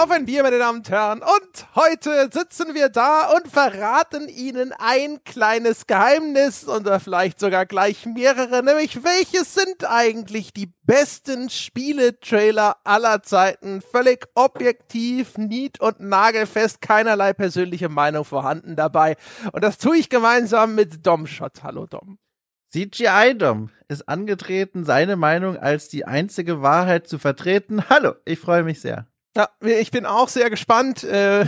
auf ein Bier, meine Damen und Herren. Und heute sitzen wir da und verraten Ihnen ein kleines Geheimnis oder vielleicht sogar gleich mehrere, nämlich welches sind eigentlich die besten Spieletrailer aller Zeiten? Völlig objektiv, nied- und nagelfest, keinerlei persönliche Meinung vorhanden dabei. Und das tue ich gemeinsam mit Dom Schott. Hallo Dom. CGI Dom ist angetreten, seine Meinung als die einzige Wahrheit zu vertreten. Hallo, ich freue mich sehr. Ja, ich bin auch sehr gespannt. Äh,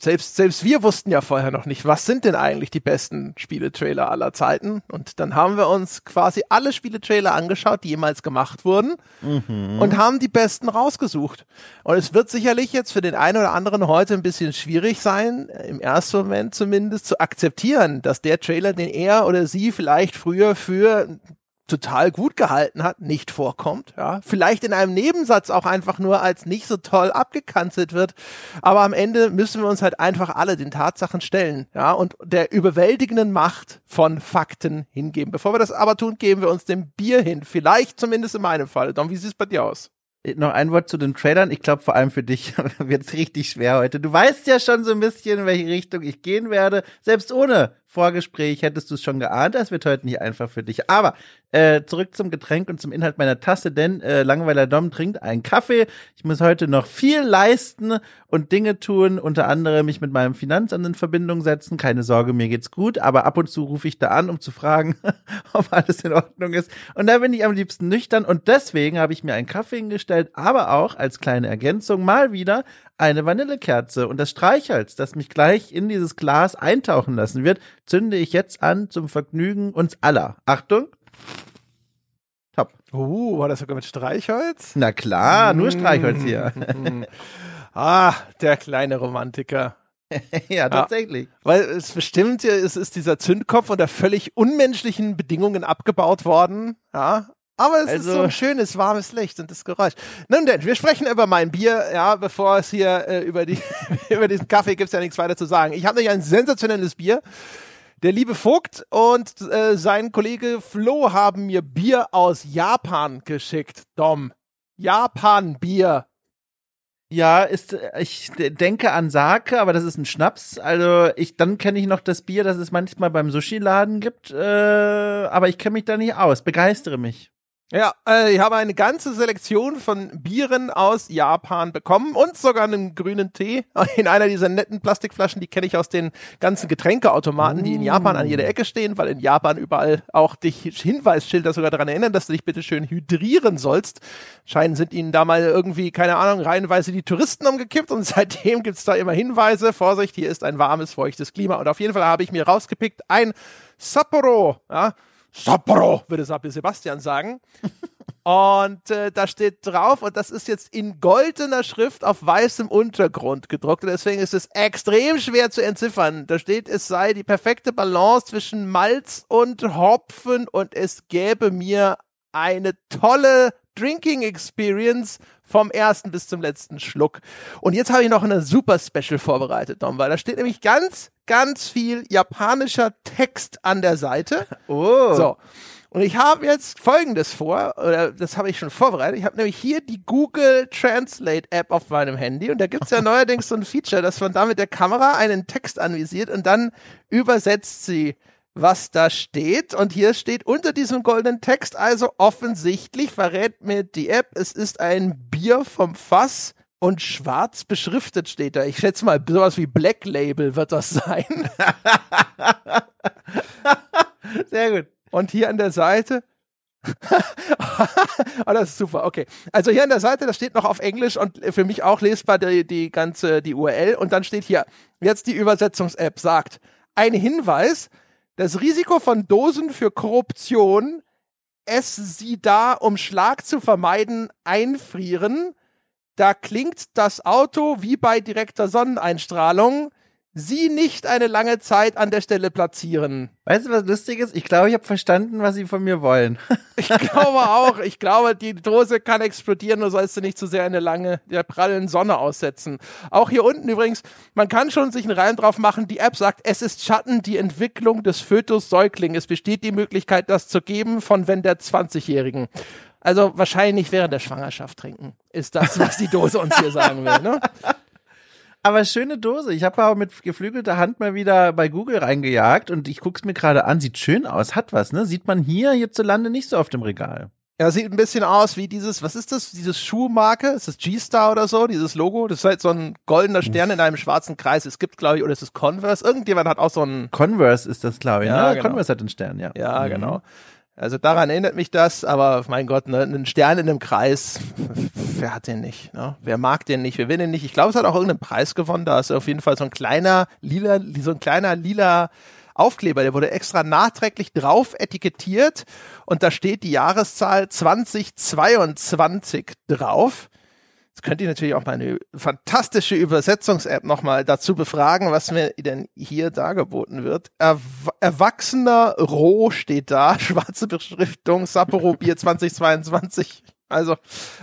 selbst, selbst wir wussten ja vorher noch nicht, was sind denn eigentlich die besten Spieletrailer aller Zeiten. Und dann haben wir uns quasi alle Spieletrailer angeschaut, die jemals gemacht wurden mhm. und haben die besten rausgesucht. Und es wird sicherlich jetzt für den einen oder anderen heute ein bisschen schwierig sein, im ersten Moment zumindest zu akzeptieren, dass der Trailer, den er oder sie vielleicht früher für total gut gehalten hat, nicht vorkommt, ja, vielleicht in einem Nebensatz auch einfach nur als nicht so toll abgekanzelt wird, aber am Ende müssen wir uns halt einfach alle den Tatsachen stellen, ja, und der überwältigenden Macht von Fakten hingeben. Bevor wir das aber tun, geben wir uns dem Bier hin, vielleicht zumindest in meinem Fall. Don, wie sieht es bei dir aus? Noch ein Wort zu den Trailern. Ich glaube, vor allem für dich wird es richtig schwer heute. Du weißt ja schon so ein bisschen, in welche Richtung ich gehen werde. Selbst ohne Vorgespräch hättest du es schon geahnt. Das wird heute nicht einfach für dich. Aber äh, zurück zum Getränk und zum Inhalt meiner Tasse, denn äh, Langweiler Dom trinkt einen Kaffee. Ich muss heute noch viel leisten und Dinge tun, unter anderem mich mit meinem Finanzamt in Verbindung setzen. Keine Sorge, mir geht's gut, aber ab und zu rufe ich da an, um zu fragen, ob alles in Ordnung ist. Und da bin ich am liebsten nüchtern und deswegen habe ich mir einen Kaffee hingestellt, aber auch als kleine Ergänzung mal wieder eine Vanillekerze und das Streichholz, das mich gleich in dieses Glas eintauchen lassen wird, zünde ich jetzt an zum Vergnügen uns aller. Achtung! Top. Uh, war das sogar mit Streichholz? Na klar, nur Streichholz hier. ah, der kleine Romantiker. ja, tatsächlich. Ja, weil es bestimmt, es ist dieser Zündkopf unter völlig unmenschlichen Bedingungen abgebaut worden. Ja, aber es also, ist so ein schönes, warmes Licht und das Geräusch. Nun denn, wir sprechen über mein Bier, ja, bevor es hier äh, über, die, über diesen Kaffee gibt es ja nichts weiter zu sagen. Ich habe nämlich ein sensationelles Bier. Der liebe Vogt und äh, sein Kollege Flo haben mir Bier aus Japan geschickt. Dom. Japan-Bier. Ja, ist, ich denke an Sake, aber das ist ein Schnaps. Also ich, dann kenne ich noch das Bier, das es manchmal beim Sushi-Laden gibt, äh, aber ich kenne mich da nicht aus. Begeistere mich. Ja, äh, ich habe eine ganze Selektion von Bieren aus Japan bekommen und sogar einen grünen Tee in einer dieser netten Plastikflaschen, die kenne ich aus den ganzen Getränkeautomaten, die in Japan an jeder Ecke stehen, weil in Japan überall auch dich Hinweisschilder sogar daran erinnern, dass du dich bitte schön hydrieren sollst. Scheinen sind ihnen da mal irgendwie, keine Ahnung, reihenweise die Touristen umgekippt und seitdem gibt's da immer Hinweise, Vorsicht, hier ist ein warmes, feuchtes Klima. Und auf jeden Fall habe ich mir rausgepickt ein Sapporo, ja, Sapporo, würde Sebastian sagen. Und äh, da steht drauf, und das ist jetzt in goldener Schrift auf weißem Untergrund gedruckt. Und deswegen ist es extrem schwer zu entziffern. Da steht, es sei die perfekte Balance zwischen Malz und Hopfen und es gäbe mir eine tolle Drinking Experience vom ersten bis zum letzten Schluck. Und jetzt habe ich noch eine super Special vorbereitet, Dom, weil da steht nämlich ganz, ganz viel japanischer Text an der Seite. Oh. So. Und ich habe jetzt Folgendes vor, oder das habe ich schon vorbereitet. Ich habe nämlich hier die Google Translate App auf meinem Handy und da gibt es ja neuerdings so ein Feature, dass man da mit der Kamera einen Text anvisiert und dann übersetzt sie was da steht. Und hier steht unter diesem goldenen Text also offensichtlich, verrät mir die App, es ist ein Bier vom Fass und schwarz beschriftet steht da. Ich schätze mal, sowas wie Black Label wird das sein. Sehr gut. Und hier an der Seite. oh, das ist super, okay. Also hier an der Seite, das steht noch auf Englisch und für mich auch lesbar die, die ganze, die URL. Und dann steht hier, jetzt die Übersetzungs-App sagt, ein Hinweis, das Risiko von Dosen für Korruption, es sie da, um Schlag zu vermeiden, einfrieren. Da klingt das Auto wie bei direkter Sonneneinstrahlung sie nicht eine lange Zeit an der Stelle platzieren. Weißt du, was lustig ist? Ich glaube, ich habe verstanden, was sie von mir wollen. ich glaube auch. Ich glaube, die Dose kann explodieren, nur sollst du nicht zu sehr eine lange, der prallen Sonne aussetzen. Auch hier unten übrigens, man kann schon sich einen Reim drauf machen. Die App sagt, es ist Schatten die Entwicklung des Fötus Säugling. Es besteht die Möglichkeit, das zu geben von wenn der 20-Jährigen. Also wahrscheinlich während der Schwangerschaft trinken, ist das, was die Dose uns hier sagen will. Ne? Aber schöne Dose. Ich habe auch mit geflügelter Hand mal wieder bei Google reingejagt und ich guck's mir gerade an. Sieht schön aus, hat was, ne? Sieht man hier hierzulande nicht so auf dem Regal. Ja, sieht ein bisschen aus wie dieses, was ist das? Dieses Schuhmarke? Ist das G-Star oder so? Dieses Logo? Das ist halt so ein goldener Stern in einem schwarzen Kreis. Es gibt, glaube ich, oder ist es Converse? Irgendjemand hat auch so ein. Converse ist das, glaube ich. Ja, ne? genau. Converse hat einen Stern, ja. Ja, genau. Also daran erinnert mich das, aber mein Gott, ne, ein Stern in einem Kreis, wer hat den nicht? Ne? Wer mag den nicht? Wer will den nicht? Ich glaube, es hat auch irgendeinen Preis gewonnen. Da ist auf jeden Fall so ein kleiner lila, so ein kleiner lila Aufkleber, der wurde extra nachträglich drauf etikettiert und da steht die Jahreszahl 2022 drauf. Jetzt könnt ihr natürlich auch meine fantastische Übersetzungs-App nochmal dazu befragen, was mir denn hier dargeboten wird. Er Erwachsener Roh steht da, schwarze Beschriftung, Sapporo Bier 2022. Also,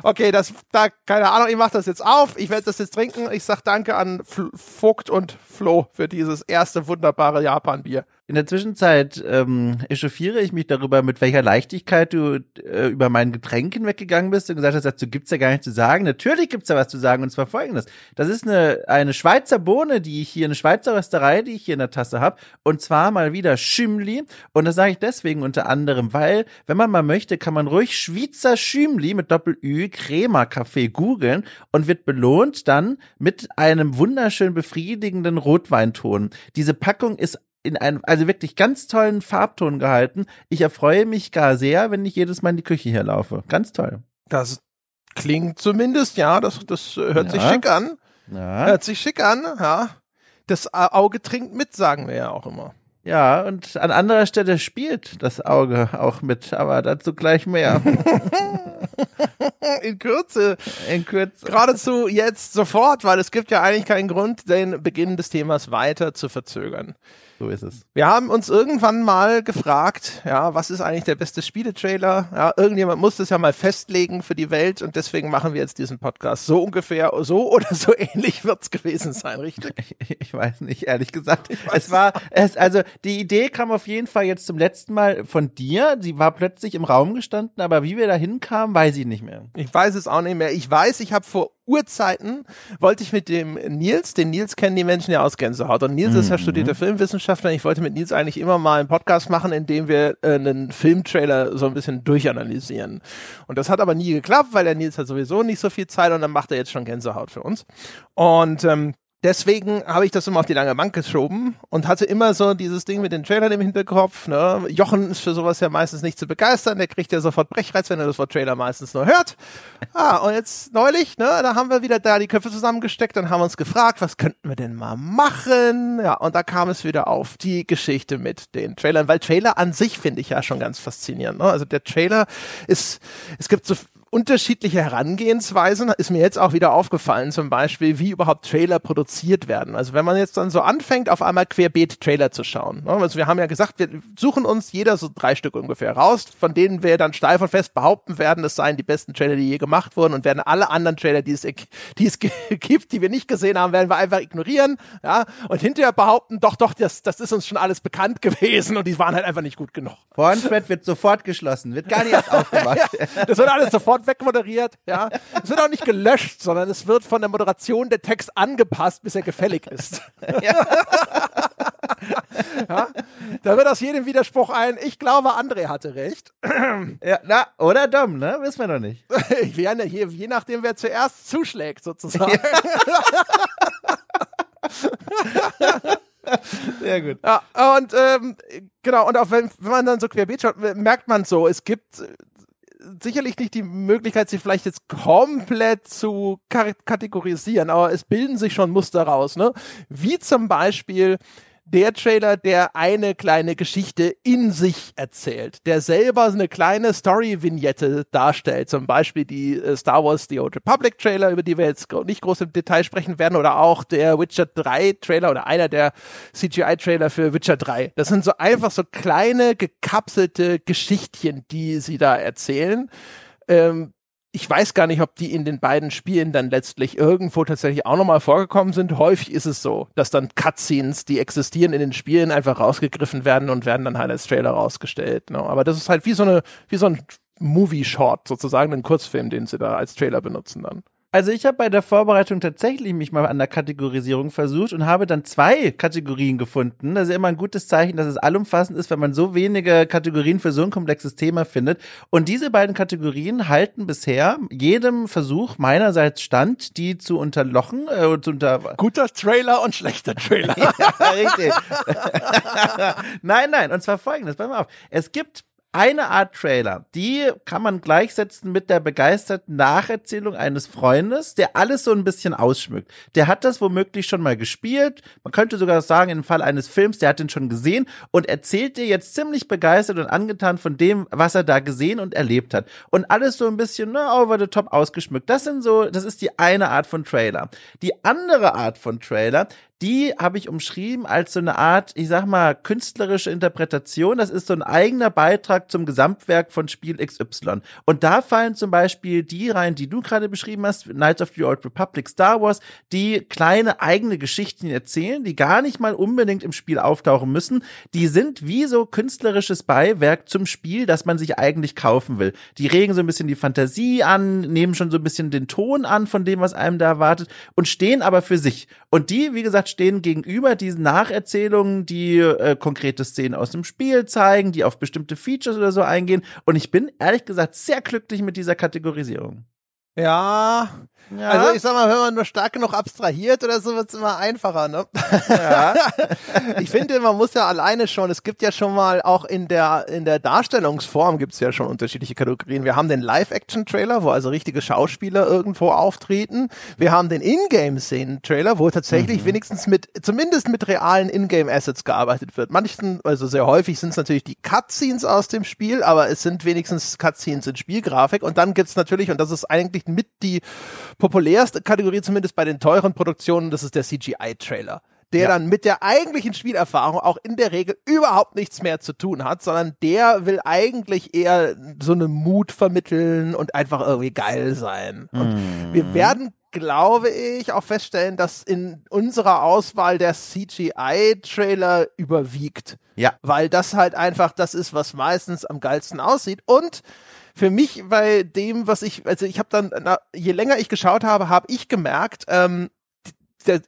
okay, das, da, keine Ahnung, ich mache das jetzt auf. Ich werde das jetzt trinken. Ich sag danke an F Vogt und Flo für dieses erste wunderbare Japan-Bier. In der Zwischenzeit ähm, echauffiere ich mich darüber, mit welcher Leichtigkeit du äh, über mein Getränk hinweggegangen bist und gesagt hast, dazu gibt's ja gar nichts zu sagen. Natürlich gibt's da was zu sagen und zwar folgendes. Das ist eine, eine Schweizer Bohne, die ich hier, eine Schweizer Rösterei, die ich hier in der Tasse habe und zwar mal wieder Schümli und das sage ich deswegen unter anderem, weil, wenn man mal möchte, kann man ruhig Schweizer Schümli mit Doppel-Ü Crema Kaffee googeln und wird belohnt dann mit einem wunderschön befriedigenden Rotweinton. Diese Packung ist in einem, also wirklich ganz tollen Farbton gehalten. Ich erfreue mich gar sehr, wenn ich jedes Mal in die Küche hier laufe. Ganz toll. Das klingt zumindest, ja, das, das hört sich Ja. schick an. Ja, Hört sich schick an, ja. Das Auge trinkt mit, sagen wir ja auch immer. ja, und an anderer Stelle spielt das Auge auch mit, aber dazu gleich mehr. In Kürze. In Kürze. Geradezu jetzt sofort, weil es gibt ja eigentlich keinen Grund, den Beginn des Themas weiter zu verzögern. So ist es. Wir haben uns irgendwann mal gefragt, ja, was ist eigentlich der beste Spieletrailer? Ja, irgendjemand muss das ja mal festlegen für die Welt und deswegen machen wir jetzt diesen Podcast. So ungefähr, so oder so ähnlich wird's gewesen sein, richtig? Ich, ich weiß nicht, ehrlich gesagt. Es war, es, also die Idee kam auf jeden Fall jetzt zum letzten Mal von dir. Sie war plötzlich im Raum gestanden, aber wie wir da hinkamen, weiß ich nicht mehr. Ich weiß es auch nicht mehr. Ich weiß, ich habe vor Urzeiten, wollte ich mit dem Nils, den Nils kennen die Menschen ja aus Gänsehaut. Und Nils ist ja studierter Filmwissenschaftler. Ich wollte mit Nils eigentlich immer mal einen Podcast machen, in dem wir äh, einen Filmtrailer so ein bisschen durchanalysieren. Und das hat aber nie geklappt, weil der Nils hat sowieso nicht so viel Zeit und dann macht er jetzt schon Gänsehaut für uns. Und ähm, Deswegen habe ich das immer auf die lange Bank geschoben und hatte immer so dieses Ding mit den Trailern im Hinterkopf. Ne? Jochen ist für sowas ja meistens nicht zu begeistern. Der kriegt ja sofort Brechreiz, wenn er das Wort Trailer meistens nur hört. Ah, und jetzt neulich, ne, da haben wir wieder da die Köpfe zusammengesteckt und haben uns gefragt, was könnten wir denn mal machen? Ja, und da kam es wieder auf die Geschichte mit den Trailern, weil Trailer an sich finde ich ja schon ganz faszinierend. Ne? Also der Trailer ist, es gibt so unterschiedliche Herangehensweisen ist mir jetzt auch wieder aufgefallen, zum Beispiel, wie überhaupt Trailer produziert werden. Also wenn man jetzt dann so anfängt, auf einmal querbeet Trailer zu schauen. Ne? Also wir haben ja gesagt, wir suchen uns jeder so drei Stück ungefähr raus, von denen wir dann steif und fest behaupten werden, es seien die besten Trailer, die je gemacht wurden und werden alle anderen Trailer, die es, die es gibt, die wir nicht gesehen haben, werden wir einfach ignorieren, ja, und hinterher behaupten, doch, doch, das, das ist uns schon alles bekannt gewesen und die waren halt einfach nicht gut genug. Pornthread wird sofort geschlossen, wird gar nicht erst aufgemacht. Das wird alles sofort wegmoderiert, ja. Es wird auch nicht gelöscht, sondern es wird von der Moderation der Text angepasst, bis er gefällig ist. Ja. Da wird aus jedem Widerspruch ein, ich glaube, André hatte recht. Ja, na, oder Dom, ne? Wissen wir noch nicht. Je, je, je nachdem, wer zuerst zuschlägt, sozusagen. Sehr gut. Ja, und ähm, genau, und auch wenn, wenn man dann so querbeet schaut, merkt man so, es gibt sicherlich nicht die Möglichkeit, sich vielleicht jetzt komplett zu kategorisieren, aber es bilden sich schon Muster raus, ne? Wie zum Beispiel der Trailer, der eine kleine Geschichte in sich erzählt, der selber eine kleine Story-Vignette darstellt, zum Beispiel die äh, Star Wars The Old Republic Trailer, über die wir jetzt nicht groß im Detail sprechen werden, oder auch der Witcher 3 Trailer oder einer der CGI-Trailer für Witcher 3. Das sind so einfach so kleine, gekapselte Geschichtchen, die sie da erzählen. Ähm, ich weiß gar nicht, ob die in den beiden Spielen dann letztlich irgendwo tatsächlich auch nochmal vorgekommen sind. Häufig ist es so, dass dann Cutscenes, die existieren in den Spielen, einfach rausgegriffen werden und werden dann halt als Trailer rausgestellt. Ne? Aber das ist halt wie so eine, wie so ein Movie-Short sozusagen, einen Kurzfilm, den sie da als Trailer benutzen dann. Also ich habe bei der Vorbereitung tatsächlich mich mal an der Kategorisierung versucht und habe dann zwei Kategorien gefunden. Das ist immer ein gutes Zeichen, dass es allumfassend ist, wenn man so wenige Kategorien für so ein komplexes Thema findet. Und diese beiden Kategorien halten bisher jedem Versuch meinerseits stand, die zu unterlochen. Äh, zu unter Guter Trailer und schlechter Trailer. ja, richtig. nein, nein. Und zwar folgendes. Pass mal auf. Es gibt eine Art Trailer, die kann man gleichsetzen mit der begeisterten Nacherzählung eines Freundes, der alles so ein bisschen ausschmückt. Der hat das womöglich schon mal gespielt. Man könnte sogar sagen, im Fall eines Films, der hat den schon gesehen und erzählt dir jetzt ziemlich begeistert und angetan von dem, was er da gesehen und erlebt hat. Und alles so ein bisschen, ne, over the top ausgeschmückt. Das sind so, das ist die eine Art von Trailer. Die andere Art von Trailer, die habe ich umschrieben als so eine Art, ich sag mal, künstlerische Interpretation. Das ist so ein eigener Beitrag zum Gesamtwerk von Spiel XY. Und da fallen zum Beispiel die rein, die du gerade beschrieben hast, Knights of the Old Republic, Star Wars, die kleine eigene Geschichten erzählen, die gar nicht mal unbedingt im Spiel auftauchen müssen. Die sind wie so künstlerisches Beiwerk zum Spiel, das man sich eigentlich kaufen will. Die regen so ein bisschen die Fantasie an, nehmen schon so ein bisschen den Ton an von dem, was einem da erwartet und stehen aber für sich. Und die, wie gesagt, stehen gegenüber diesen Nacherzählungen, die äh, konkrete Szenen aus dem Spiel zeigen, die auf bestimmte Features oder so eingehen. Und ich bin ehrlich gesagt sehr glücklich mit dieser Kategorisierung. Ja, ja. Also ich sag mal, wenn man nur stark genug abstrahiert oder so, wird's immer einfacher, ne? Ja. ich finde, man muss ja alleine schon, es gibt ja schon mal auch in der, in der Darstellungsform gibt's ja schon unterschiedliche Kategorien. Wir haben den Live-Action-Trailer, wo also richtige Schauspieler irgendwo auftreten. Wir haben den Ingame-Szenen-Trailer, wo tatsächlich mhm. wenigstens mit, zumindest mit realen Ingame-Assets gearbeitet wird. Manchen, also sehr häufig sind es natürlich die Cutscenes aus dem Spiel, aber es sind wenigstens Cutscenes in Spielgrafik. Und dann gibt's natürlich, und das ist eigentlich mit die populärste Kategorie, zumindest bei den teuren Produktionen, das ist der CGI-Trailer der ja. dann mit der eigentlichen Spielerfahrung auch in der Regel überhaupt nichts mehr zu tun hat, sondern der will eigentlich eher so eine Mut vermitteln und einfach irgendwie geil sein. Und mm. wir werden, glaube ich, auch feststellen, dass in unserer Auswahl der CGI-Trailer überwiegt. Ja. Weil das halt einfach das ist, was meistens am geilsten aussieht. Und für mich bei dem, was ich, also ich habe dann, na, je länger ich geschaut habe, habe ich gemerkt, ähm, der,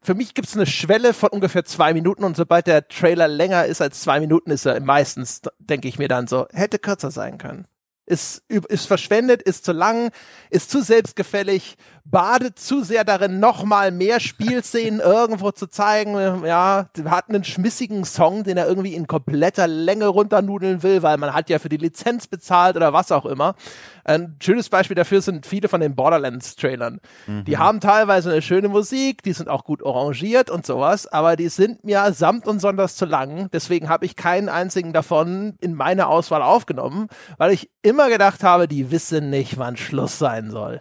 für mich gibt es eine Schwelle von ungefähr zwei Minuten und sobald der Trailer länger ist als zwei Minuten, ist er meistens, denke ich mir dann so, hätte kürzer sein können. Ist, ist verschwendet, ist zu lang, ist zu selbstgefällig, badet zu sehr darin, nochmal mehr Spielszenen irgendwo zu zeigen. Ja, hat einen schmissigen Song, den er irgendwie in kompletter Länge runternudeln will, weil man hat ja für die Lizenz bezahlt oder was auch immer. Ein schönes Beispiel dafür sind viele von den Borderlands-Trailern. Mhm. Die haben teilweise eine schöne Musik, die sind auch gut arrangiert und sowas, aber die sind mir samt und sonders zu lang. Deswegen habe ich keinen einzigen davon in meine Auswahl aufgenommen, weil ich immer gedacht habe, die wissen nicht, wann Schluss sein soll.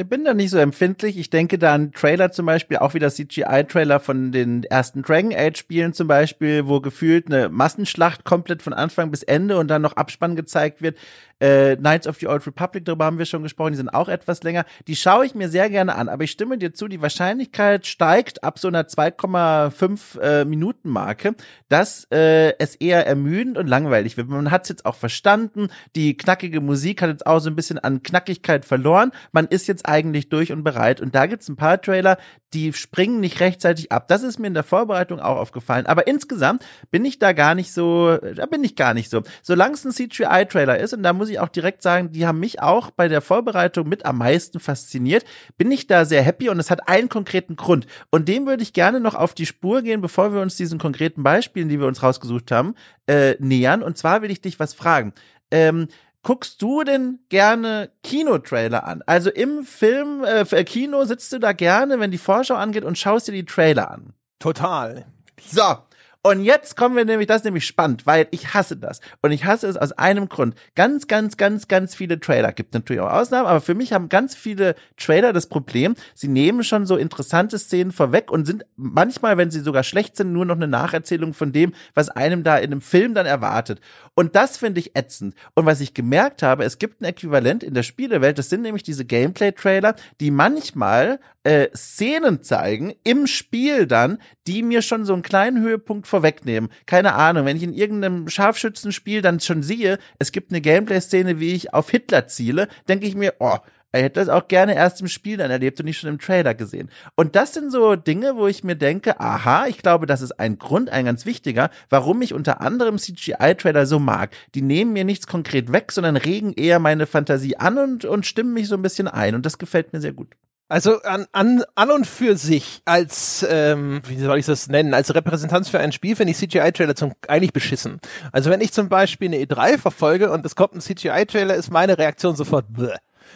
Ich bin da nicht so empfindlich. Ich denke da an Trailer zum Beispiel, auch wieder CGI-Trailer von den ersten Dragon Age-Spielen zum Beispiel, wo gefühlt eine Massenschlacht komplett von Anfang bis Ende und dann noch Abspann gezeigt wird. Äh, Knights of the Old Republic, darüber haben wir schon gesprochen, die sind auch etwas länger. Die schaue ich mir sehr gerne an, aber ich stimme dir zu, die Wahrscheinlichkeit steigt ab so einer 2,5 äh, Minuten Marke, dass äh, es eher ermüdend und langweilig wird. Man hat es jetzt auch verstanden, die knackige Musik hat jetzt auch so ein bisschen an Knackigkeit verloren. Man ist jetzt eigentlich durch und bereit und da gibt's ein paar Trailer, die springen nicht rechtzeitig ab. Das ist mir in der Vorbereitung auch aufgefallen, aber insgesamt bin ich da gar nicht so, da bin ich gar nicht so. Solange es ein CGI-Trailer ist und da muss ich auch direkt sagen, die haben mich auch bei der Vorbereitung mit am meisten fasziniert. Bin ich da sehr happy und es hat einen konkreten Grund. Und dem würde ich gerne noch auf die Spur gehen, bevor wir uns diesen konkreten Beispielen, die wir uns rausgesucht haben, äh, nähern. Und zwar will ich dich was fragen. Ähm, guckst du denn gerne Kinotrailer an? Also im Film, äh, Kino sitzt du da gerne, wenn die Vorschau angeht und schaust dir die Trailer an? Total. So, und jetzt kommen wir nämlich, das ist nämlich spannend, weil ich hasse das. Und ich hasse es aus einem Grund. Ganz, ganz, ganz, ganz viele Trailer. Gibt natürlich auch Ausnahmen, aber für mich haben ganz viele Trailer das Problem, sie nehmen schon so interessante Szenen vorweg und sind manchmal, wenn sie sogar schlecht sind, nur noch eine Nacherzählung von dem, was einem da in einem Film dann erwartet. Und das finde ich ätzend. Und was ich gemerkt habe, es gibt ein Äquivalent in der Spielewelt, das sind nämlich diese Gameplay-Trailer, die manchmal äh, Szenen zeigen im Spiel dann, die mir schon so einen kleinen Höhepunkt vorwegnehmen. Keine Ahnung, wenn ich in irgendeinem Scharfschützenspiel dann schon sehe, es gibt eine Gameplay-Szene, wie ich auf Hitler ziele, denke ich mir, oh, er hätte das auch gerne erst im Spiel dann erlebt und nicht schon im Trailer gesehen. Und das sind so Dinge, wo ich mir denke, aha, ich glaube, das ist ein Grund, ein ganz wichtiger, warum ich unter anderem CGI-Trailer so mag. Die nehmen mir nichts konkret weg, sondern regen eher meine Fantasie an und, und stimmen mich so ein bisschen ein. Und das gefällt mir sehr gut. Also an, an, an und für sich als, ähm, wie soll ich das nennen, als Repräsentanz für ein Spiel finde ich CGI-Trailer zum eigentlich beschissen. Also wenn ich zum Beispiel eine E3 verfolge und es kommt ein CGI-Trailer, ist meine Reaktion sofort, bleh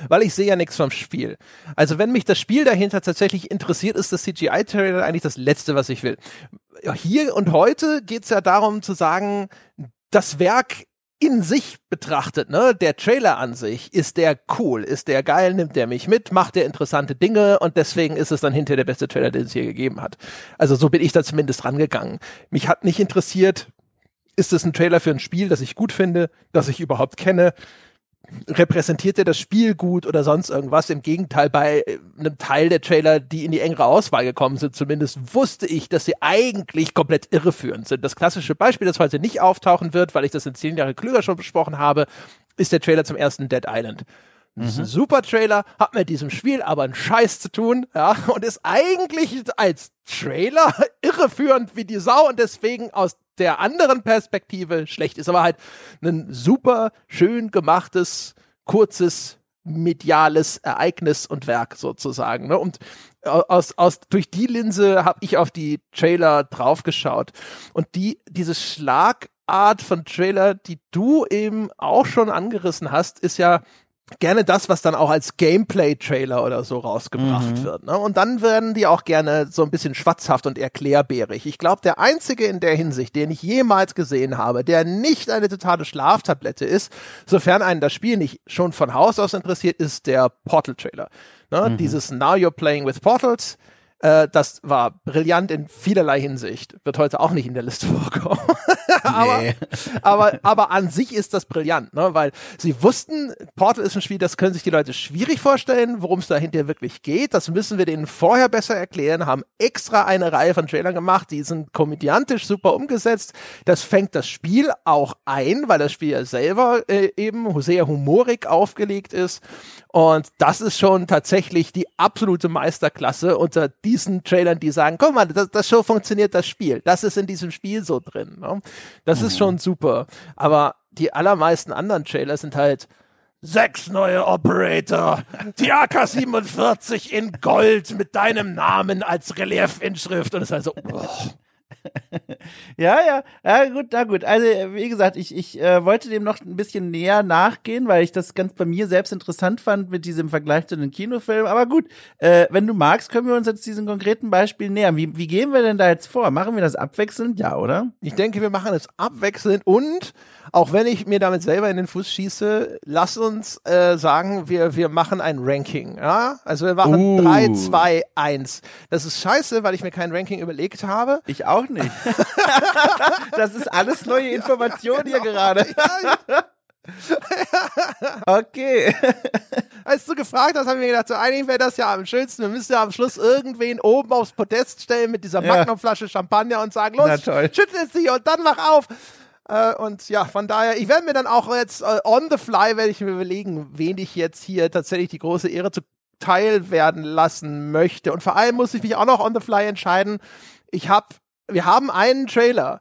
weil ich sehe ja nichts vom Spiel. Also wenn mich das Spiel dahinter tatsächlich interessiert, ist das CGI-Trailer eigentlich das Letzte, was ich will. Hier und heute geht es ja darum zu sagen, das Werk in sich betrachtet, ne, der Trailer an sich, ist der cool, ist der geil, nimmt der mich mit, macht der interessante Dinge und deswegen ist es dann hinterher der beste Trailer, den es hier gegeben hat. Also so bin ich da zumindest rangegangen. Mich hat nicht interessiert, ist es ein Trailer für ein Spiel, das ich gut finde, das ich überhaupt kenne? Repräsentiert er das Spiel gut oder sonst irgendwas. Im Gegenteil, bei äh, einem Teil der Trailer, die in die engere Auswahl gekommen sind, zumindest wusste ich, dass sie eigentlich komplett irreführend sind. Das klassische Beispiel, das heute nicht auftauchen wird, weil ich das in zehn Jahre klüger schon besprochen habe, ist der Trailer zum ersten Dead Island. Das ist ein mhm. super Trailer, hat mit diesem Spiel aber einen Scheiß zu tun, ja, und ist eigentlich als Trailer irreführend wie die Sau und deswegen aus der anderen Perspektive schlecht ist, aber halt ein super schön gemachtes, kurzes, mediales Ereignis und Werk sozusagen. Ne? Und aus, aus, durch die Linse habe ich auf die Trailer draufgeschaut. Und die, diese Schlagart von Trailer, die du eben auch schon angerissen hast, ist ja gerne das, was dann auch als Gameplay-Trailer oder so rausgebracht mhm. wird. Ne? Und dann werden die auch gerne so ein bisschen schwatzhaft und erklärbärig. Ich glaube, der einzige in der Hinsicht, den ich jemals gesehen habe, der nicht eine totale Schlaftablette ist, sofern einen das Spiel nicht schon von Haus aus interessiert, ist der Portal-Trailer. Ne? Mhm. Dieses Now You're Playing with Portals äh, das war brillant in vielerlei Hinsicht. Wird heute auch nicht in der Liste vorkommen. aber, nee. aber, aber an sich ist das brillant, ne? weil sie wussten, Portal ist ein Spiel, das können sich die Leute schwierig vorstellen, worum es dahinter wirklich geht. Das müssen wir denen vorher besser erklären, haben extra eine Reihe von Trailern gemacht, die sind komödiantisch super umgesetzt. Das fängt das Spiel auch ein, weil das Spiel ja selber äh, eben sehr humorig aufgelegt ist. Und das ist schon tatsächlich die absolute Meisterklasse unter diesen Trailern, die sagen, guck mal, das, das so funktioniert das Spiel. Das ist in diesem Spiel so drin. Ne? Das mhm. ist schon super. Aber die allermeisten anderen Trailer sind halt, Sechs neue Operator. Die AK-47 in Gold mit deinem Namen als Reliefinschrift. Und es ist halt so, oh. ja, ja, ja, gut, na gut. Also, wie gesagt, ich, ich äh, wollte dem noch ein bisschen näher nachgehen, weil ich das ganz bei mir selbst interessant fand mit diesem Vergleich zu den Kinofilmen. Aber gut, äh, wenn du magst, können wir uns jetzt diesen konkreten Beispiel nähern. Wie, wie gehen wir denn da jetzt vor? Machen wir das abwechselnd? Ja, oder? Ich denke, wir machen es abwechselnd und auch wenn ich mir damit selber in den Fuß schieße, lass uns äh, sagen, wir, wir machen ein Ranking. Ja? Also wir machen uh. 3, 2, 1. Das ist scheiße, weil ich mir kein Ranking überlegt habe. Ich auch nicht. das ist alles neue Information ja, hier gerade. Ja, okay. Als du gefragt hast, habe ich mir gedacht, so eigentlich wäre das ja am schönsten. Wir müssen ja am Schluss irgendwen oben aufs Podest stellen mit dieser Magnumflasche Champagner und sagen, los, schüttel sie und dann mach auf. Äh, und ja, von daher, ich werde mir dann auch jetzt äh, on the fly, werde ich mir überlegen, wen ich jetzt hier tatsächlich die große Ehre zu teil werden lassen möchte. Und vor allem muss ich mich auch noch on the fly entscheiden. Ich habe, wir haben einen Trailer,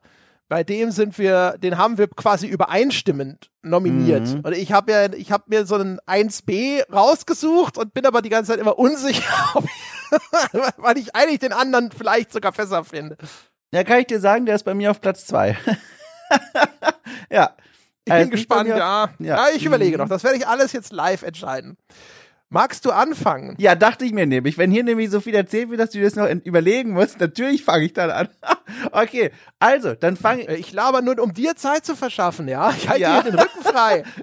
bei dem sind wir, den haben wir quasi übereinstimmend nominiert. Mhm. Und ich habe ja, ich habe mir so einen 1B rausgesucht und bin aber die ganze Zeit immer unsicher, weil ich eigentlich den anderen vielleicht sogar besser finde. Ja, kann ich dir sagen, der ist bei mir auf Platz 2. ja. Ich bin gespannt, ja. ja. ja. ich überlege noch. Das werde ich alles jetzt live entscheiden. Magst du anfangen? Ja, dachte ich mir nämlich. Wenn hier nämlich so viel erzählt wird, dass du das noch überlegen musst, natürlich fange ich dann an. okay, also, dann fange ich. Ich laber nur, um dir Zeit zu verschaffen, ja? Ich halte ja. dir den Rücken frei.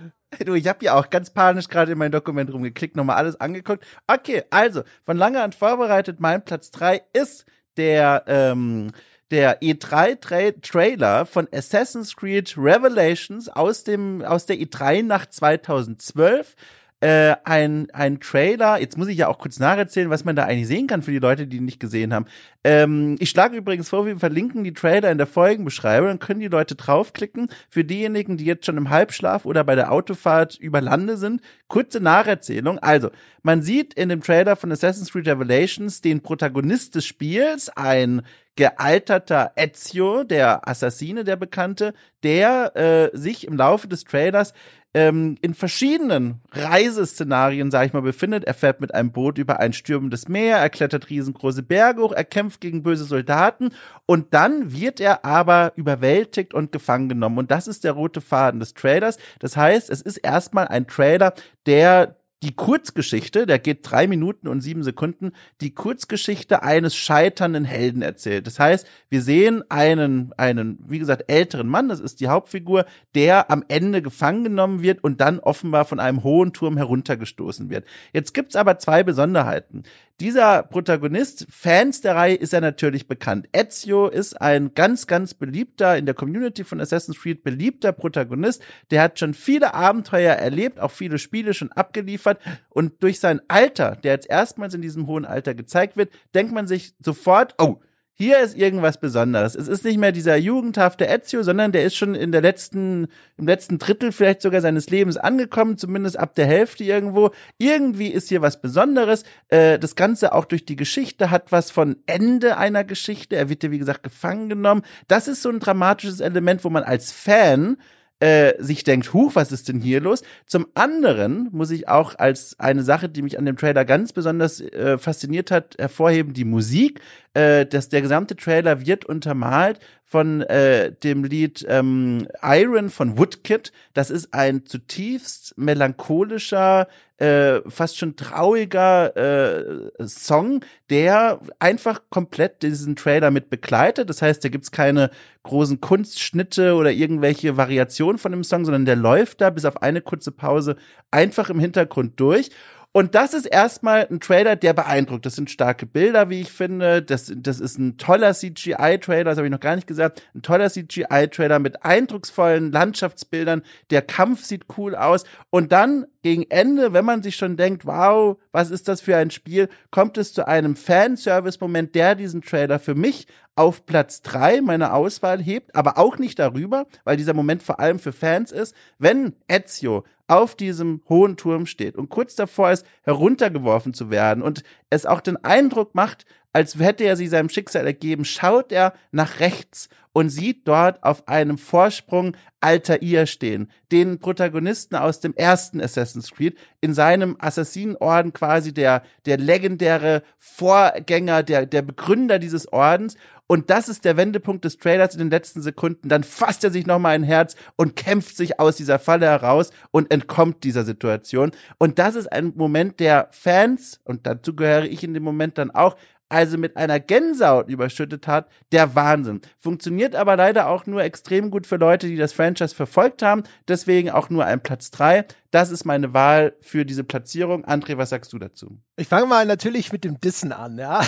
Du, ich habe ja auch ganz panisch gerade in mein Dokument rumgeklickt, nochmal alles angeguckt. Okay, also, von lange an vorbereitet, mein Platz drei ist der ähm, der E3-Trailer von Assassin's Creed Revelations aus dem aus der E3 nach 2012 äh, ein, ein Trailer. Jetzt muss ich ja auch kurz nacherzählen, was man da eigentlich sehen kann für die Leute, die ihn nicht gesehen haben. Ähm, ich schlage übrigens vor, wir verlinken die Trailer in der Folgenbeschreibung, dann können die Leute draufklicken. Für diejenigen, die jetzt schon im Halbschlaf oder bei der Autofahrt über Lande sind, kurze Nacherzählung. Also, man sieht in dem Trailer von Assassin's Creed Revelations den Protagonist des Spiels, ein gealterter Ezio, der Assassine, der Bekannte, der äh, sich im Laufe des Trailers ähm, in verschiedenen Reiseszenarien, sag ich mal, befindet. Er fährt mit einem Boot über ein stürmendes Meer, er klettert riesengroße Berge hoch, er kämpft gegen böse Soldaten und dann wird er aber überwältigt und gefangen genommen. Und das ist der rote Faden des Trailers. Das heißt, es ist erstmal ein Trailer, der die Kurzgeschichte, der geht drei Minuten und sieben Sekunden, die Kurzgeschichte eines scheiternden Helden erzählt. Das heißt, wir sehen einen, einen, wie gesagt, älteren Mann, das ist die Hauptfigur, der am Ende gefangen genommen wird und dann offenbar von einem hohen Turm heruntergestoßen wird. Jetzt gibt's aber zwei Besonderheiten. Dieser Protagonist, Fans der Reihe, ist er natürlich bekannt. Ezio ist ein ganz, ganz beliebter, in der Community von Assassin's Creed beliebter Protagonist. Der hat schon viele Abenteuer erlebt, auch viele Spiele schon abgeliefert. Und durch sein Alter, der jetzt erstmals in diesem hohen Alter gezeigt wird, denkt man sich sofort, oh, hier ist irgendwas Besonderes. Es ist nicht mehr dieser jugendhafte Ezio, sondern der ist schon in der letzten, im letzten Drittel vielleicht sogar seines Lebens angekommen, zumindest ab der Hälfte irgendwo. Irgendwie ist hier was Besonderes. Äh, das Ganze auch durch die Geschichte hat was von Ende einer Geschichte. Er wird ja, wie gesagt, gefangen genommen. Das ist so ein dramatisches Element, wo man als Fan äh, sich denkt, huch, was ist denn hier los? Zum anderen muss ich auch als eine Sache, die mich an dem Trailer ganz besonders äh, fasziniert hat, hervorheben, die Musik. Äh, dass der gesamte Trailer wird untermalt von äh, dem Lied ähm, Iron von Woodkid. Das ist ein zutiefst melancholischer, äh, fast schon trauriger äh, Song, der einfach komplett diesen Trailer mit begleitet. Das heißt, da gibt's keine großen Kunstschnitte oder irgendwelche Variationen von dem Song, sondern der läuft da bis auf eine kurze Pause einfach im Hintergrund durch. Und das ist erstmal ein Trailer, der beeindruckt. Das sind starke Bilder, wie ich finde. Das, das ist ein toller CGI-Trailer, das habe ich noch gar nicht gesagt. Ein toller CGI-Trailer mit eindrucksvollen Landschaftsbildern. Der Kampf sieht cool aus. Und dann gegen Ende, wenn man sich schon denkt, wow, was ist das für ein Spiel, kommt es zu einem Fanservice-Moment, der diesen Trailer für mich auf Platz drei meiner Auswahl hebt, aber auch nicht darüber, weil dieser Moment vor allem für Fans ist, wenn Ezio auf diesem hohen Turm steht und kurz davor ist, heruntergeworfen zu werden und es auch den Eindruck macht, als hätte er sich seinem Schicksal ergeben, schaut er nach rechts und sieht dort auf einem Vorsprung Altair stehen, den Protagonisten aus dem ersten Assassin's Creed, in seinem Assassinenorden quasi der, der legendäre Vorgänger, der, der Begründer dieses Ordens. Und das ist der Wendepunkt des Trailers in den letzten Sekunden. Dann fasst er sich nochmal ein Herz und kämpft sich aus dieser Falle heraus und entkommt dieser Situation. Und das ist ein Moment, der Fans, und dazu gehöre ich in dem Moment dann auch, also mit einer Gänsehaut überschüttet hat, der Wahnsinn. Funktioniert aber leider auch nur extrem gut für Leute, die das Franchise verfolgt haben. Deswegen auch nur ein Platz drei. Das ist meine Wahl für diese Platzierung. André, was sagst du dazu? Ich fange mal natürlich mit dem Dissen an, ja.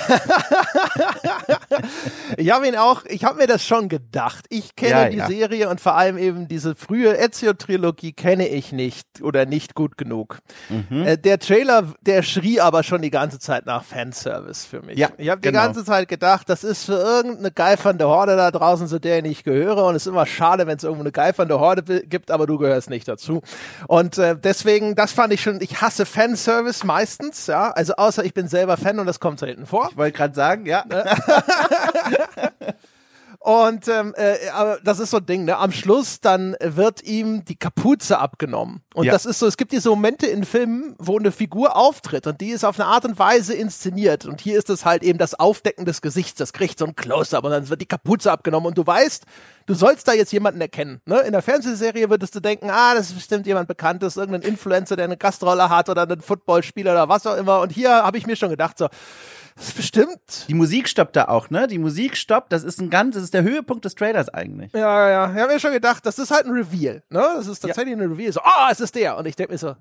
ich habe ihn auch, ich habe mir das schon gedacht. Ich kenne ja, die ja. Serie und vor allem eben diese frühe Ezio-Trilogie kenne ich nicht oder nicht gut genug. Mhm. Äh, der Trailer, der schrie aber schon die ganze Zeit nach Fanservice für mich. Ja, ich habe genau. die ganze Zeit gedacht, das ist für irgendeine geifernde Horde da draußen, zu der ich nicht gehöre. Und es ist immer schade, wenn es irgendwo eine geifernde Horde gibt, aber du gehörst nicht dazu. Und äh, deswegen, das fand ich schon, ich hasse Fanservice meistens, ja. Also außer ich bin selber Fan und das kommt selten vor. Ich wollte gerade sagen, ja. Und ähm, äh, aber das ist so ein Ding, ne? Am Schluss dann wird ihm die Kapuze abgenommen. Und ja. das ist so, es gibt diese Momente in Filmen, wo eine Figur auftritt und die ist auf eine Art und Weise inszeniert. Und hier ist es halt eben das Aufdecken des Gesichts, das kriegt so ein Close-up und dann wird die Kapuze abgenommen und du weißt, du sollst da jetzt jemanden erkennen. Ne? In der Fernsehserie würdest du denken, ah, das ist bestimmt jemand Bekanntes, irgendein Influencer, der eine Gastrolle hat oder einen Footballspieler oder was auch immer. Und hier habe ich mir schon gedacht, so, das ist bestimmt. Die Musik stoppt da auch, ne? Die Musik stoppt, das ist ein ganz, das ist der Höhepunkt des Trailers eigentlich. Ja, ja, ich habe mir schon gedacht, das ist halt ein Reveal, ne? Das ist tatsächlich ja. ein Reveal. So, ah, oh, es ist der. Und ich denke mir so,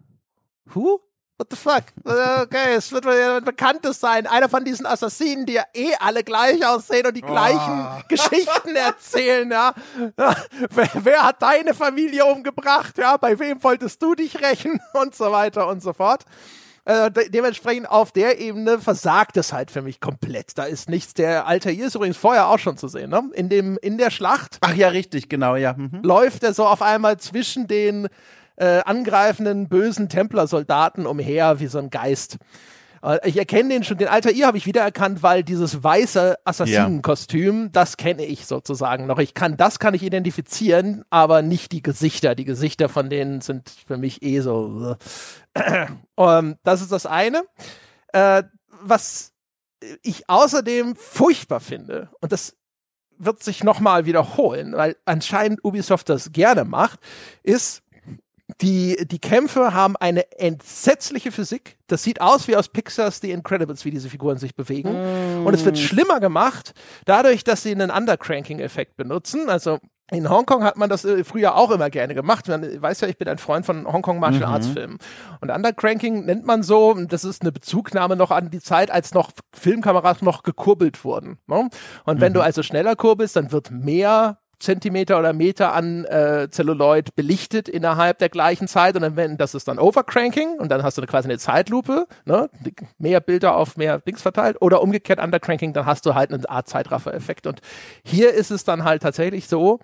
Huh? What the fuck? Okay, es wird ein bekanntes sein. Einer von diesen Assassinen, die ja eh alle gleich aussehen und die oh. gleichen Geschichten erzählen, ja. ja. Wer, wer, hat deine Familie umgebracht? Ja, bei wem wolltest du dich rächen? Und so weiter und so fort. Äh, de dementsprechend auf der Ebene versagt es halt für mich komplett. Da ist nichts. Der Altair ist übrigens vorher auch schon zu sehen, ne? In dem, in der Schlacht. Ach ja, richtig, genau, ja. Mhm. Läuft er so auf einmal zwischen den äh, angreifenden bösen Templersoldaten umher wie so ein Geist. Äh, ich erkenne den schon, den Altair habe ich wiedererkannt, weil dieses weiße Assassinenkostüm, ja. das kenne ich sozusagen noch. Ich kann, das kann ich identifizieren, aber nicht die Gesichter. Die Gesichter von denen sind für mich eh so. Um, das ist das eine. Äh, was ich außerdem furchtbar finde, und das wird sich nochmal wiederholen, weil anscheinend Ubisoft das gerne macht, ist, die, die Kämpfe haben eine entsetzliche Physik. Das sieht aus wie aus Pixars The Incredibles, wie diese Figuren sich bewegen. Mm. Und es wird schlimmer gemacht, dadurch, dass sie einen Undercranking-Effekt benutzen. Also in Hongkong hat man das äh, früher auch immer gerne gemacht. Man weiß ja, ich bin ein Freund von Hongkong Martial mhm. Arts Filmen. Und Undercranking nennt man so, das ist eine Bezugnahme noch an die Zeit, als noch Filmkameras noch gekurbelt wurden. Ne? Und wenn mhm. du also schneller kurbelst, dann wird mehr Zentimeter oder Meter an äh, Celluloid belichtet innerhalb der gleichen Zeit und dann wenn das ist dann Overcranking und dann hast du quasi eine Zeitlupe, ne? mehr Bilder auf mehr Dings verteilt oder umgekehrt Undercranking, dann hast du halt eine Art Zeitraffer-Effekt und hier ist es dann halt tatsächlich so,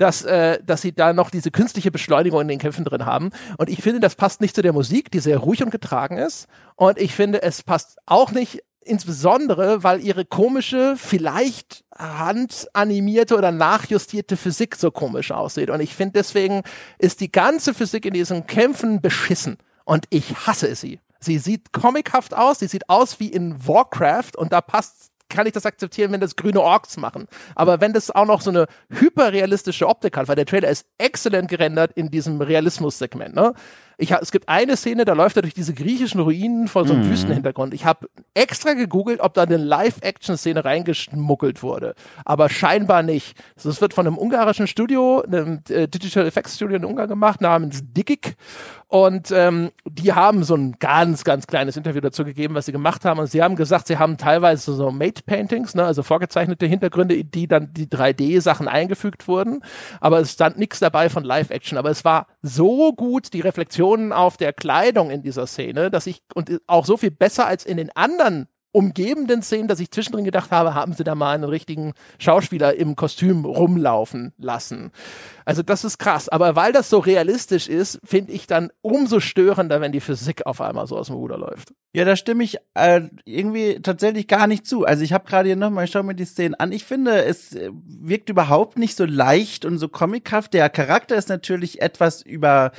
dass, äh, dass sie da noch diese künstliche Beschleunigung in den Kämpfen drin haben. Und ich finde, das passt nicht zu der Musik, die sehr ruhig und getragen ist. Und ich finde, es passt auch nicht insbesondere, weil ihre komische, vielleicht handanimierte oder nachjustierte Physik so komisch aussieht. Und ich finde, deswegen ist die ganze Physik in diesen Kämpfen beschissen. Und ich hasse sie. Sie sieht comichaft aus, sie sieht aus wie in Warcraft und da passt kann ich das akzeptieren, wenn das grüne Orks machen. Aber wenn das auch noch so eine hyperrealistische Optik hat, weil der Trailer ist exzellent gerendert in diesem Realismus-Segment, ne? Ich hab, es gibt eine Szene, da läuft er durch diese griechischen Ruinen vor so einem mhm. Wüstenhintergrund. Ich habe extra gegoogelt, ob da eine Live-Action-Szene reingeschmuggelt wurde. Aber scheinbar nicht. Das wird von einem ungarischen Studio, einem äh, Digital Effects Studio in Ungarn gemacht, namens Digik. Und ähm, die haben so ein ganz, ganz kleines Interview dazu gegeben, was sie gemacht haben. Und sie haben gesagt, sie haben teilweise so Made-Paintings, ne, also vorgezeichnete Hintergründe, die dann die 3D-Sachen eingefügt wurden. Aber es stand nichts dabei von Live-Action. Aber es war so gut, die Reflexionen auf der Kleidung in dieser Szene, dass ich, und auch so viel besser als in den anderen umgebenden Szenen, dass ich zwischendrin gedacht habe, haben sie da mal einen richtigen Schauspieler im Kostüm rumlaufen lassen. Also das ist krass. Aber weil das so realistisch ist, finde ich dann umso störender, wenn die Physik auf einmal so aus dem Ruder läuft. Ja, da stimme ich äh, irgendwie tatsächlich gar nicht zu. Also ich habe gerade hier nochmal, ich schaue mir die Szenen an. Ich finde, es äh, wirkt überhaupt nicht so leicht und so comichaft. Der Charakter ist natürlich etwas über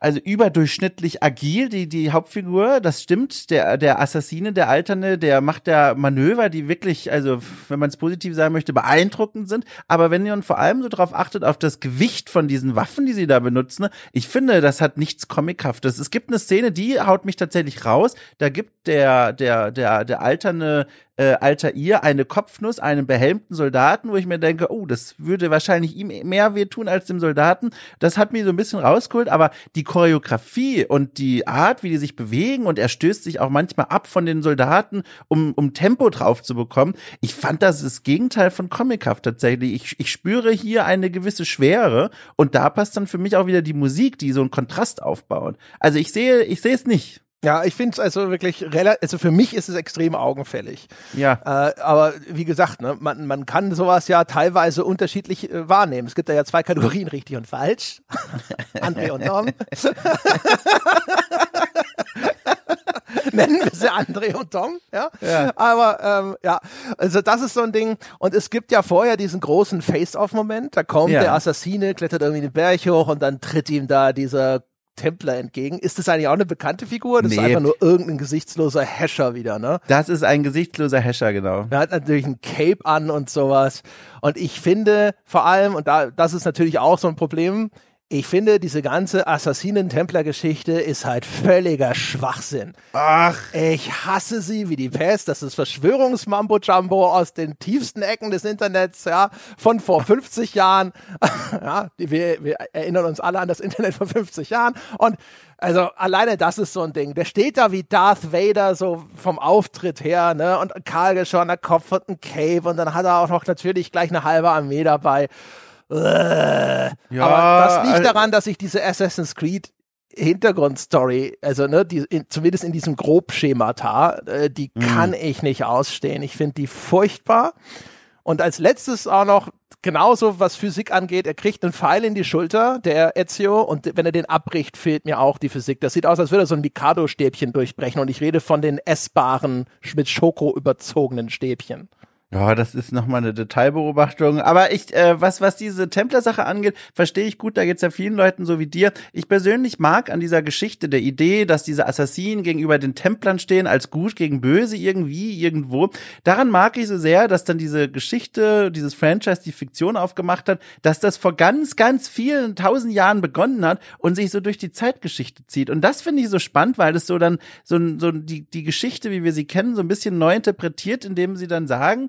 also überdurchschnittlich agil, die, die Hauptfigur, das stimmt, der, der Assassine, der Alterne, der macht da Manöver, die wirklich, also wenn man es positiv sagen möchte, beeindruckend sind. Aber wenn ihr vor allem so drauf achtet, auf das Gewicht von diesen Waffen, die sie da benutzen, ich finde, das hat nichts Comichaftes. Es gibt eine Szene, die haut mich tatsächlich raus. Da gibt der, der, der, der alterne äh, Altair eine Kopfnuss einem behelmten Soldaten, wo ich mir denke, oh, das würde wahrscheinlich ihm mehr wehtun als dem Soldaten. Das hat mich so ein bisschen rausgeholt, aber die Choreografie und die Art, wie die sich bewegen und er stößt sich auch manchmal ab von den Soldaten, um, um Tempo drauf zu bekommen. Ich fand das das Gegenteil von comichaft tatsächlich. Ich, ich spüre hier eine gewisse Schwere und da passt dann für mich auch wieder die Musik, die so einen Kontrast aufbaut. Also ich sehe, ich sehe es nicht. Ja, ich finde es also wirklich relativ, also für mich ist es extrem augenfällig. Ja. Äh, aber wie gesagt, ne, man, man kann sowas ja teilweise unterschiedlich äh, wahrnehmen. Es gibt da ja zwei Kategorien, richtig und falsch. André und Tom. Nennen wir sie André und Tom, ja. ja. Aber ähm, ja, also das ist so ein Ding. Und es gibt ja vorher diesen großen Face-Off-Moment. Da kommt ja. der Assassine, klettert irgendwie den Berg hoch und dann tritt ihm da dieser Templer entgegen. Ist das eigentlich auch eine bekannte Figur? Das nee. ist einfach nur irgendein gesichtsloser Hescher wieder, ne? Das ist ein gesichtsloser Hescher, genau. Er hat natürlich ein Cape an und sowas. Und ich finde vor allem, und da, das ist natürlich auch so ein Problem, ich finde, diese ganze Assassinen-Templer-Geschichte ist halt völliger Schwachsinn. Ach. Ich hasse sie wie die Pest. Das ist Verschwörungsmambo-Jumbo aus den tiefsten Ecken des Internets, ja, von vor 50 Jahren. ja, wir, wir erinnern uns alle an das Internet vor 50 Jahren. Und also alleine das ist so ein Ding. Der steht da wie Darth Vader so vom Auftritt her, ne? Und kahlgeschorener Kopf und ein Cape und dann hat er auch noch natürlich gleich eine halbe Armee dabei. Ja, Aber das liegt daran, dass ich diese Assassin's Creed Hintergrundstory, also ne, die, in, zumindest in diesem Grobschemata, äh, die mhm. kann ich nicht ausstehen. Ich finde die furchtbar. Und als letztes auch noch genauso, was Physik angeht, er kriegt einen Pfeil in die Schulter, der Ezio, und wenn er den abbricht, fehlt mir auch die Physik. Das sieht aus, als würde er so ein Mikado-Stäbchen durchbrechen. Und ich rede von den essbaren, mit Schoko überzogenen Stäbchen. Ja, das ist nochmal eine Detailbeobachtung. Aber ich, äh, was, was diese Templer-Sache angeht, verstehe ich gut, da geht's ja vielen Leuten so wie dir. Ich persönlich mag an dieser Geschichte der Idee, dass diese Assassinen gegenüber den Templern stehen, als gut gegen böse irgendwie, irgendwo. Daran mag ich so sehr, dass dann diese Geschichte, dieses Franchise, die Fiktion aufgemacht hat, dass das vor ganz, ganz vielen tausend Jahren begonnen hat und sich so durch die Zeitgeschichte zieht. Und das finde ich so spannend, weil es so dann so, so die, die Geschichte, wie wir sie kennen, so ein bisschen neu interpretiert, indem sie dann sagen,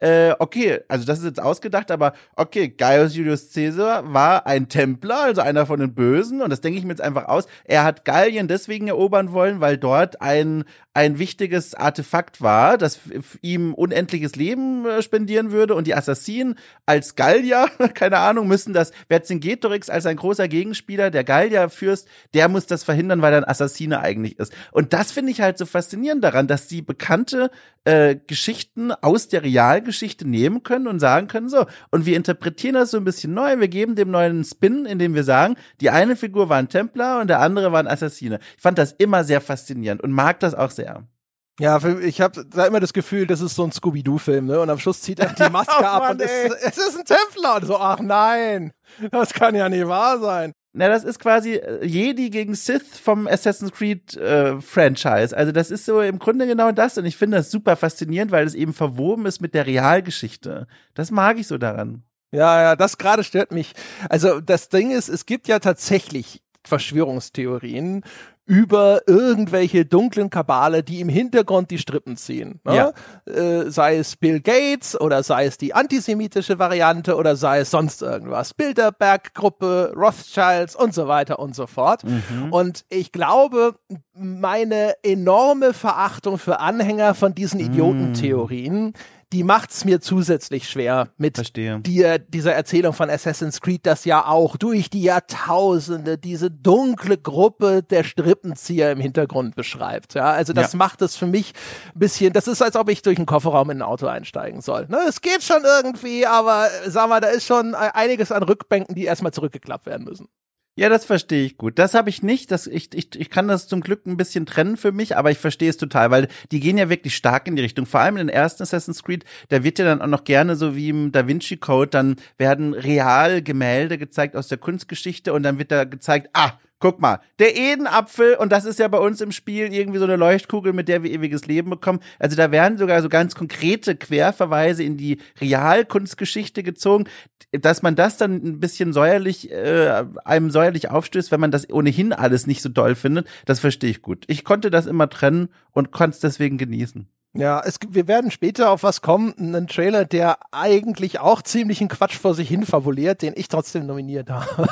äh, okay, also das ist jetzt ausgedacht, aber okay, Gaius Julius Caesar war ein Templer, also einer von den Bösen, und das denke ich mir jetzt einfach aus. Er hat Gallien deswegen erobern wollen, weil dort ein, ein wichtiges Artefakt war, das ihm unendliches Leben äh, spendieren würde, und die Assassinen als Gallier, keine Ahnung, müssen das, Vercingetorix als ein großer Gegenspieler, der Gallier-Fürst, der muss das verhindern, weil er ein Assassine eigentlich ist. Und das finde ich halt so faszinierend daran, dass die bekannte äh, Geschichten aus der Realgeschichte nehmen können und sagen können, so, und wir interpretieren das so ein bisschen neu, wir geben dem neuen Spin, indem wir sagen, die eine Figur war ein Templer und der andere war ein Assassine. Ich fand das immer sehr faszinierend und mag das auch sehr. Ja, ich habe da immer das Gefühl, das ist so ein Scooby-Doo-Film, ne? Und am Schluss zieht er die Maske oh, ab Mann, und es, es, ist ein Templer. Und so, ach nein, das kann ja nicht wahr sein. Na, das ist quasi äh, Jedi gegen Sith vom Assassin's Creed äh, Franchise. Also das ist so im Grunde genau das und ich finde das super faszinierend, weil es eben verwoben ist mit der Realgeschichte. Das mag ich so daran. Ja, ja, das gerade stört mich. Also das Ding ist, es gibt ja tatsächlich Verschwörungstheorien über irgendwelche dunklen Kabale, die im Hintergrund die Strippen ziehen. Ne? Ja. Äh, sei es Bill Gates oder sei es die antisemitische Variante oder sei es sonst irgendwas. Bilderberg-Gruppe, Rothschilds und so weiter und so fort. Mhm. Und ich glaube, meine enorme Verachtung für Anhänger von diesen mhm. Idiotentheorien mhm die macht's mir zusätzlich schwer mit Verstehe. Die, dieser Erzählung von Assassin's Creed, das ja auch durch die Jahrtausende diese dunkle Gruppe der Strippenzieher im Hintergrund beschreibt. Ja, also das ja. macht es für mich ein bisschen, das ist, als ob ich durch einen Kofferraum in ein Auto einsteigen soll. Ne, es geht schon irgendwie, aber sag mal, da ist schon einiges an Rückbänken, die erstmal zurückgeklappt werden müssen. Ja, das verstehe ich gut. Das habe ich nicht. Das, ich, ich, ich kann das zum Glück ein bisschen trennen für mich, aber ich verstehe es total, weil die gehen ja wirklich stark in die Richtung. Vor allem in den ersten Assassin's Creed, da wird ja dann auch noch gerne so wie im Da Vinci Code, dann werden real Gemälde gezeigt aus der Kunstgeschichte und dann wird da gezeigt, ah, Guck mal, der Edenapfel, und das ist ja bei uns im Spiel irgendwie so eine Leuchtkugel, mit der wir ewiges Leben bekommen. Also da werden sogar so ganz konkrete Querverweise in die Realkunstgeschichte gezogen, dass man das dann ein bisschen säuerlich, äh, einem säuerlich aufstößt, wenn man das ohnehin alles nicht so doll findet. Das verstehe ich gut. Ich konnte das immer trennen und konnte es deswegen genießen. Ja, es, wir werden später auf was kommen, einen Trailer, der eigentlich auch ziemlichen Quatsch vor sich hin fabuliert, den ich trotzdem nominiert habe.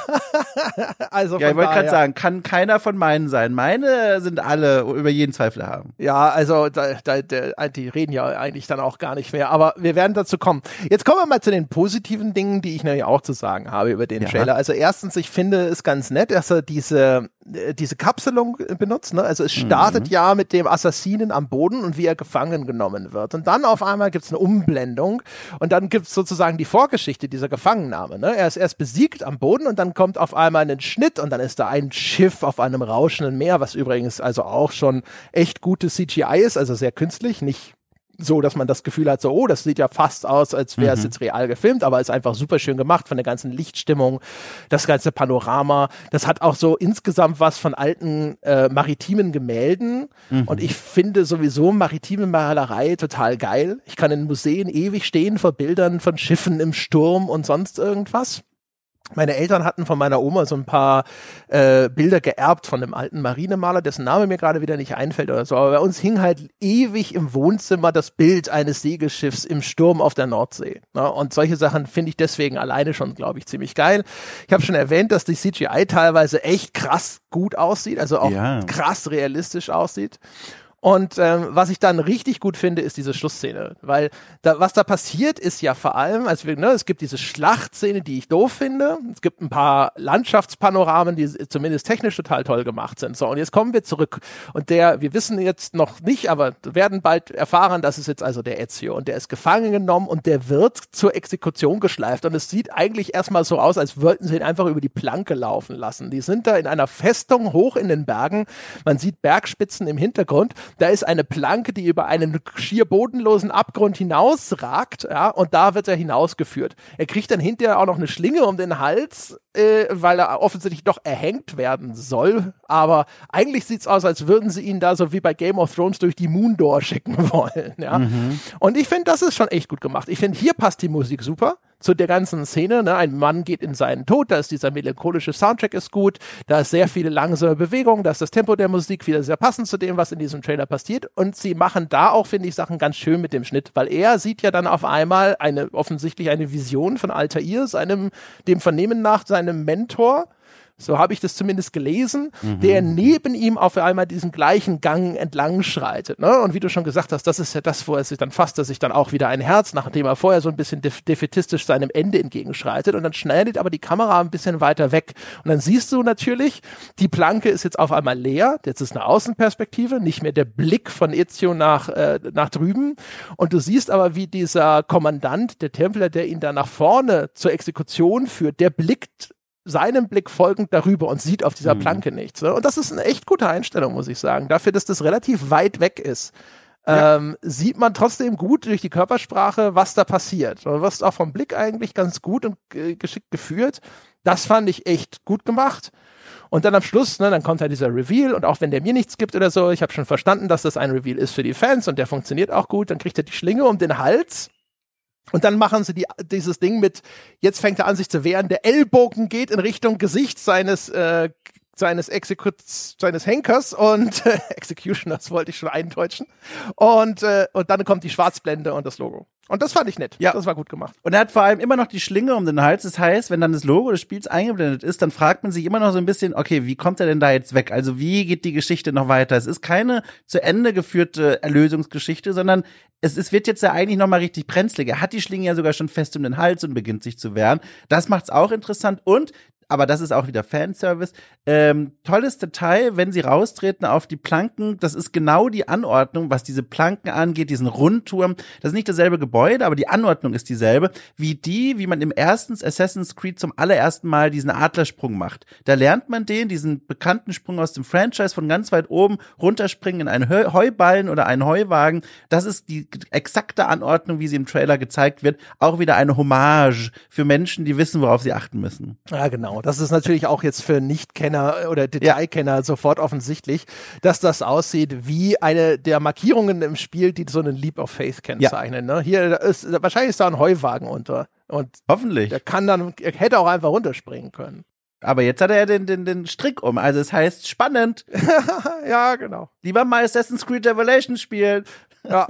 also ja, ich wollte gerade sagen, kann keiner von meinen sein. Meine sind alle über jeden Zweifel haben. Ja, also da, da, da, die reden ja eigentlich dann auch gar nicht mehr, aber wir werden dazu kommen. Jetzt kommen wir mal zu den positiven Dingen, die ich nämlich auch zu sagen habe über den ja. Trailer. Also erstens, ich finde es ganz nett, dass er diese äh, diese Kapselung benutzt. Ne? Also es startet mhm. ja mit dem Assassinen am Boden und wie er gefangen genommen wird. Und dann auf einmal gibt es eine Umblendung und dann gibt es sozusagen die Vorgeschichte dieser Gefangennahme. Ne? Er ist erst besiegt am Boden und dann kommt auf einmal ein Schnitt und dann ist da ein Schiff auf einem rauschenden Meer, was übrigens also auch schon echt gutes CGI ist, also sehr künstlich, nicht so, dass man das Gefühl hat, so, oh, das sieht ja fast aus, als wäre es mhm. jetzt real gefilmt, aber ist einfach super schön gemacht von der ganzen Lichtstimmung, das ganze Panorama. Das hat auch so insgesamt was von alten äh, maritimen Gemälden. Mhm. Und ich finde sowieso maritime Malerei total geil. Ich kann in Museen ewig stehen vor Bildern von Schiffen im Sturm und sonst irgendwas. Meine Eltern hatten von meiner Oma so ein paar äh, Bilder geerbt von einem alten Marinemaler, dessen Name mir gerade wieder nicht einfällt oder so. Aber bei uns hing halt ewig im Wohnzimmer das Bild eines Segelschiffs im Sturm auf der Nordsee. Ne? Und solche Sachen finde ich deswegen alleine schon, glaube ich, ziemlich geil. Ich habe schon erwähnt, dass die CGI teilweise echt krass gut aussieht, also auch ja. krass realistisch aussieht. Und ähm, was ich dann richtig gut finde, ist diese Schlussszene. Weil da, was da passiert, ist ja vor allem, also ne, es gibt diese Schlachtszene, die ich doof finde. Es gibt ein paar Landschaftspanoramen, die zumindest technisch total toll gemacht sind. So, und jetzt kommen wir zurück. Und der, wir wissen jetzt noch nicht, aber werden bald erfahren, das ist jetzt also der Ezio. Und der ist gefangen genommen und der wird zur Exekution geschleift. Und es sieht eigentlich erstmal so aus, als wollten sie ihn einfach über die Planke laufen lassen. Die sind da in einer Festung hoch in den Bergen. Man sieht Bergspitzen im Hintergrund da ist eine Planke, die über einen schier bodenlosen Abgrund hinausragt, ja, und da wird er hinausgeführt. Er kriegt dann hinterher auch noch eine Schlinge um den Hals, äh, weil er offensichtlich doch erhängt werden soll, aber eigentlich sieht's aus, als würden sie ihn da so wie bei Game of Thrones durch die Moondor schicken wollen, ja. Mhm. Und ich finde, das ist schon echt gut gemacht. Ich finde, hier passt die Musik super zu der ganzen Szene. Ne? Ein Mann geht in seinen Tod, da ist dieser melancholische Soundtrack ist gut, da ist sehr viele langsame Bewegungen, da ist das Tempo der Musik wieder sehr passend zu dem, was in diesem Trailer passiert. Und sie machen da auch, finde ich, Sachen ganz schön mit dem Schnitt, weil er sieht ja dann auf einmal eine offensichtlich eine Vision von Altair, seinem, dem Vernehmen nach seinem Mentor so habe ich das zumindest gelesen, mhm. der neben ihm auf einmal diesen gleichen Gang entlang schreitet. Ne? Und wie du schon gesagt hast, das ist ja das, wo er sich dann fasst, er sich dann auch wieder ein Herz, nachdem er vorher so ein bisschen def defetistisch seinem Ende entgegenschreitet. Und dann schneidet aber die Kamera ein bisschen weiter weg. Und dann siehst du natürlich, die Planke ist jetzt auf einmal leer. Jetzt ist eine Außenperspektive, nicht mehr der Blick von Ezio nach, äh, nach drüben. Und du siehst aber, wie dieser Kommandant, der Templer, der ihn da nach vorne zur Exekution führt, der blickt seinem Blick folgend darüber und sieht auf dieser mhm. Planke nichts. Ne? Und das ist eine echt gute Einstellung, muss ich sagen. Dafür, dass das relativ weit weg ist, ja. ähm, sieht man trotzdem gut durch die Körpersprache, was da passiert. Du wirst auch vom Blick eigentlich ganz gut und äh, geschickt geführt. Das fand ich echt gut gemacht. Und dann am Schluss, ne, dann kommt halt dieser Reveal und auch wenn der mir nichts gibt oder so, ich habe schon verstanden, dass das ein Reveal ist für die Fans und der funktioniert auch gut, dann kriegt er die Schlinge um den Hals und dann machen sie die, dieses Ding mit, jetzt fängt er an, sich zu wehren. Der Ellbogen geht in Richtung Gesicht seines, äh, seines Exekut seines Henkers und äh, Executioners wollte ich schon eindeutschen. Und, äh, und dann kommt die Schwarzblende und das Logo. Und das fand ich nett. Ja. Das war gut gemacht. Und er hat vor allem immer noch die Schlinge um den Hals. Das heißt, wenn dann das Logo des Spiels eingeblendet ist, dann fragt man sich immer noch so ein bisschen, okay, wie kommt er denn da jetzt weg? Also wie geht die Geschichte noch weiter? Es ist keine zu Ende geführte Erlösungsgeschichte, sondern es, es wird jetzt ja eigentlich noch mal richtig brenzlig. Er hat die Schlinge ja sogar schon fest um den Hals und beginnt sich zu wehren. Das macht's auch interessant. Und aber das ist auch wieder Fanservice. Ähm, tolles Detail, wenn sie raustreten auf die Planken, das ist genau die Anordnung, was diese Planken angeht, diesen Rundturm. Das ist nicht dasselbe Gebäude, aber die Anordnung ist dieselbe, wie die, wie man im ersten Assassin's Creed zum allerersten Mal diesen Adlersprung macht. Da lernt man den, diesen bekannten Sprung aus dem Franchise von ganz weit oben runterspringen in einen Heuballen oder einen Heuwagen. Das ist die exakte Anordnung, wie sie im Trailer gezeigt wird. Auch wieder eine Hommage für Menschen, die wissen, worauf sie achten müssen. Ja, genau. Genau, das ist natürlich auch jetzt für Nichtkenner oder Detailkenner ja. sofort offensichtlich, dass das aussieht wie eine der Markierungen im Spiel, die so einen Leap of Faith kennzeichnen. Ja. Ne? Hier ist wahrscheinlich ist da ein Heuwagen unter. Und hoffentlich. Der kann dann, er hätte auch einfach runterspringen können. Aber jetzt hat er ja den, den, den Strick um. Also es heißt spannend. ja, genau. Lieber mal Assassin's Creed Revelation spielen. Ja.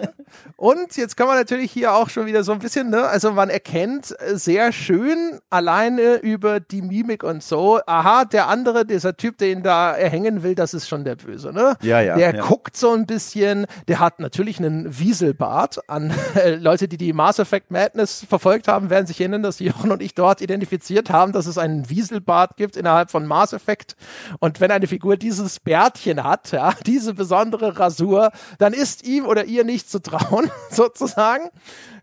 Und jetzt kann man natürlich hier auch schon wieder so ein bisschen, ne, also man erkennt sehr schön alleine über die Mimik und so, aha, der andere, dieser Typ, den da erhängen will, das ist schon der Böse, ne? Ja, ja. Der ja. guckt so ein bisschen, der hat natürlich einen Wieselbart an äh, Leute, die die Mass Effect Madness verfolgt haben, werden sich erinnern, dass Jochen und ich dort identifiziert haben, dass es einen Wieselbart gibt innerhalb von Mass Effect. Und wenn eine Figur dieses Bärtchen hat, ja, diese besondere Rasur, dann ist ihm oder ihr nicht zu trauen, sozusagen.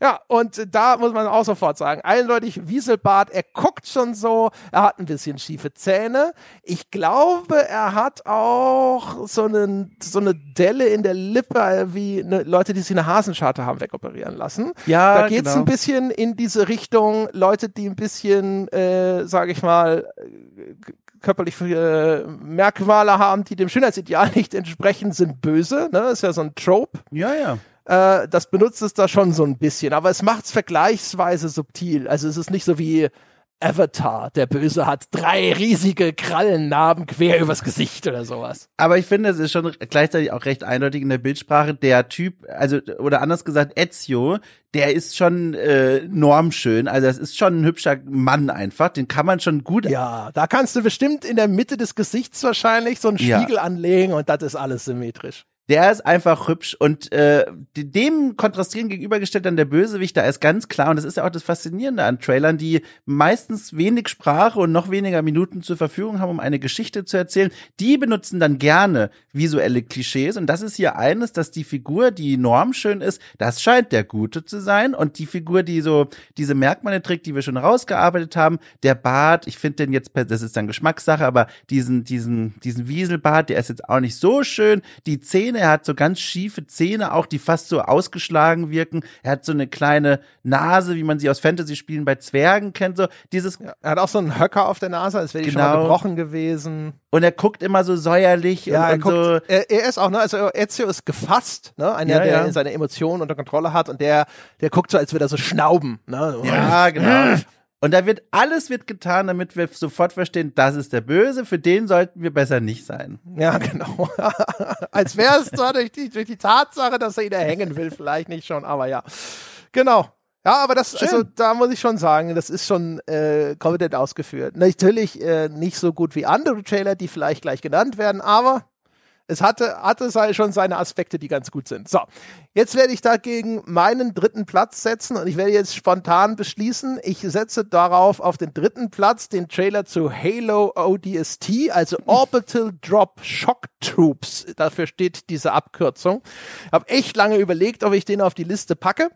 Ja, und da muss man auch sofort sagen, eindeutig Wieselbart, er guckt schon so, er hat ein bisschen schiefe Zähne. Ich glaube, er hat auch so, einen, so eine Delle in der Lippe, wie eine, Leute, die sich eine Hasenscharte haben wegoperieren lassen. Ja, da geht es genau. ein bisschen in diese Richtung, Leute, die ein bisschen, äh, sage ich mal, körperliche äh, Merkmale haben, die dem Schönheitsideal nicht entsprechen, sind böse. Ne? Das ist ja so ein Trope. Ja, ja. Äh, das benutzt es da schon so ein bisschen, aber es macht es vergleichsweise subtil. Also es ist nicht so wie Avatar. Der Böse hat drei riesige Krallennarben quer übers Gesicht oder sowas. Aber ich finde, es ist schon gleichzeitig auch recht eindeutig in der Bildsprache. Der Typ, also, oder anders gesagt, Ezio, der ist schon äh, normschön. Also, das ist schon ein hübscher Mann einfach. Den kann man schon gut. Ja, da kannst du bestimmt in der Mitte des Gesichts wahrscheinlich so einen Spiegel ja. anlegen und das ist alles symmetrisch. Der ist einfach hübsch und äh, dem kontrastieren gegenübergestellt dann der Bösewicht, da ist ganz klar, und das ist ja auch das Faszinierende an Trailern, die meistens wenig Sprache und noch weniger Minuten zur Verfügung haben, um eine Geschichte zu erzählen. Die benutzen dann gerne visuelle Klischees und das ist hier eines, dass die Figur, die normschön ist, das scheint der Gute zu sein und die Figur, die so diese Merkmale trägt, die wir schon rausgearbeitet haben, der Bart, ich finde den jetzt, das ist dann Geschmackssache, aber diesen, diesen, diesen Wieselbart, der ist jetzt auch nicht so schön, die Zähne, er hat so ganz schiefe Zähne auch, die fast so ausgeschlagen wirken. Er hat so eine kleine Nase, wie man sie aus Fantasy-Spielen bei Zwergen kennt. So dieses. Ja, er hat auch so einen Höcker auf der Nase, als wäre die genau. schon mal genau. gebrochen gewesen. Und er guckt immer so säuerlich ja, und, er, und guckt, so. Er, er, ist auch, ne, also Ezio ist gefasst, ne, einer, ja, der ja. seine Emotionen unter Kontrolle hat und der, der guckt so, als würde er so schnauben, ne. Ja, genau. Und da wird alles wird getan, damit wir sofort verstehen, das ist der Böse, für den sollten wir besser nicht sein. Ja, genau. Als wäre es zwar durch die, durch die Tatsache, dass er ihn erhängen will, vielleicht nicht schon, aber ja. Genau. Ja, aber das, Schön. also da muss ich schon sagen, das ist schon äh, kompetent ausgeführt. Natürlich äh, nicht so gut wie andere Trailer, die vielleicht gleich genannt werden, aber es hatte, hatte schon seine Aspekte, die ganz gut sind. So, jetzt werde ich dagegen meinen dritten Platz setzen und ich werde jetzt spontan beschließen, ich setze darauf auf den dritten Platz den Trailer zu Halo ODST, also Orbital Drop Shock Troops. Dafür steht diese Abkürzung. Ich habe echt lange überlegt, ob ich den auf die Liste packe.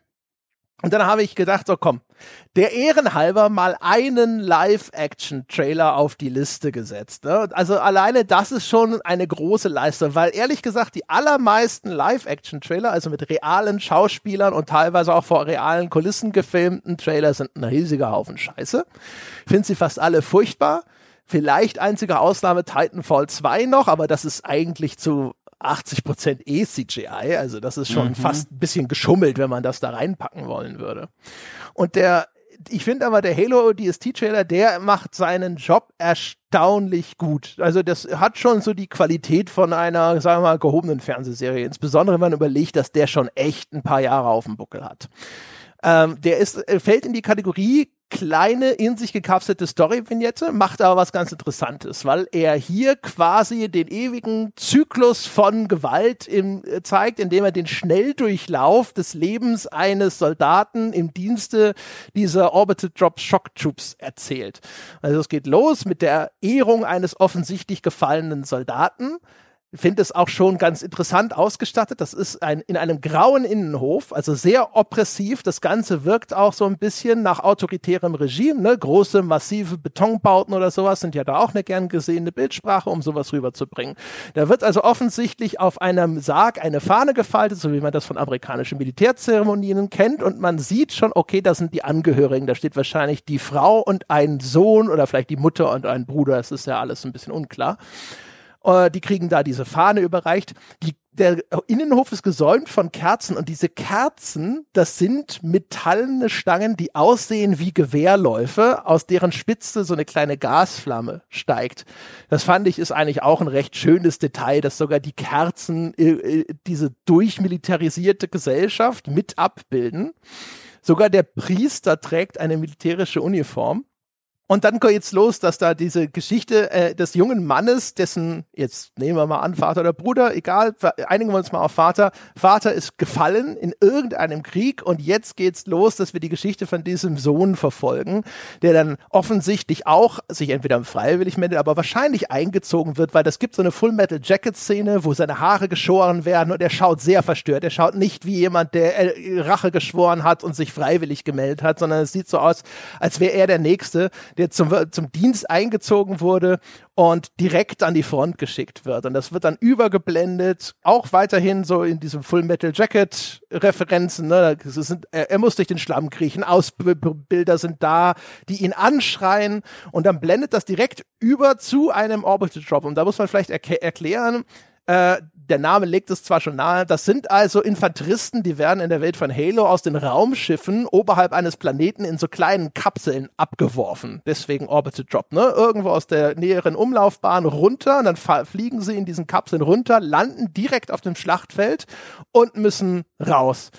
Und dann habe ich gedacht, so komm, der Ehrenhalber mal einen Live-Action-Trailer auf die Liste gesetzt. Ne? Also alleine das ist schon eine große Leistung, weil ehrlich gesagt die allermeisten Live-Action-Trailer, also mit realen Schauspielern und teilweise auch vor realen Kulissen gefilmten Trailer, sind ein riesiger Haufen Scheiße. Ich finde sie fast alle furchtbar. Vielleicht einzige Ausnahme Titanfall 2 noch, aber das ist eigentlich zu 80 Prozent eh CGI, also das ist schon mhm. fast ein bisschen geschummelt, wenn man das da reinpacken wollen würde. Und der, ich finde aber der Halo DST-Trailer, der macht seinen Job erstaunlich gut. Also das hat schon so die Qualität von einer, sagen wir mal, gehobenen Fernsehserie. Insbesondere, wenn man überlegt, dass der schon echt ein paar Jahre auf dem Buckel hat. Ähm, der ist, fällt in die Kategorie kleine, in sich gekapselte Story-Vignette, macht aber was ganz Interessantes, weil er hier quasi den ewigen Zyklus von Gewalt im, äh, zeigt, indem er den Schnelldurchlauf des Lebens eines Soldaten im Dienste dieser Orbital Drop Shock Troops erzählt. Also es geht los mit der Ehrung eines offensichtlich gefallenen Soldaten finde es auch schon ganz interessant ausgestattet. Das ist ein, in einem grauen Innenhof, also sehr oppressiv. Das Ganze wirkt auch so ein bisschen nach autoritärem Regime. Ne? Große, massive Betonbauten oder sowas sind ja da auch eine gern gesehene Bildsprache, um sowas rüberzubringen. Da wird also offensichtlich auf einem Sarg eine Fahne gefaltet, so wie man das von amerikanischen Militärzeremonien kennt. Und man sieht schon, okay, das sind die Angehörigen. Da steht wahrscheinlich die Frau und ein Sohn oder vielleicht die Mutter und ein Bruder. Es ist ja alles ein bisschen unklar. Äh, die kriegen da diese Fahne überreicht. Die, der Innenhof ist gesäumt von Kerzen und diese Kerzen, das sind metallene Stangen, die aussehen wie Gewehrläufe, aus deren Spitze so eine kleine Gasflamme steigt. Das fand ich ist eigentlich auch ein recht schönes Detail, dass sogar die Kerzen äh, äh diese durchmilitarisierte Gesellschaft mit abbilden. Sogar der Priester trägt eine militärische Uniform. Und dann geht's los, dass da diese Geschichte äh, des jungen Mannes, dessen, jetzt nehmen wir mal an, Vater oder Bruder, egal, einigen wir uns mal auf Vater. Vater ist gefallen in irgendeinem Krieg und jetzt geht's los, dass wir die Geschichte von diesem Sohn verfolgen, der dann offensichtlich auch sich entweder freiwillig meldet, aber wahrscheinlich eingezogen wird, weil das gibt so eine Full Metal Jacket Szene, wo seine Haare geschoren werden und er schaut sehr verstört. Er schaut nicht wie jemand, der äh, Rache geschworen hat und sich freiwillig gemeldet hat, sondern es sieht so aus, als wäre er der Nächste, der zum, zum Dienst eingezogen wurde und direkt an die Front geschickt wird. Und das wird dann übergeblendet, auch weiterhin so in diesem Full Metal Jacket Referenzen. Ne? Sind, er, er, muss durch den Schlamm kriechen, Ausbilder sind da, die ihn anschreien und dann blendet das direkt über zu einem Orbital Drop. Und da muss man vielleicht erk erklären, äh, der Name legt es zwar schon nahe, das sind also Infanteristen, die werden in der Welt von Halo aus den Raumschiffen oberhalb eines Planeten in so kleinen Kapseln abgeworfen. Deswegen Orbital Drop, ne? Irgendwo aus der näheren Umlaufbahn runter und dann fliegen sie in diesen Kapseln runter, landen direkt auf dem Schlachtfeld und müssen raus.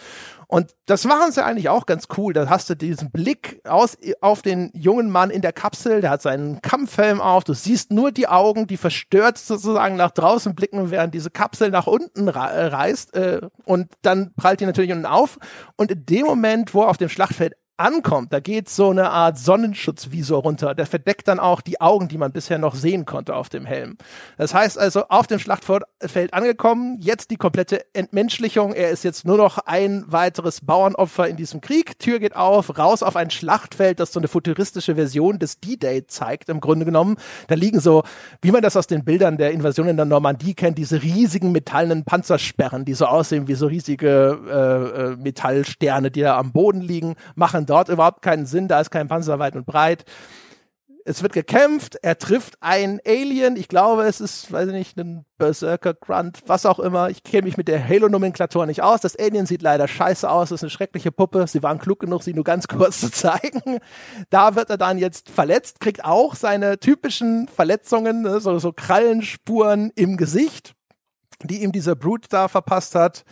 Und das machen sie eigentlich auch ganz cool. Da hast du diesen Blick aus, auf den jungen Mann in der Kapsel, der hat seinen Kampfhelm auf, du siehst nur die Augen, die verstört sozusagen nach draußen blicken, während diese Kapsel nach unten reist äh, und dann prallt die natürlich unten auf und in dem Moment, wo er auf dem Schlachtfeld ankommt, da geht so eine Art Sonnenschutzvisor runter. Der verdeckt dann auch die Augen, die man bisher noch sehen konnte auf dem Helm. Das heißt also, auf dem Schlachtfeld angekommen, jetzt die komplette Entmenschlichung. Er ist jetzt nur noch ein weiteres Bauernopfer in diesem Krieg. Tür geht auf, raus auf ein Schlachtfeld, das so eine futuristische Version des D-Day zeigt, im Grunde genommen. Da liegen so, wie man das aus den Bildern der Invasion in der Normandie kennt, diese riesigen metallenen Panzersperren, die so aussehen wie so riesige äh, äh, Metallsterne, die da am Boden liegen, machen dort überhaupt keinen Sinn, da ist kein Panzer weit und breit. Es wird gekämpft, er trifft ein Alien, ich glaube, es ist, weiß ich nicht, ein Berserker Grunt, was auch immer. Ich kenne mich mit der Halo-Nomenklatur nicht aus. Das Alien sieht leider scheiße aus, ist eine schreckliche Puppe. Sie waren klug genug, sie nur ganz kurz zu zeigen. Da wird er dann jetzt verletzt, kriegt auch seine typischen Verletzungen, ne, so, so Krallenspuren im Gesicht, die ihm dieser Brute da verpasst hat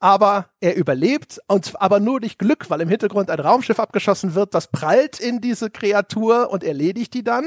aber er überlebt und aber nur durch Glück, weil im Hintergrund ein Raumschiff abgeschossen wird, das prallt in diese Kreatur und erledigt die dann.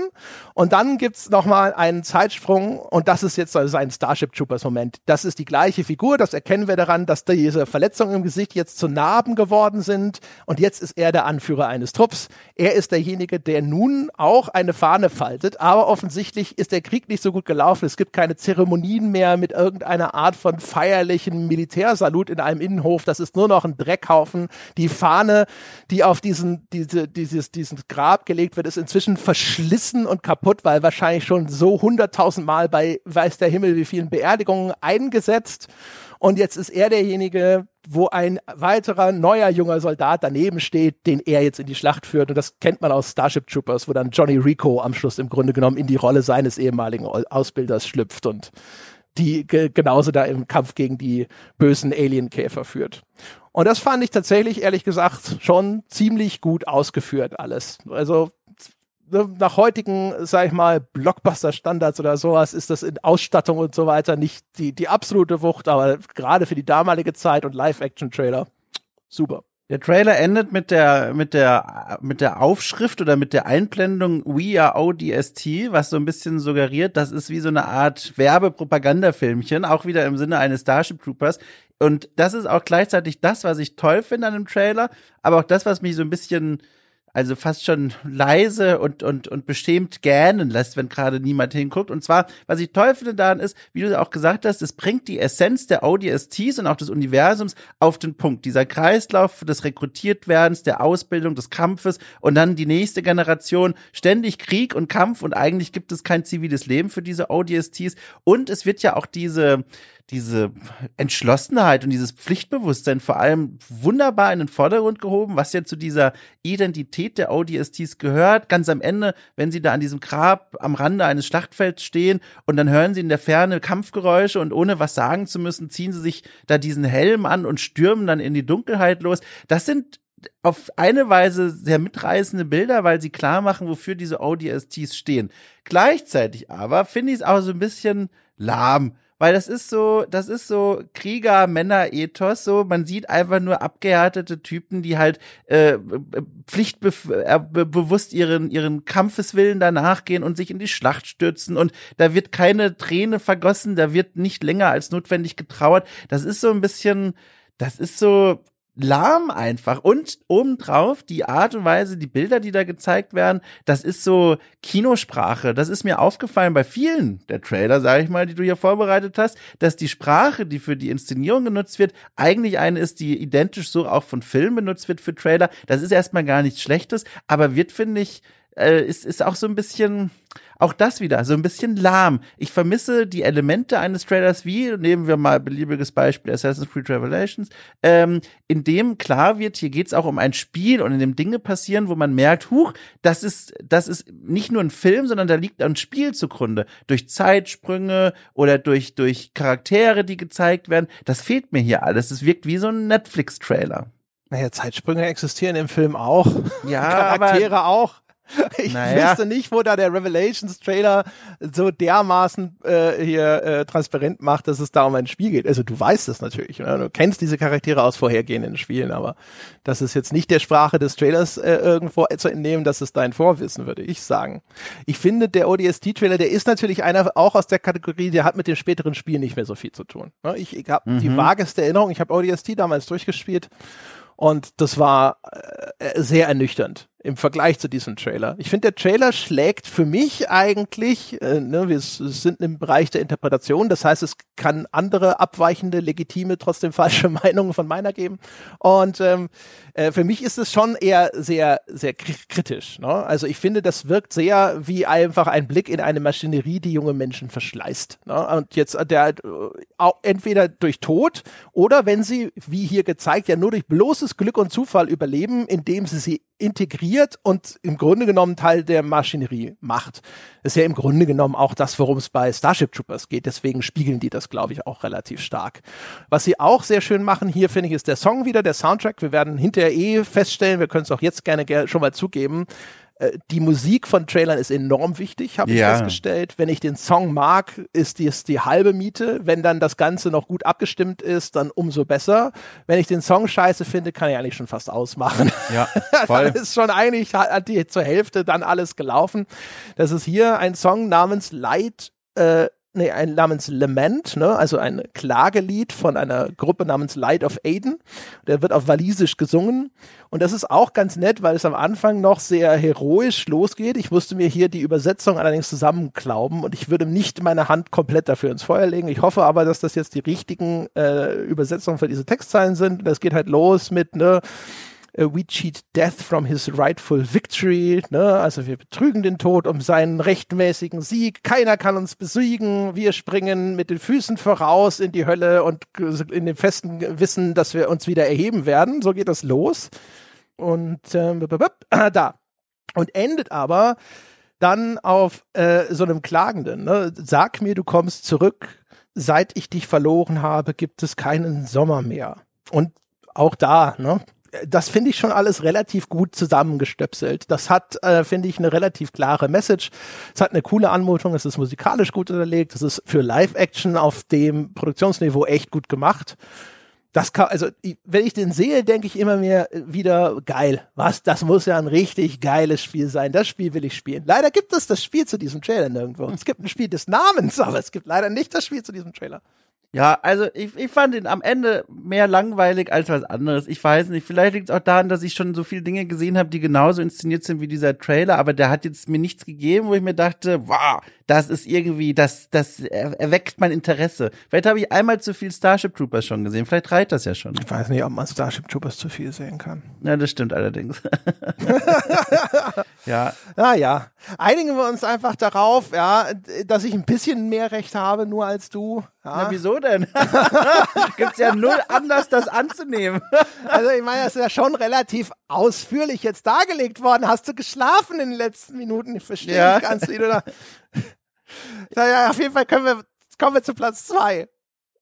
Und dann gibt's noch mal einen Zeitsprung und das ist jetzt also sein Starship Troopers Moment. Das ist die gleiche Figur, das erkennen wir daran, dass diese Verletzungen im Gesicht jetzt zu Narben geworden sind und jetzt ist er der Anführer eines Trupps. Er ist derjenige, der nun auch eine Fahne faltet, aber offensichtlich ist der Krieg nicht so gut gelaufen. Es gibt keine Zeremonien mehr mit irgendeiner Art von feierlichen Militärsalut in einem Innenhof. Das ist nur noch ein Dreckhaufen. Die Fahne, die auf diesen, diese, dieses, diesen Grab gelegt wird, ist inzwischen verschlissen und kaputt, weil wahrscheinlich schon so hunderttausend Mal bei weiß der Himmel wie vielen Beerdigungen eingesetzt. Und jetzt ist er derjenige, wo ein weiterer neuer junger Soldat daneben steht, den er jetzt in die Schlacht führt. Und das kennt man aus Starship Troopers, wo dann Johnny Rico am Schluss im Grunde genommen in die Rolle seines ehemaligen Ausbilders schlüpft und die genauso da im Kampf gegen die bösen Alienkäfer führt. Und das fand ich tatsächlich, ehrlich gesagt, schon ziemlich gut ausgeführt alles. Also ne, nach heutigen, sag ich mal, Blockbuster-Standards oder sowas ist das in Ausstattung und so weiter nicht die, die absolute Wucht, aber gerade für die damalige Zeit und Live-Action-Trailer, super. Der Trailer endet mit der, mit der, mit der Aufschrift oder mit der Einblendung We are ODST, was so ein bisschen suggeriert, das ist wie so eine Art Werbepropagandafilmchen, auch wieder im Sinne eines Starship Troopers. Und das ist auch gleichzeitig das, was ich toll finde an dem Trailer, aber auch das, was mich so ein bisschen also fast schon leise und, und, und beschämt gähnen lässt, wenn gerade niemand hinguckt. Und zwar, was ich toll finde daran ist, wie du auch gesagt hast, es bringt die Essenz der ODSTs und auch des Universums auf den Punkt. Dieser Kreislauf des Rekrutiertwerdens, der Ausbildung, des Kampfes und dann die nächste Generation, ständig Krieg und Kampf und eigentlich gibt es kein ziviles Leben für diese ODSTs. Und es wird ja auch diese, diese Entschlossenheit und dieses Pflichtbewusstsein vor allem wunderbar in den Vordergrund gehoben, was ja zu dieser Identität der ODSTs gehört. Ganz am Ende, wenn sie da an diesem Grab am Rande eines Schlachtfelds stehen und dann hören sie in der Ferne Kampfgeräusche und ohne was sagen zu müssen, ziehen sie sich da diesen Helm an und stürmen dann in die Dunkelheit los. Das sind auf eine Weise sehr mitreißende Bilder, weil sie klar machen, wofür diese ODSTs stehen. Gleichzeitig aber finde ich es auch so ein bisschen lahm weil das ist so, das ist so Krieger-Männer-Ethos, so, man sieht einfach nur abgehärtete Typen, die halt äh, pflichtbewusst äh, ihren, ihren Kampfeswillen danach gehen und sich in die Schlacht stürzen und da wird keine Träne vergossen, da wird nicht länger als notwendig getrauert. Das ist so ein bisschen, das ist so lahm einfach. Und obendrauf die Art und Weise, die Bilder, die da gezeigt werden, das ist so Kinosprache. Das ist mir aufgefallen bei vielen der Trailer, sage ich mal, die du hier vorbereitet hast, dass die Sprache, die für die Inszenierung genutzt wird, eigentlich eine ist, die identisch so auch von Filmen benutzt wird für Trailer. Das ist erstmal gar nichts Schlechtes, aber wird, finde ich, äh, ist, ist auch so ein bisschen, auch das wieder, so ein bisschen lahm. Ich vermisse die Elemente eines Trailers wie, nehmen wir mal beliebiges Beispiel Assassin's Creed Revelations, ähm, in dem klar wird, hier geht's auch um ein Spiel und in dem Dinge passieren, wo man merkt, huch, das ist, das ist nicht nur ein Film, sondern da liegt ein Spiel zugrunde. Durch Zeitsprünge oder durch, durch Charaktere, die gezeigt werden. Das fehlt mir hier alles. Es wirkt wie so ein Netflix-Trailer. Naja, Zeitsprünge existieren im Film auch. Ja, Charaktere auch. Ich Naja. wüsste nicht, wo da der Revelations-Trailer so dermaßen äh, hier äh, transparent macht, dass es da um ein Spiel geht. Also du weißt es natürlich, ne? du kennst diese Charaktere aus vorhergehenden Spielen, aber das ist jetzt nicht der Sprache des Trailers äh, irgendwo zu entnehmen, das ist dein Vorwissen, würde ich sagen. Ich finde, der ODST-Trailer, der ist natürlich einer auch aus der Kategorie, der hat mit dem späteren Spiel nicht mehr so viel zu tun. Ne? Ich, ich habe die vageste Erinnerung, ich habe ODST damals durchgespielt und das war äh, sehr ernüchternd im Vergleich zu diesem Trailer. Ich finde, der Trailer schlägt für mich eigentlich, äh, ne, wir sind im Bereich der Interpretation, das heißt, es kann andere abweichende, legitime, trotzdem falsche Meinungen von meiner geben. Und ähm, äh, für mich ist es schon eher sehr, sehr kri- kritisch. Ne? Also ich finde, das wirkt sehr wie einfach ein Blick in eine Maschinerie, die junge Menschen verschleißt. Ne? Und jetzt äh, der äh, entweder durch Tod oder wenn sie, wie hier gezeigt, ja nur durch bloßes Glück und Zufall überleben, indem sie sie integriert und im Grunde genommen Teil der Maschinerie macht. Das ist ja im Grunde genommen auch das, worum es bei Starship Troopers geht. Deswegen spiegeln die das, glaube ich, auch relativ stark. Was sie auch sehr schön machen hier, finde ich, ist der Song wieder, der Soundtrack. Wir werden hinterher eh feststellen, wir können es auch jetzt gerne ger- schon mal zugeben, die Musik von Trailern ist enorm wichtig, habe ich Ja. festgestellt. Wenn ich den Song mag, ist dies die halbe Miete. Wenn dann das Ganze noch gut abgestimmt ist, dann umso besser. Wenn ich den Song scheiße finde, kann ich eigentlich schon fast ausmachen. Ja, dann voll. ist schon eigentlich hat die zur Hälfte dann alles gelaufen. Das ist hier ein Song namens Light, äh, nee, ein namens Lament, ne, also ein Klagelied von einer Gruppe namens Light of Aden. Der wird auf Walisisch gesungen. Und das ist auch ganz nett, weil es am Anfang noch sehr heroisch losgeht. Ich musste mir hier die Übersetzung allerdings zusammenklauben und ich würde nicht meine Hand komplett dafür ins Feuer legen. Ich hoffe aber, dass das jetzt die richtigen äh, Übersetzungen für diese Textzeilen sind. Das geht halt los mit, ne, we cheat death from his rightful victory, ne? Also wir betrügen den Tod um seinen rechtmäßigen Sieg. Keiner kann uns besiegen. Wir springen mit den Füßen voraus in die Hölle und in dem festen Wissen, dass wir uns wieder erheben werden. So geht das los. Und ah, da. Und endet aber dann auf äh, so einem Klagenden. Ne? Sag mir, du kommst zurück. Seit ich dich verloren habe, gibt es keinen Sommer mehr. Und auch da, ne? Das finde ich schon alles relativ gut zusammengestöpselt. Das hat, äh, finde ich, eine relativ klare Message. Es hat eine coole Anmutung, es ist musikalisch gut unterlegt, es ist für Live-Action auf dem Produktionsniveau echt gut gemacht. Das kann, also wenn ich den sehe, denke ich immer mehr äh, wieder geil. Was? Das muss ja ein richtig geiles Spiel sein. Das Spiel will ich spielen. Leider gibt es das Spiel zu diesem Trailer nirgendwo. Es gibt ein Spiel des Namens, aber es gibt leider nicht das Spiel zu diesem Trailer. Ja, also ich, ich fand ihn am Ende mehr langweilig als was anderes. Ich weiß nicht, vielleicht liegt es auch daran, dass ich schon so viele Dinge gesehen habe, die genauso inszeniert sind wie dieser Trailer, aber der hat jetzt mir nichts gegeben, wo ich mir dachte, wow, das ist irgendwie, das, das er- erweckt mein Interesse. Vielleicht habe ich einmal zu viel Starship Troopers schon gesehen, vielleicht reicht das ja schon. Ich weiß nicht, ob man Starship Troopers zu viel sehen kann. Ja, das stimmt allerdings. ja, Naja, einigen wir uns einfach darauf, ja, dass ich ein bisschen mehr Recht habe, nur als du. Na wieso denn? Gibt's ja null Anlass, das anzunehmen. Also ich meine, das ist ja schon relativ ausführlich jetzt dargelegt worden. Hast du geschlafen in den letzten Minuten? Ich verstehe Ja. nicht ganz, wie du da. Naja, auf jeden Fall können wir, kommen wir zu Platz zwei.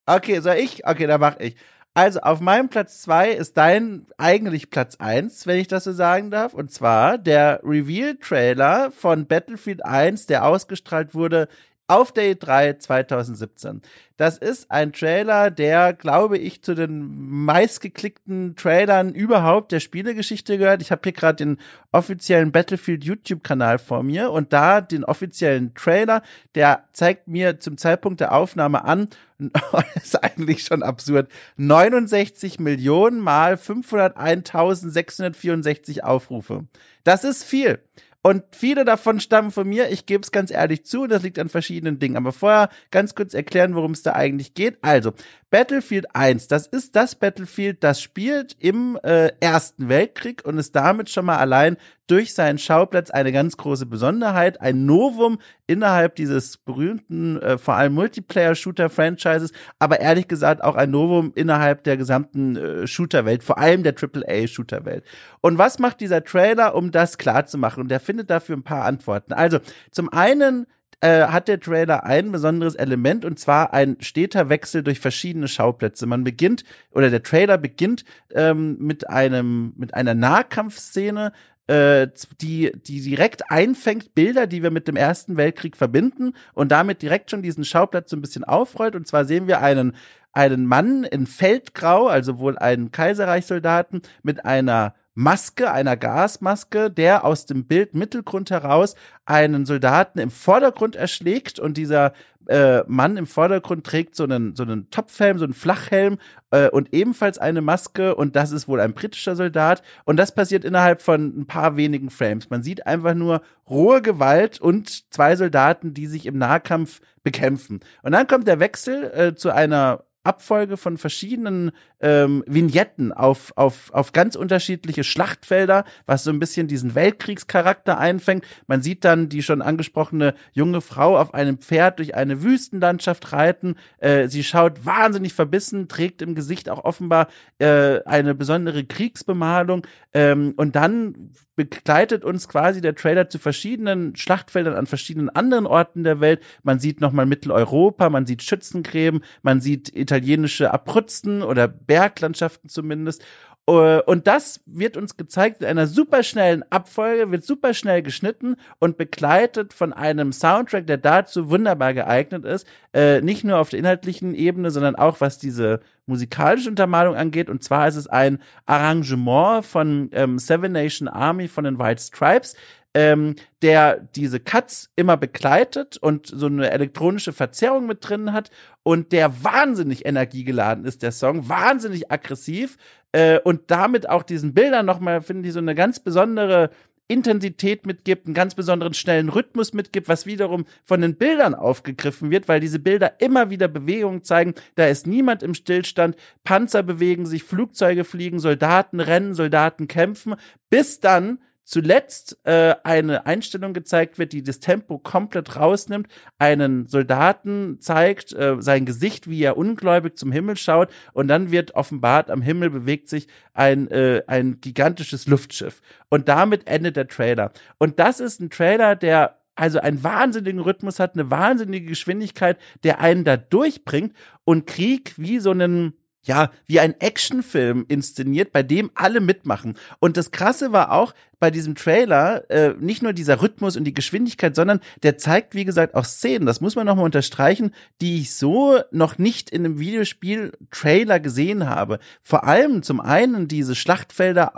Okay, soll ich? Okay, da mach ich. Also auf meinem Platz zwei ist dein eigentlich Platz eins, wenn ich das so sagen darf. Und zwar der Reveal-Trailer von Battlefield 1, der ausgestrahlt wurde auf der E3 2017. Das ist ein Trailer, der, glaube ich, zu den meistgeklickten Trailern überhaupt der Spielegeschichte gehört. Ich habe hier gerade den offiziellen Battlefield YouTube-Kanal vor mir und da den offiziellen Trailer, der zeigt mir zum Zeitpunkt der Aufnahme an, ist eigentlich schon absurd, 69 Millionen mal 501.664 Aufrufe. Das ist viel. Und viele davon stammen von mir. Ich gebe es ganz ehrlich zu, das liegt an verschiedenen Dingen. Aber vorher ganz kurz erklären, worum es da eigentlich geht. Also, Battlefield 1, das ist das Battlefield, das spielt im äh, Ersten Weltkrieg und ist damit schon mal allein durch seinen Schauplatz eine ganz große Besonderheit, ein Novum innerhalb dieses berühmten, äh, vor allem Multiplayer-Shooter-Franchises, aber ehrlich gesagt auch ein Novum innerhalb der gesamten äh, Shooter-Welt, vor allem der AAA-Shooter-Welt. Und was macht dieser Trailer, um das klarzumachen? Und der findet dafür ein paar Antworten. Also, zum einen äh, hat der Trailer ein besonderes Element und zwar ein steter Wechsel durch verschiedene Schauplätze. Man beginnt oder der Trailer beginnt ähm, mit einem mit einer Nahkampfszene, äh, die die direkt einfängt Bilder, die wir mit dem Ersten Weltkrieg verbinden und damit direkt schon diesen Schauplatz so ein bisschen aufrollt. Und zwar sehen wir einen einen Mann in Feldgrau, also wohl einen Kaiserreichssoldaten mit einer Maske, einer Gasmaske, der aus dem Bild Mittelgrund heraus einen Soldaten im Vordergrund erschlägt und dieser äh, Mann im Vordergrund trägt so einen, so einen Topfhelm, so einen Flachhelm äh, und ebenfalls eine Maske und das ist wohl ein britischer Soldat und das passiert innerhalb von ein paar wenigen Frames. Man sieht einfach nur rohe Gewalt und zwei Soldaten, die sich im Nahkampf bekämpfen. Und dann kommt der Wechsel äh, zu einer Abfolge von verschiedenen ähm, Vignetten auf, auf, auf ganz unterschiedliche Schlachtfelder, was so ein bisschen diesen Weltkriegscharakter einfängt. Man sieht dann die schon angesprochene junge Frau auf einem Pferd durch eine Wüstenlandschaft reiten. Äh, sie schaut wahnsinnig verbissen, trägt im Gesicht auch offenbar äh, eine besondere Kriegsbemalung. Ähm, und dann begleitet uns quasi der Trailer zu verschiedenen Schlachtfeldern an verschiedenen anderen Orten der Welt. Man sieht nochmal Mitteleuropa, man sieht Schützengräben, man sieht italienische Abruzzen oder Berglandschaften zumindest. Äh, und das wird uns gezeigt in einer superschnellen Abfolge, wird superschnell geschnitten und begleitet von einem Soundtrack, der dazu wunderbar geeignet ist. Äh, nicht nur auf der inhaltlichen Ebene, sondern auch was diese musikalische Untermalung angeht. Und zwar ist es ein Arrangement von ähm, Seven Nation Army von den White Stripes, ähm, der diese Cuts immer begleitet und so eine elektronische Verzerrung mit drin hat und der wahnsinnig energiegeladen ist, der Song, wahnsinnig aggressiv äh, und damit auch diesen Bildern nochmal, finde ich, so eine ganz besondere Intensität mitgibt, einen ganz besonderen schnellen Rhythmus mitgibt, was wiederum von den Bildern aufgegriffen wird, weil diese Bilder immer wieder Bewegungen zeigen. Da ist niemand im Stillstand. Panzer bewegen sich, Flugzeuge fliegen, Soldaten rennen, Soldaten kämpfen, bis dann zuletzt äh, eine Einstellung gezeigt wird, die das Tempo komplett rausnimmt, einen Soldaten zeigt, äh, sein Gesicht, wie er ungläubig zum Himmel schaut und dann wird offenbart, am Himmel bewegt sich ein, äh, ein gigantisches Luftschiff. Und damit endet der Trailer. Und das ist ein Trailer, der also einen wahnsinnigen Rhythmus hat, eine wahnsinnige Geschwindigkeit, der einen da durchbringt und Krieg wie so einen ja, wie ein Actionfilm inszeniert, bei dem alle mitmachen. Und das Krasse war auch, bei diesem Trailer äh, nicht nur dieser Rhythmus und die Geschwindigkeit, sondern der zeigt, wie gesagt, auch Szenen, das muss man nochmal unterstreichen, die ich so noch nicht in einem Videospiel-Trailer gesehen habe. Vor allem zum einen diese Schlachtfelder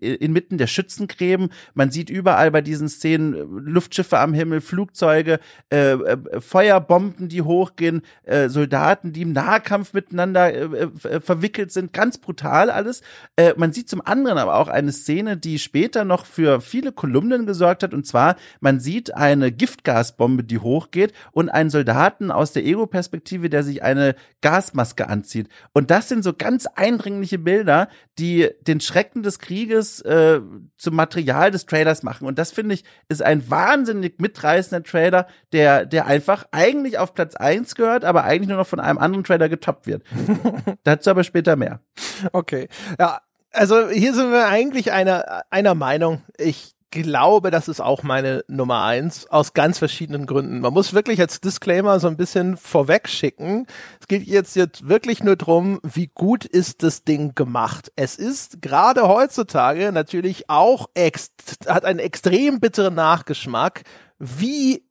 inmitten der Schützengräben. Man sieht überall bei diesen Szenen äh, Luftschiffe am Himmel, Flugzeuge, äh, äh, Feuerbomben, die hochgehen, äh, Soldaten, die im Nahkampf miteinander äh, äh, verwickelt sind. Ganz brutal alles. Man sieht zum anderen aber auch eine Szene, die später noch noch für viele Kolumnen gesorgt hat. Und zwar, man sieht eine Giftgasbombe, die hochgeht und einen Soldaten aus der Ego-Perspektive, der sich eine Gasmaske anzieht. Und das sind so ganz eindringliche Bilder, die den Schrecken des Krieges äh, zum Material des Trailers machen. Und das finde ich ist ein wahnsinnig mitreißender Trailer, der, der einfach eigentlich auf Platz eins gehört, aber eigentlich nur noch von einem anderen Trailer getoppt wird. Dazu aber später mehr. Okay. Ja, also hier sind wir eigentlich einer, einer Meinung. Ich glaube, das ist auch meine Nummer eins, aus ganz verschiedenen Gründen. Man muss wirklich als Disclaimer so ein bisschen vorweg schicken. Es geht jetzt, jetzt wirklich nur drum, wie gut ist das Ding gemacht. Es ist gerade heutzutage natürlich auch hat einen extrem bitteren Nachgeschmack, wie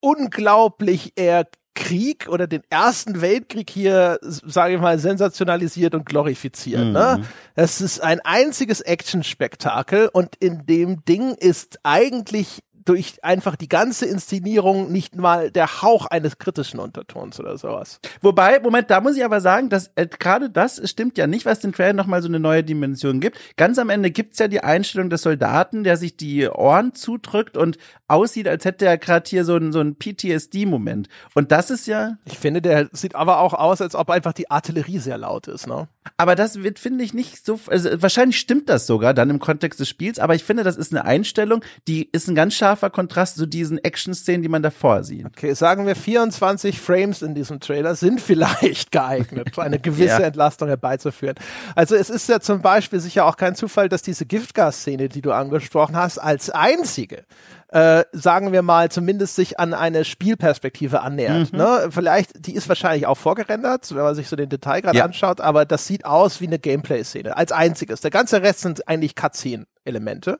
unglaublich er Krieg oder den Ersten Weltkrieg hier, sage ich mal, sensationalisiert und glorifiziert. Ne? Mhm. Ne? Es ist ein einziges Action-Spektakel und in dem Ding ist eigentlich durch einfach die ganze Inszenierung nicht mal der Hauch eines kritischen Untertons oder sowas. Wobei, Moment, da muss ich aber sagen, dass äh, gerade das stimmt ja nicht, was den Trailer nochmal so eine neue Dimension gibt. Ganz am Ende gibt's ja die Einstellung des Soldaten, der sich die Ohren zudrückt und aussieht, als hätte er gerade hier so ein, so PTSD-Moment. Und das ist ja. Ich finde, der sieht aber auch aus, als ob einfach die Artillerie sehr laut ist, ne? Aber das wird, finde ich, nicht so. Also wahrscheinlich stimmt das sogar dann im Kontext des Spiels, aber ich finde, das ist eine Einstellung, die ist ein ganz scharfer Kontrast zu diesen Action-Szenen, die man davor sieht. Okay, sagen wir 24 Frames in diesem Trailer sind vielleicht geeignet, eine gewisse ja. Entlastung herbeizuführen. Also es ist ja zum Beispiel sicher auch kein Zufall, dass diese Giftgas-Szene, die du angesprochen hast, als einzige äh, sagen wir mal, zumindest sich an eine Spielperspektive annähert. Mhm. Ne? Vielleicht, die ist wahrscheinlich auch vorgerendert, wenn man sich so den Detail gerade ja. anschaut, aber das sieht aus wie eine Gameplay-Szene, als einziges. Der ganze Rest sind eigentlich Cutscene. Elemente.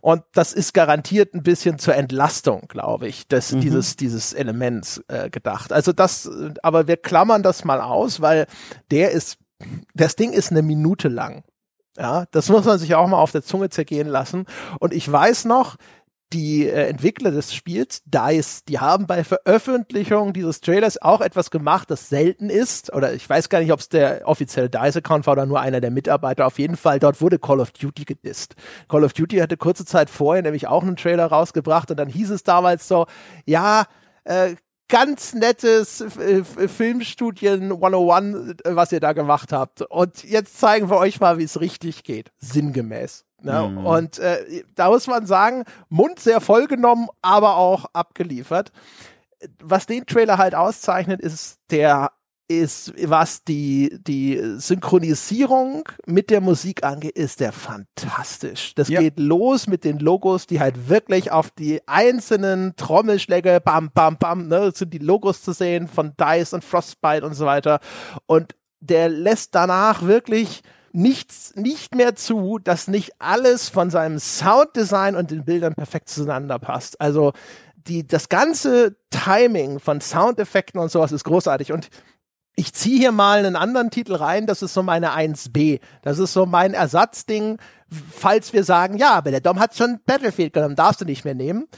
Und das ist garantiert ein bisschen zur Entlastung, glaube ich, des, mhm. dieses, dieses Elements äh, gedacht. Also das, aber wir klammern das mal aus, weil der ist, das Ding ist eine Minute lang. Ja, das muss man sich auch mal auf der Zunge zergehen lassen. Und ich weiß noch, die äh, Entwickler des Spiels, DICE, die haben bei Veröffentlichung dieses Trailers auch etwas gemacht, das selten ist. Oder ich weiß gar nicht, ob es der offizielle DICE-Account war oder nur einer der Mitarbeiter. Auf jeden Fall, dort wurde Call of Duty gedisst. Call of Duty hatte kurze Zeit vorher nämlich auch einen Trailer rausgebracht und dann hieß es damals so, ja, äh, ganz nettes äh, Filmstudien 101, äh, was ihr da gemacht habt. Und jetzt zeigen wir euch mal, wie es richtig geht. Sinngemäß. Ne? Mhm. Und äh, da muss man sagen, Mund sehr voll genommen, aber auch abgeliefert. Was den Trailer halt auszeichnet, ist der ist, was die, die Synchronisierung mit der Musik angeht, ist der fantastisch. Das ja. geht los mit den Logos, die halt wirklich auf die einzelnen Trommelschläge, bam, bam, bam, ne, sind die Logos zu sehen von Dice und Frostbite und so weiter. Und der lässt danach wirklich nichts, nicht mehr zu, dass nicht alles von seinem Sounddesign und den Bildern perfekt zueinander passt. Also die, das ganze Timing von Soundeffekten und sowas ist großartig und ich ziehe hier mal einen anderen Titel rein, das ist so meine 1b. Das ist so mein Ersatzding, falls wir sagen, ja, aber der Dom hat schon Battlefield genommen, darfst du nicht mehr nehmen.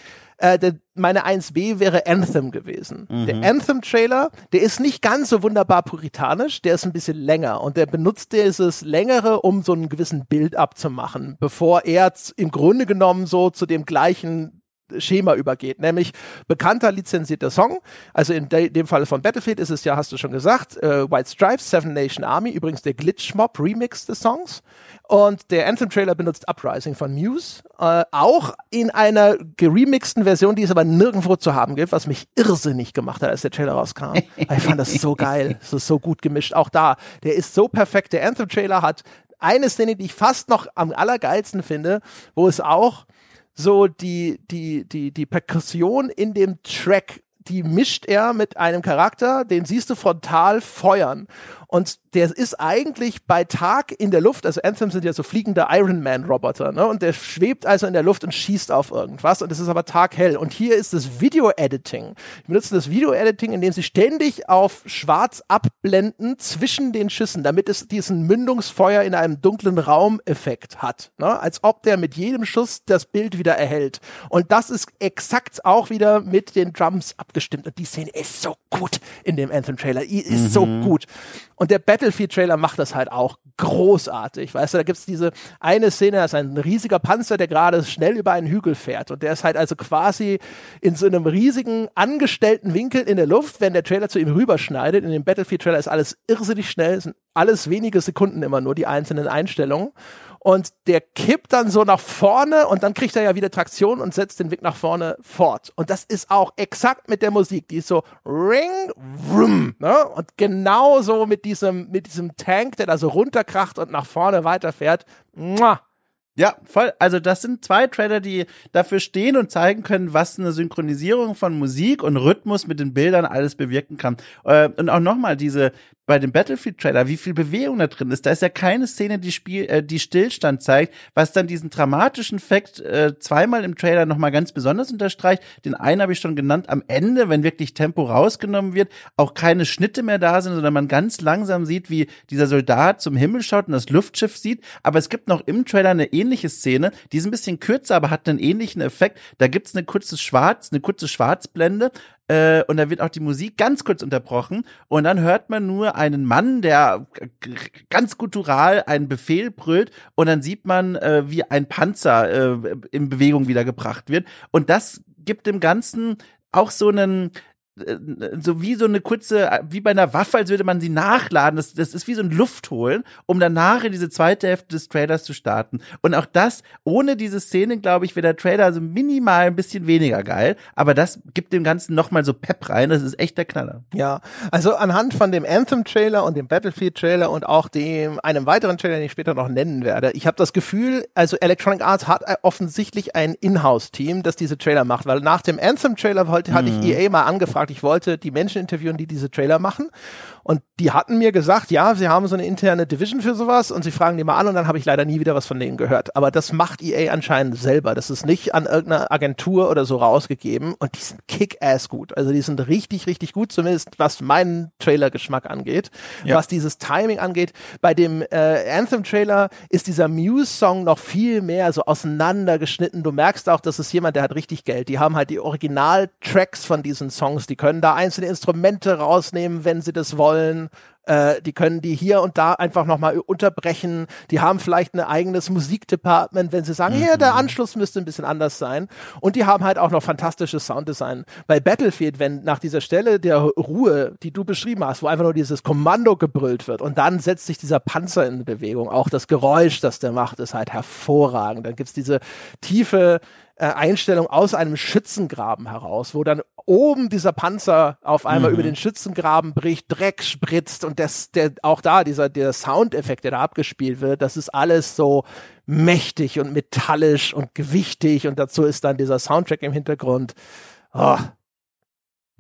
Äh, der, meine 1b wäre Anthem gewesen. Mhm. Der Anthem-Trailer, der ist nicht ganz so wunderbar puritanisch, der ist ein bisschen länger und der benutzt dieses längere, um so einen gewissen Bild abzumachen, bevor er im Grunde genommen so zu dem gleichen Schema übergeht, nämlich bekannter lizenzierter Song. Also in de dem Fall von Battlefield ist es ja, hast du schon gesagt, äh, White Stripes, Seven Nation Army, übrigens der Glitch Mob Remix des Songs. Und der Anthem-Trailer benutzt Uprising von Muse, äh, auch in einer geremixten Version, die es aber nirgendwo zu haben gibt, was mich irrsinnig gemacht hat, als der Trailer rauskam. ich fand das so geil, es ist so gut gemischt. Auch da, der ist so perfekt. Der Anthem-Trailer hat eine Szene, die ich fast noch am allergeilsten finde, wo es auch so die, die, die, die Perkussion in dem Track die mischt er mit einem Charakter, den siehst du frontal feuern. Und der ist eigentlich bei Tag in der Luft, also Anthem sind ja so fliegende Iron Man Roboter, ne? Und der schwebt also in der Luft und schießt auf irgendwas und es ist aber taghell. Und hier ist das Video Editing. Die benutzen das Video Editing, indem sie ständig auf schwarz abblenden zwischen den Schüssen, damit es diesen Mündungsfeuer in einem dunklen Raum Effekt hat, ne? Als ob der mit jedem Schuss das Bild wieder erhält. Und das ist exakt auch wieder mit den Drums abgestimmt. Und die Szene ist so gut in dem Anthem Trailer. Die ist mhm. so gut. Und der Battlefield-Trailer macht das halt auch großartig. Weißt du, da gibt's diese eine Szene, da ist ein riesiger Panzer, der gerade schnell über einen Hügel fährt. Und der ist halt also quasi in so einem riesigen angestellten Winkel in der Luft, wenn der Trailer zu ihm rüberschneidet. In dem Battlefield-Trailer ist alles irrsinnig schnell, sind alles wenige Sekunden immer nur die einzelnen Einstellungen und der kippt dann so nach vorne und dann kriegt er ja wieder Traktion und setzt den Weg nach vorne fort. Und das ist auch exakt mit der Musik, die ist so ring, vroom, ne? Und genauso mit diesem, mit diesem Tank, der da so runterkracht und nach vorne weiterfährt. Muah. Ja, voll. Also das sind zwei Trailer, die dafür stehen und zeigen können, was eine Synchronisierung von Musik und Rhythmus mit den Bildern alles bewirken kann. Äh, und auch nochmal diese bei dem Battlefield-Trailer, wie viel Bewegung da drin ist. Da ist ja keine Szene, die Spiel, äh, die Stillstand zeigt, was dann diesen dramatischen Fakt äh, zweimal im Trailer nochmal ganz besonders unterstreicht. Den einen habe ich schon genannt, am Ende, wenn wirklich Tempo rausgenommen wird, auch keine Schnitte mehr da sind, sondern man ganz langsam sieht, wie dieser Soldat zum Himmel schaut und das Luftschiff sieht. Aber es gibt noch im Trailer eine ähnliche Szene, die ist ein bisschen kürzer, aber hat einen ähnlichen Effekt. Da gibt's eine kurze Schwarz, eine kurze Schwarzblende, äh, und da wird auch die Musik ganz kurz unterbrochen und dann hört man nur einen Mann, der ganz guttural einen Befehl brüllt und dann sieht man, äh, wie ein Panzer äh, in Bewegung wieder gebracht wird. Und das gibt dem Ganzen auch so einen so wie so eine kurze, wie bei einer Waffe, als würde man sie nachladen. Das, das ist wie so ein Luftholen, um danach in diese zweite Hälfte des Trailers zu starten. Und auch das, ohne diese Szene, glaube ich, wäre der Trailer so minimal ein bisschen weniger geil. Aber das gibt dem Ganzen nochmal so Pep rein. Das ist echt der Knaller. Ja, also anhand von dem Anthem-Trailer und dem Battlefield-Trailer und auch dem einem weiteren Trailer, den ich später noch nennen werde, ich habe das Gefühl, also Electronic Arts hat offensichtlich ein Inhouse-Team, das diese Trailer macht. Weil nach dem Anthem-Trailer hatte ich mhm. EA mal angefragt, ich wollte die Menschen interviewen, die diese Trailer machen. Und die hatten mir gesagt, ja, sie haben so eine interne Division für sowas und sie fragen die mal an und dann habe ich leider nie wieder was von denen gehört. Aber das macht EA anscheinend selber. Das ist nicht an irgendeiner Agentur oder so rausgegeben und die sind kick-ass gut. Also die sind richtig, richtig gut, zumindest was meinen Trailer-Geschmack angeht. Ja. Was dieses Timing angeht. Bei dem äh, Anthem-Trailer ist dieser Muse-Song noch viel mehr so auseinandergeschnitten. Du merkst auch, das ist jemand, der hat richtig Geld. Die haben halt die Original-Tracks von diesen Songs. Die können da einzelne Instrumente rausnehmen, wenn sie das wollen wollen. Äh, die können die hier und da einfach nochmal unterbrechen. Die haben vielleicht ein eigenes Musikdepartment, wenn sie sagen, mhm. hier, der Anschluss müsste ein bisschen anders sein. Und die haben halt auch noch fantastisches Sounddesign. Bei Battlefield, wenn nach dieser Stelle der Ruhe, die du beschrieben hast, wo einfach nur dieses Kommando gebrüllt wird und dann setzt sich dieser Panzer in Bewegung. Auch das Geräusch, das der macht, ist halt hervorragend. Dann gibt's diese tiefe äh, Einstellung aus einem Schützengraben heraus, wo dann oben dieser Panzer auf einmal mhm. über den Schützengraben bricht, Dreck spritzt und das, der, auch da, dieser, der Soundeffekt, der da abgespielt wird, das ist alles so mächtig und metallisch und gewichtig und dazu ist dann dieser Soundtrack im Hintergrund. Oh,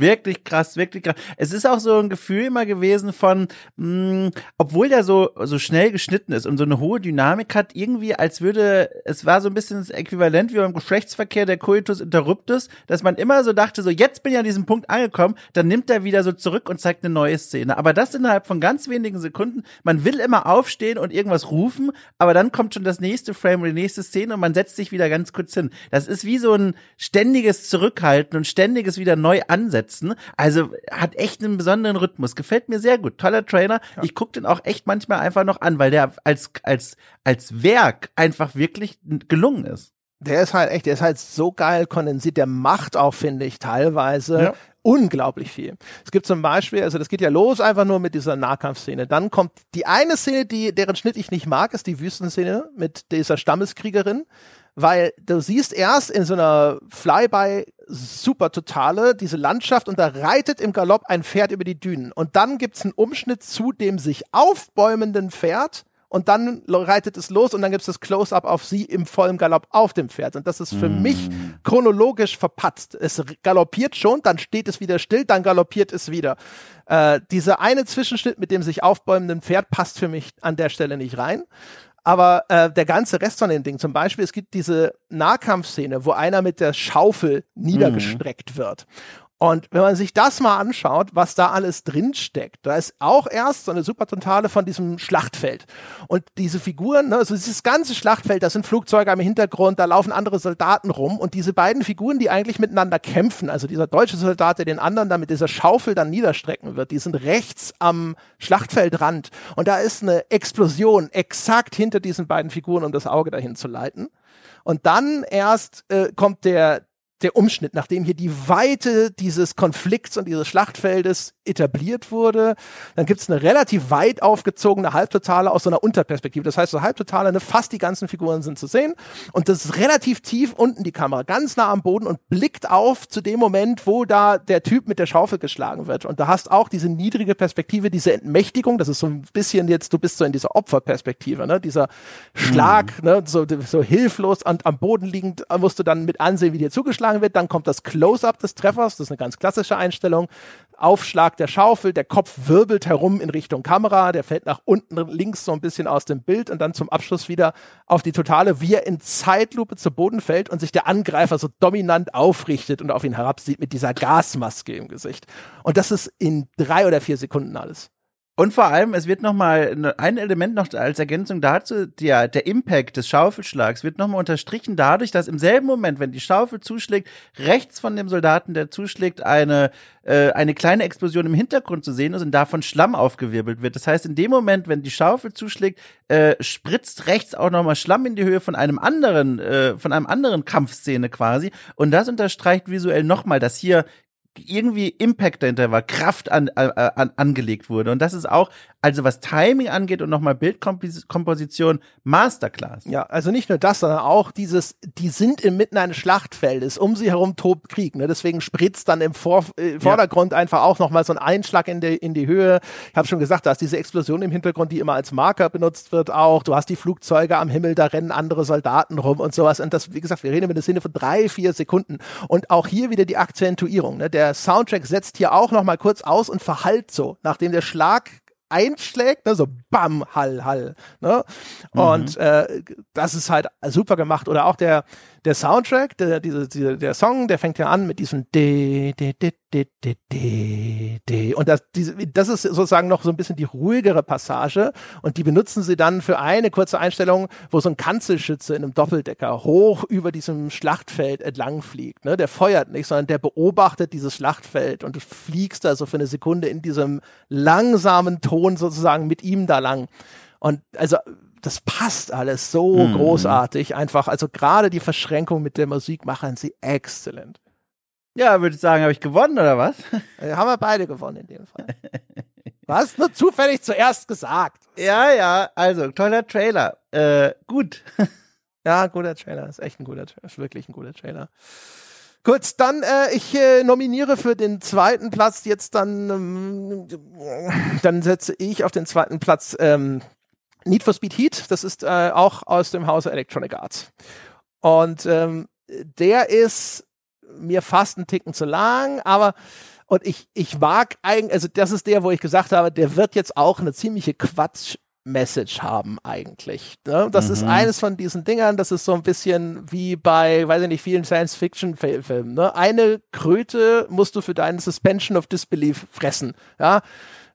Wirklich krass, wirklich krass. Es ist auch so ein Gefühl immer gewesen von, mh, obwohl der so, so schnell geschnitten ist und so eine hohe Dynamik hat, irgendwie als würde, es war so ein bisschen das Äquivalent wie beim Geschlechtsverkehr der Coitus interruptus, dass man immer so dachte, so jetzt bin ich an diesem Punkt angekommen, dann nimmt er wieder so zurück und zeigt eine neue Szene. Aber das innerhalb von ganz wenigen Sekunden. Man will immer aufstehen und irgendwas rufen, aber dann kommt schon das nächste Frame oder die nächste Szene und man setzt sich wieder ganz kurz hin. Das ist wie so ein ständiges Zurückhalten und ständiges wieder neu ansetzen setzen. Also hat echt einen besonderen Rhythmus. Gefällt mir sehr gut. Toller Trainer. Ja. Ich gucke den auch echt manchmal einfach noch an, weil der als, als, als Werk einfach wirklich gelungen ist. Der ist halt echt, der ist halt so geil kondensiert. Der macht auch, finde ich, teilweise ja. unglaublich viel. Es gibt zum Beispiel, also das geht ja los einfach nur mit dieser Nahkampfszene. Dann kommt die eine Szene, die, deren Schnitt ich nicht mag, ist die Wüstenszene mit dieser Stammeskriegerin weil du siehst erst in so einer Flyby super totale diese Landschaft und da reitet im Galopp ein Pferd über die Dünen und dann gibt's einen Umschnitt zu dem sich aufbäumenden Pferd und dann reitet es los und dann gibt's das Close-up auf sie im vollen Galopp auf dem Pferd und das ist für mm. mich chronologisch verpatzt. Es galoppiert schon, dann steht es wieder still, dann galoppiert es wieder. Äh, dieser eine Zwischenschnitt mit dem sich aufbäumenden Pferd passt für mich an der Stelle nicht rein. Aber äh, der ganze Rest von den Dingen, zum Beispiel, es gibt diese Nahkampfszene, wo einer mit der Schaufel niedergestreckt mhm. wird. Und wenn man sich das mal anschaut, was da alles drinsteckt, da ist auch erst so eine super totale von diesem Schlachtfeld. Und diese Figuren, ne, also dieses ganze Schlachtfeld, da sind Flugzeuge im Hintergrund, da laufen andere Soldaten rum und diese beiden Figuren, die eigentlich miteinander kämpfen, also dieser deutsche Soldat, der den anderen da mit dieser Schaufel dann niederstrecken wird, die sind rechts am Schlachtfeldrand und da ist eine Explosion exakt hinter diesen beiden Figuren, um das Auge dahin zu leiten. Und dann erst äh, kommt der, der Umschnitt, nachdem hier die Weite dieses Konflikts und dieses Schlachtfeldes etabliert wurde. Dann gibt es eine relativ weit aufgezogene Halbtotale aus so einer Unterperspektive. Das heißt, so Halbtotale, ne, fast die ganzen Figuren sind zu sehen. Und das ist relativ tief unten die Kamera, ganz nah am Boden und blickt auf zu dem Moment, wo da der Typ mit der Schaufel geschlagen wird. Und da hast auch diese niedrige Perspektive, diese Entmächtigung. Das ist so ein bisschen jetzt, du bist so in dieser Opferperspektive, ne? dieser Schlag, mhm. ne? so, so hilflos und am Boden liegend musst du dann mit ansehen, wie dir zugeschlagen wird. Dann kommt das Close-up des Treffers. Das ist eine ganz klassische Einstellung. Aufschlag der Schaufel, der Kopf wirbelt herum in Richtung Kamera, der fällt nach unten links so ein bisschen aus dem Bild und dann zum Abschluss wieder auf die Totale, wie er in Zeitlupe zu Boden fällt und sich der Angreifer so dominant aufrichtet und auf ihn herabsieht mit dieser Gasmaske im Gesicht. Und das ist in drei oder vier Sekunden alles. Und vor allem, es wird nochmal ein Element noch als Ergänzung dazu, der, der Impact des Schaufelschlags wird nochmal unterstrichen dadurch, dass im selben Moment, wenn die Schaufel zuschlägt, rechts von dem Soldaten, der zuschlägt, eine, äh, eine kleine Explosion im Hintergrund zu sehen ist und davon Schlamm aufgewirbelt wird. Das heißt, in dem Moment, wenn die Schaufel zuschlägt, äh, spritzt rechts auch nochmal Schlamm in die Höhe von einem anderen, äh, von einem anderen Kampfszene quasi. Und das unterstreicht visuell nochmal, dass hier irgendwie Impact dahinter war, Kraft an, äh, an, angelegt wurde. Und das ist auch, also was Timing angeht und nochmal Bildkomposition, Masterclass. Ja, also nicht nur das, sondern auch dieses, die sind inmitten eines Schlachtfeldes, um sie herum tobt Krieg. Ne? Deswegen spritzt dann im Vor äh, Vordergrund ja. einfach auch nochmal so ein Einschlag in, die, in die Höhe. Ich habe schon gesagt, da ist diese Explosion im Hintergrund, die immer als Marker benutzt wird auch. Du hast die Flugzeuge am Himmel, da rennen andere Soldaten rum und sowas. Und das, wie gesagt, wir reden über eine Szene von drei, vier Sekunden. Und auch hier wieder die Akzentuierung. Ne? Der Soundtrack setzt hier auch noch mal kurz aus und verhallt so, nachdem der Schlag einschlägt, ne, so bam, hall, hall. Ne? Mhm. Und äh, das ist halt super gemacht. Oder auch der, der Soundtrack, der, diese, diese, der Song, der fängt ja an mit diesem de, de, de. Und das, das ist sozusagen noch so ein bisschen die ruhigere Passage. Und die benutzen sie dann für eine kurze Einstellung, wo so ein Kanzelschütze in einem Doppeldecker hoch über diesem Schlachtfeld entlang fliegt. Ne? Der feuert nicht, sondern der beobachtet dieses Schlachtfeld und du fliegst da so für eine Sekunde in diesem langsamen Ton sozusagen mit ihm da lang. Und also das passt alles so mhm. großartig einfach. Also gerade die Verschränkung mit der Musik machen sie exzellent. Ja, würde ich sagen, habe ich gewonnen oder was? Ja, haben wir beide gewonnen in dem Fall. Du hast nur zufällig zuerst gesagt. Ja, ja, also toller Trailer. Äh, gut. Ja, guter Trailer. Ist echt ein guter Trailer. Ist wirklich ein guter Trailer. Gut, dann äh, ich äh, nominiere für den zweiten Platz jetzt dann ähm, dann setze ich auf den zweiten Platz ähm, Need for Speed Heat, das ist äh, auch aus dem Hause Electronic Arts. Und ähm, der ist mir fast einen Ticken zu lang, aber und ich, ich mag eigentlich, also das ist der, wo ich gesagt habe, der wird jetzt auch eine ziemliche Quatsch Message haben eigentlich. Ne? Das mhm. ist eines von diesen Dingern, das ist so ein bisschen wie bei, weiß ich nicht, vielen Science-Fiction-Filmen. Ne? Eine Kröte musst du für deinen Suspension of Disbelief fressen. Ja,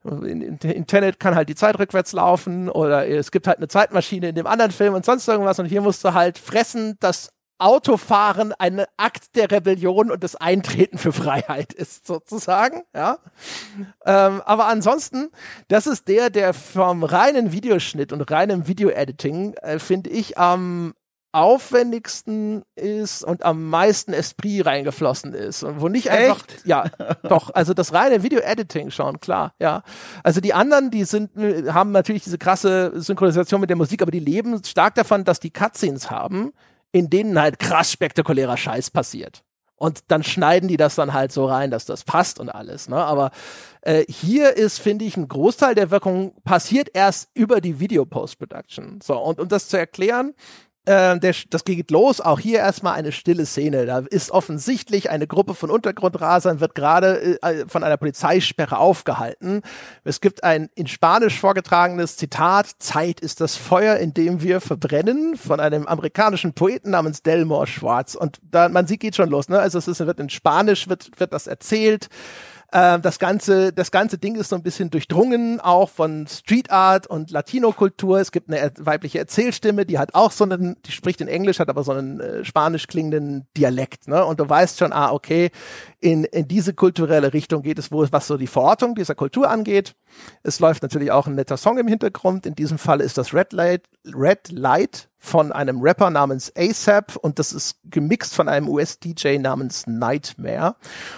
Internet kann halt die Zeit rückwärts laufen oder es gibt halt eine Zeitmaschine in dem anderen Film und sonst irgendwas und hier musst du halt fressen, dass Autofahren ein Akt der Rebellion und das Eintreten für Freiheit ist, sozusagen, ja. Ähm, aber ansonsten, das ist der, der vom reinen Videoschnitt und reinem Video-Editing, äh, finde ich, am aufwendigsten ist und am meisten Esprit reingeflossen ist und wo nicht einfach Echt? ja doch also das reine Video Editing schon klar ja also die anderen die sind haben natürlich diese krasse Synchronisation mit der Musik aber die leben stark davon dass die Cutscenes haben in denen halt krass spektakulärer Scheiß passiert und dann schneiden die das dann halt so rein, dass das passt und alles. Ne? Aber äh, hier ist, finde ich, ein Großteil der Wirkung passiert erst über die Video Post Production. So und um das zu erklären, äh, der, das geht los. Auch hier erstmal eine stille Szene. Da ist offensichtlich eine Gruppe von Untergrundrasern, wird gerade äh, von einer Polizeisperre aufgehalten. Es gibt ein in Spanisch vorgetragenes Zitat: Zeit ist das Feuer, in dem wir verbrennen, von einem amerikanischen Poeten namens Delmore Schwartz. Und da, man sieht, geht schon los. Ne? Also es ist, wird in Spanisch wird, wird das erzählt. Äh, das ganze, das ganze Ding ist so ein bisschen durchdrungen auch von Street Art und Latino-Kultur. Es gibt eine weibliche Erzählstimme, die hat auch so einen, die spricht in Englisch, hat aber so einen äh, spanisch klingenden Dialekt. Ne? Und du weißt schon, ah, okay, in, in diese kulturelle Richtung geht es wohl, was so die Verortung dieser Kultur angeht. Es läuft natürlich auch ein netter Song im Hintergrund. In diesem Fall ist das Red Light, Red Light von einem Rapper namens ASAP und das ist gemixt von einem US-DJ namens Nightmare.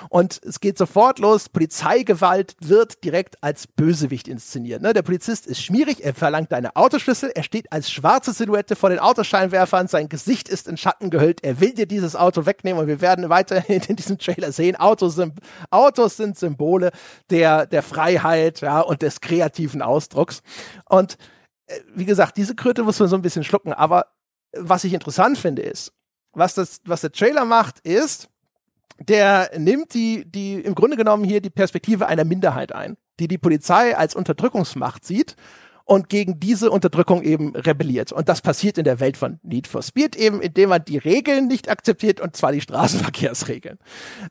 Und es geht sofort los. Polizeigewalt wird direkt als Bösewicht inszeniert. Ne? Der Polizist ist schmierig, er verlangt deine Autoschlüssel, er steht als schwarze Silhouette vor den Autoscheinwerfern, sein Gesicht ist in Schatten gehüllt, er will dir dieses Auto wegnehmen und wir werden weiterhin in diesem Trailer sehen, Autos sind, Autos sind Symbole der, der Freiheit ja, und des kreativen Ausdrucks. Und wie gesagt, diese Kröte muss man so ein bisschen schlucken. Aber was ich interessant finde, ist, was, das, was der Trailer macht, ist, der nimmt die, die im Grunde genommen hier die Perspektive einer Minderheit ein, die die Polizei als Unterdrückungsmacht sieht und gegen diese Unterdrückung eben rebelliert. Und das passiert in der Welt von Need for Speed eben, indem man die Regeln nicht akzeptiert und zwar die Straßenverkehrsregeln.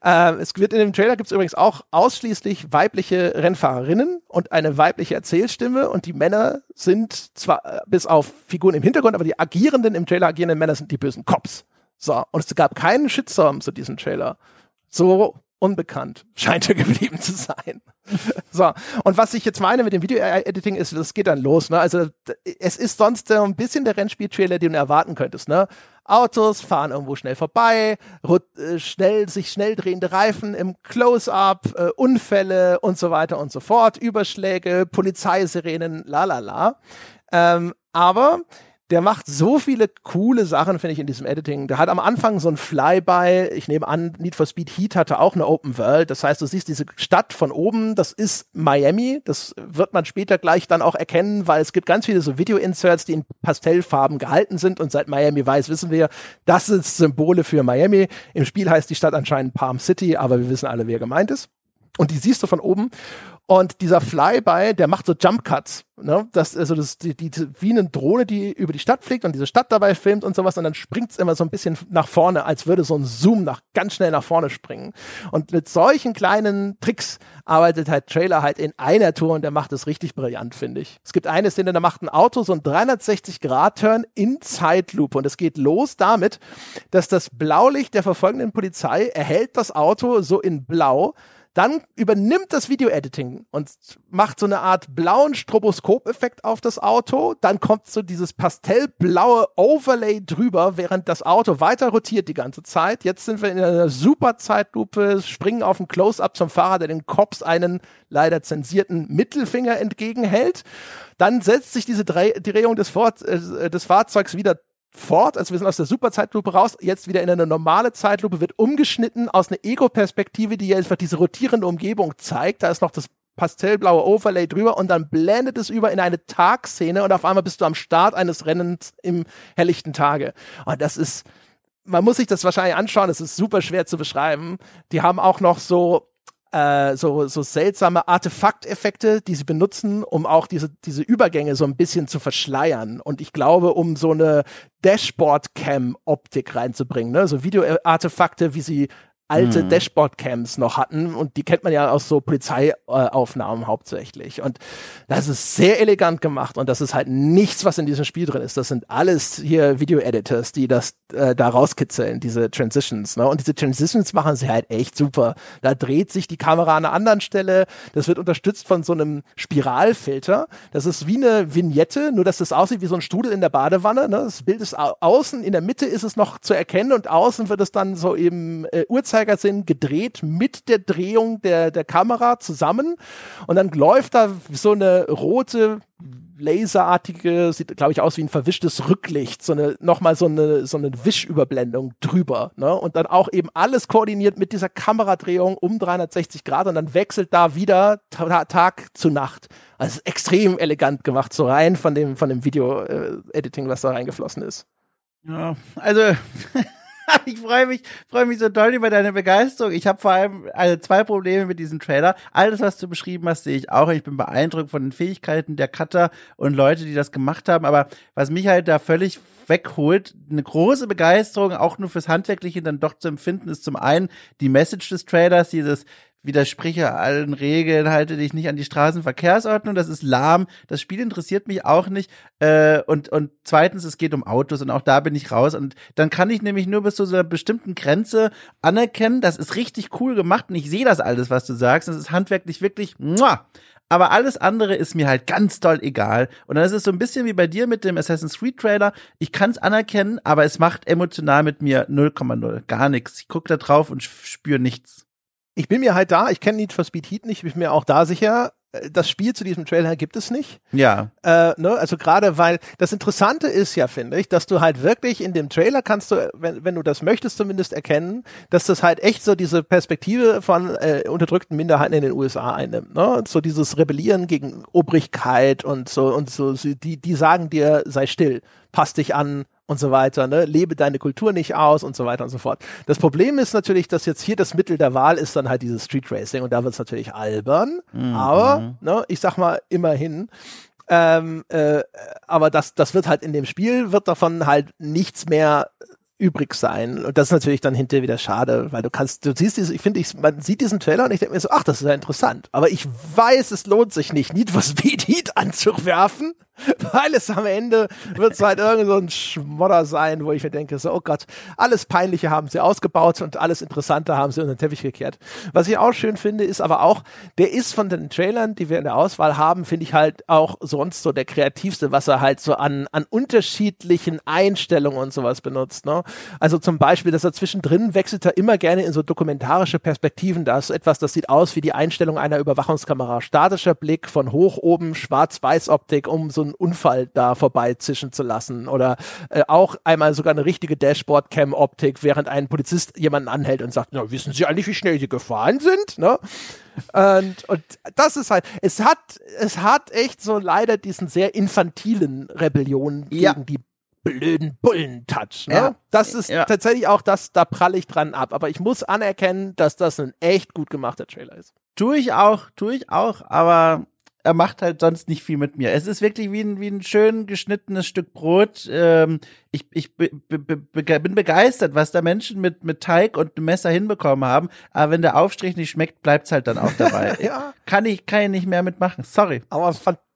Äh, es wird in dem Trailer gibt es übrigens auch ausschließlich weibliche Rennfahrerinnen und eine weibliche Erzählstimme und die Männer sind zwar äh, bis auf Figuren im Hintergrund, aber die agierenden im Trailer agierenden Männer sind die bösen Cops. So, und es gab keinen Shitstorm zu diesem Trailer. So unbekannt scheint er geblieben zu sein. so, und was ich jetzt meine mit dem Video-Editing ist, das geht dann los. Ne? Also es ist sonst äh, ein bisschen der Rennspiel-Trailer, den du erwarten könntest. Ne? Autos fahren irgendwo schnell vorbei, äh, schnell, sich schnell drehende Reifen im Close-Up, äh, Unfälle und so weiter und so fort, Überschläge, Polizeisirenen, la la la. Ähm, aber der macht so viele coole Sachen, finde ich, in diesem Editing. Der hat am Anfang so ein Flyby. Ich nehme an, Need for Speed Heat hatte auch eine Open World. Das heißt, du siehst diese Stadt von oben. Das ist Miami. Das wird man später gleich dann auch erkennen, weil es gibt ganz viele so Video-Inserts, die in Pastellfarben gehalten sind. Und seit Miami weiß, wissen wir, das sind Symbole für Miami. Im Spiel heißt die Stadt anscheinend Palm City, aber wir wissen alle, wer gemeint ist. Und die siehst du von oben. Und dieser Flyby, der macht so Jump Cuts, ne? Das also das die, die wie eine Drohne, die über die Stadt fliegt und diese Stadt dabei filmt und sowas und dann springt's immer so ein bisschen nach vorne, als würde so ein Zoom nach ganz schnell nach vorne springen. Und mit solchen kleinen Tricks arbeitet halt Trailer halt in einer Tour und der macht es richtig brillant, finde ich. Es gibt eine Szene, da macht ein Auto so ein 360 Grad Turn in Zeitlupe und es geht los damit, dass das Blaulicht der verfolgenden Polizei erhält das Auto so in Blau dann übernimmt das Video-Editing und macht so eine Art blauen Stroboskop-Effekt auf das Auto. Dann kommt so dieses pastellblaue Overlay drüber, während das Auto weiter rotiert die ganze Zeit. Jetzt sind wir in einer super Zeitlupe, springen auf ein Close-Up zum Fahrer, der den Cops einen leider zensierten Mittelfinger entgegenhält. Dann setzt sich diese Drehung des, Fort, äh, des Fahrzeugs wieder fort, also wir sind aus der Superzeitlupe raus, jetzt wieder in eine normale Zeitlupe, wird umgeschnitten aus einer Ego-Perspektive, die einfach diese rotierende Umgebung zeigt. Da ist noch das pastellblaue Overlay drüber und dann blendet es über in eine Tagszene und auf einmal bist du am Start eines Rennens im helllichten Tage. Und das ist, man muss sich das wahrscheinlich anschauen, das ist super schwer zu beschreiben. Die haben auch noch so äh, so, so seltsame Artefakteffekte, die sie benutzen, um auch diese, diese Übergänge so ein bisschen zu verschleiern. Und ich glaube, um so eine Dashboard-Cam-Optik reinzubringen, ne? so Video-Artefakte, wie sie alte mhm. Dashboard-Cams noch hatten und die kennt man ja aus so Polizeiaufnahmen hauptsächlich. Und das ist sehr elegant gemacht und das ist halt nichts, was in diesem Spiel drin ist. Das sind alles hier Video-Editors, die das äh, da rauskitzeln, diese Transitions. Ne? Und diese Transitions machen sie halt echt super. Da dreht sich die Kamera an einer anderen Stelle. Das wird unterstützt von so einem Spiralfilter. Das ist wie eine Vignette, nur dass das aussieht wie so ein Strudel in der Badewanne. Ne? Das Bild ist außen, in der Mitte ist es noch zu erkennen und außen wird es dann so eben äh, Uhrzeit Uhrzeigersinn gedreht mit der Drehung der, der Kamera zusammen. Und dann läuft da so eine rote laserartige, sieht glaube ich aus wie ein verwischtes Rücklicht, so eine nochmal so eine so eine Wischüberblendung drüber, ne? Und dann auch eben alles koordiniert mit dieser Kameradrehung um 360 Grad und dann wechselt da wieder ta Tag zu Nacht. Also extrem elegant gemacht, so rein von dem von dem Video äh, was da reingeflossen ist. Ja, also ich freue mich, freue mich so doll über deine Begeisterung. Ich habe vor allem also zwei Probleme mit diesem Trailer. Alles, was du beschrieben hast, sehe ich auch. Ich bin beeindruckt von den Fähigkeiten der Cutter und Leute, die das gemacht haben. Aber was mich halt da völlig wegholt, eine große Begeisterung auch nur fürs Handwerkliche dann doch zu empfinden, ist zum einen die Message des Trailers, dieses widerspreche allen Regeln, halte dich nicht an die Straßenverkehrsordnung, das ist lahm, das Spiel interessiert mich auch nicht. Äh, und, und zweitens, es geht um Autos und auch da bin ich raus. Und dann kann ich nämlich nur bis zu so einer bestimmten Grenze anerkennen, das ist richtig cool gemacht und ich sehe das alles, was du sagst. Das ist handwerklich wirklich. Muah. Aber alles andere ist mir halt ganz doll egal. Und dann ist es so ein bisschen wie bei dir mit dem Assassin's Creed Trailer. Ich kann es anerkennen, aber es macht emotional mit mir 0,0. Gar nichts. Ich gucke da drauf und spüre nichts ich bin mir halt da, ich kenne Need for Speed Heat nicht, ich bin mir auch da sicher, äh, das Spiel zu diesem Trailer gibt es nicht. Ja. Äh, ne? Also gerade weil das Interessante ist ja, finde ich, dass du halt wirklich in dem Trailer kannst du, wenn, wenn du das möchtest, zumindest erkennen, dass das halt echt so diese Perspektive von äh, unterdrückten Minderheiten in den USA einnimmt. Ne? So dieses Rebellieren gegen Obrigkeit und so und so, die, die sagen dir, sei still, pass dich an, und so weiter, ne? lebe deine Kultur nicht aus und so weiter und so fort. Das Problem ist natürlich, dass jetzt hier das Mittel der Wahl ist dann halt dieses Street Racing und da wird es natürlich albern, mhm. aber ne, ich sag mal immerhin, Ähm, äh, aber das, das wird halt in dem Spiel, wird davon halt nichts mehr übrig sein. Und das ist natürlich dann hinterher wieder schade, weil du kannst, du siehst diese, ich finde, ich, man sieht diesen Trailer und ich denke mir so, ach, das ist ja interessant. Aber ich weiß, es lohnt sich nicht, Need for Speed Heat anzuwerfen, weil es am Ende wird es halt irgend so ein Schmodder sein, wo ich mir denke, so, oh Gott, alles Peinliche haben sie ausgebaut und alles Interessante haben sie unter den Teppich gekehrt. Was ich auch schön finde, ist aber auch, der ist von den Trailern, die wir in der Auswahl haben, finde ich halt auch sonst so der kreativste, was er halt so an, an unterschiedlichen Einstellungen und sowas benutzt. Ne? Also zum Beispiel, dass er zwischendrin wechselt er immer gerne in so dokumentarische Perspektiven. Da ist etwas, das sieht aus wie die Einstellung einer Überwachungskamera. Statischer Blick von hoch oben, Schwarz-Weiß-Optik, um so einen Unfall da vorbeizischen zu lassen. Oder äh, auch einmal sogar eine richtige Dashboard-Cam-Optik, während ein Polizist jemanden anhält und sagt, na, wissen Sie eigentlich, wie schnell Sie gefahren sind? Ne? und, und das ist halt, es hat, es hat echt so leider diesen sehr infantilen Rebellion Ja. gegen die blöden Bullen-Touch. Ne? Ja. Das ist Ja. tatsächlich auch das, da pralle ich dran ab. Aber ich muss anerkennen, dass das ein echt gut gemachter Trailer ist. Tue ich auch, tue ich auch, aber er macht halt sonst nicht viel mit mir. Es ist wirklich wie ein, wie ein schön geschnittenes Stück Brot. Ähm, ich ich be, be, be, bin begeistert, was da Menschen mit, mit Teig und einem Messer hinbekommen haben. Aber wenn der Aufstrich nicht schmeckt, bleibt's halt dann auch dabei. Ja. Kann ich, kann ich nicht mehr mitmachen. Sorry. Aber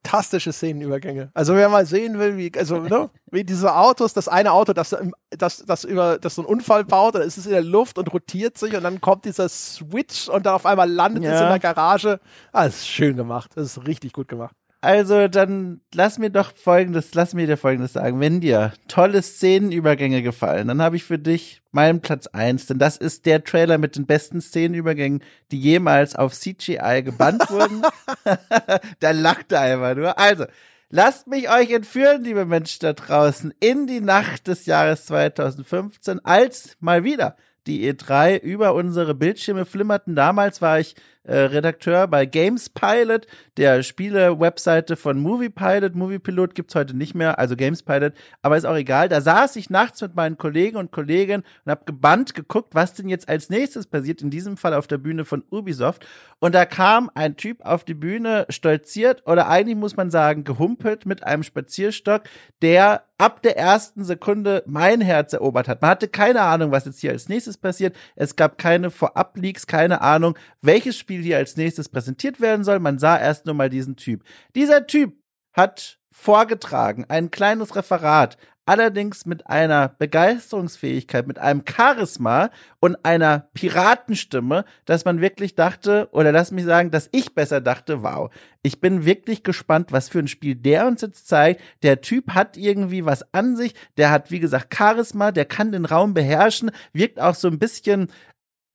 fantastische Szenenübergänge. Also wer mal sehen will, wie, also, ne, wie diese Autos, das eine Auto, das, im- das, das über, das so einen Unfall baut, dann ist es in der Luft und rotiert sich und dann kommt dieser Switch und dann auf einmal landet es Ja. in der Garage. Ah, das ist schön gemacht. Das ist richtig gut gemacht. Also dann lass mir doch folgendes, lass mir dir folgendes sagen. Wenn dir tolle Szenenübergänge gefallen, dann habe ich für dich meinen Platz eins, denn das ist der Trailer mit den besten Szenenübergängen, die jemals auf CGI gebannt wurden. da lacht er einfach nur. Also, lasst mich euch entführen, liebe Menschen da draußen, in die Nacht des Jahres 2015, als mal wieder die E3 über unsere Bildschirme flimmerten. Damals war ich äh, Redakteur bei Games Pilot, der Spiele-Webseite von Movie Pilot. Movie Pilot gibt's heute nicht mehr, also Games Pilot, aber ist auch egal. Da saß ich nachts mit meinen Kollegen und Kolleginnen und habe gebannt geguckt, was denn jetzt als nächstes passiert, in diesem Fall auf der Bühne von Ubisoft. Und da kam ein Typ auf die Bühne, stolziert oder eigentlich muss man sagen, gehumpelt mit einem Spazierstock, der ab der ersten Sekunde mein Herz erobert hat. Man hatte keine Ahnung, was jetzt hier als nächstes passiert. Es gab keine Vorab-Leaks, keine Ahnung, welches Spiel hier als nächstes präsentiert werden soll. Man sah erst nur mal diesen Typ. Dieser Typ hat vorgetragen, ein kleines Referat, allerdings mit einer Begeisterungsfähigkeit, mit einem Charisma und einer Piratenstimme, dass man wirklich dachte, oder lass mich sagen, dass ich besser dachte, wow, ich bin wirklich gespannt, was für ein Spiel der uns jetzt zeigt. Der Typ hat irgendwie was an sich, der hat, wie gesagt, Charisma, der kann den Raum beherrschen, wirkt auch so ein bisschen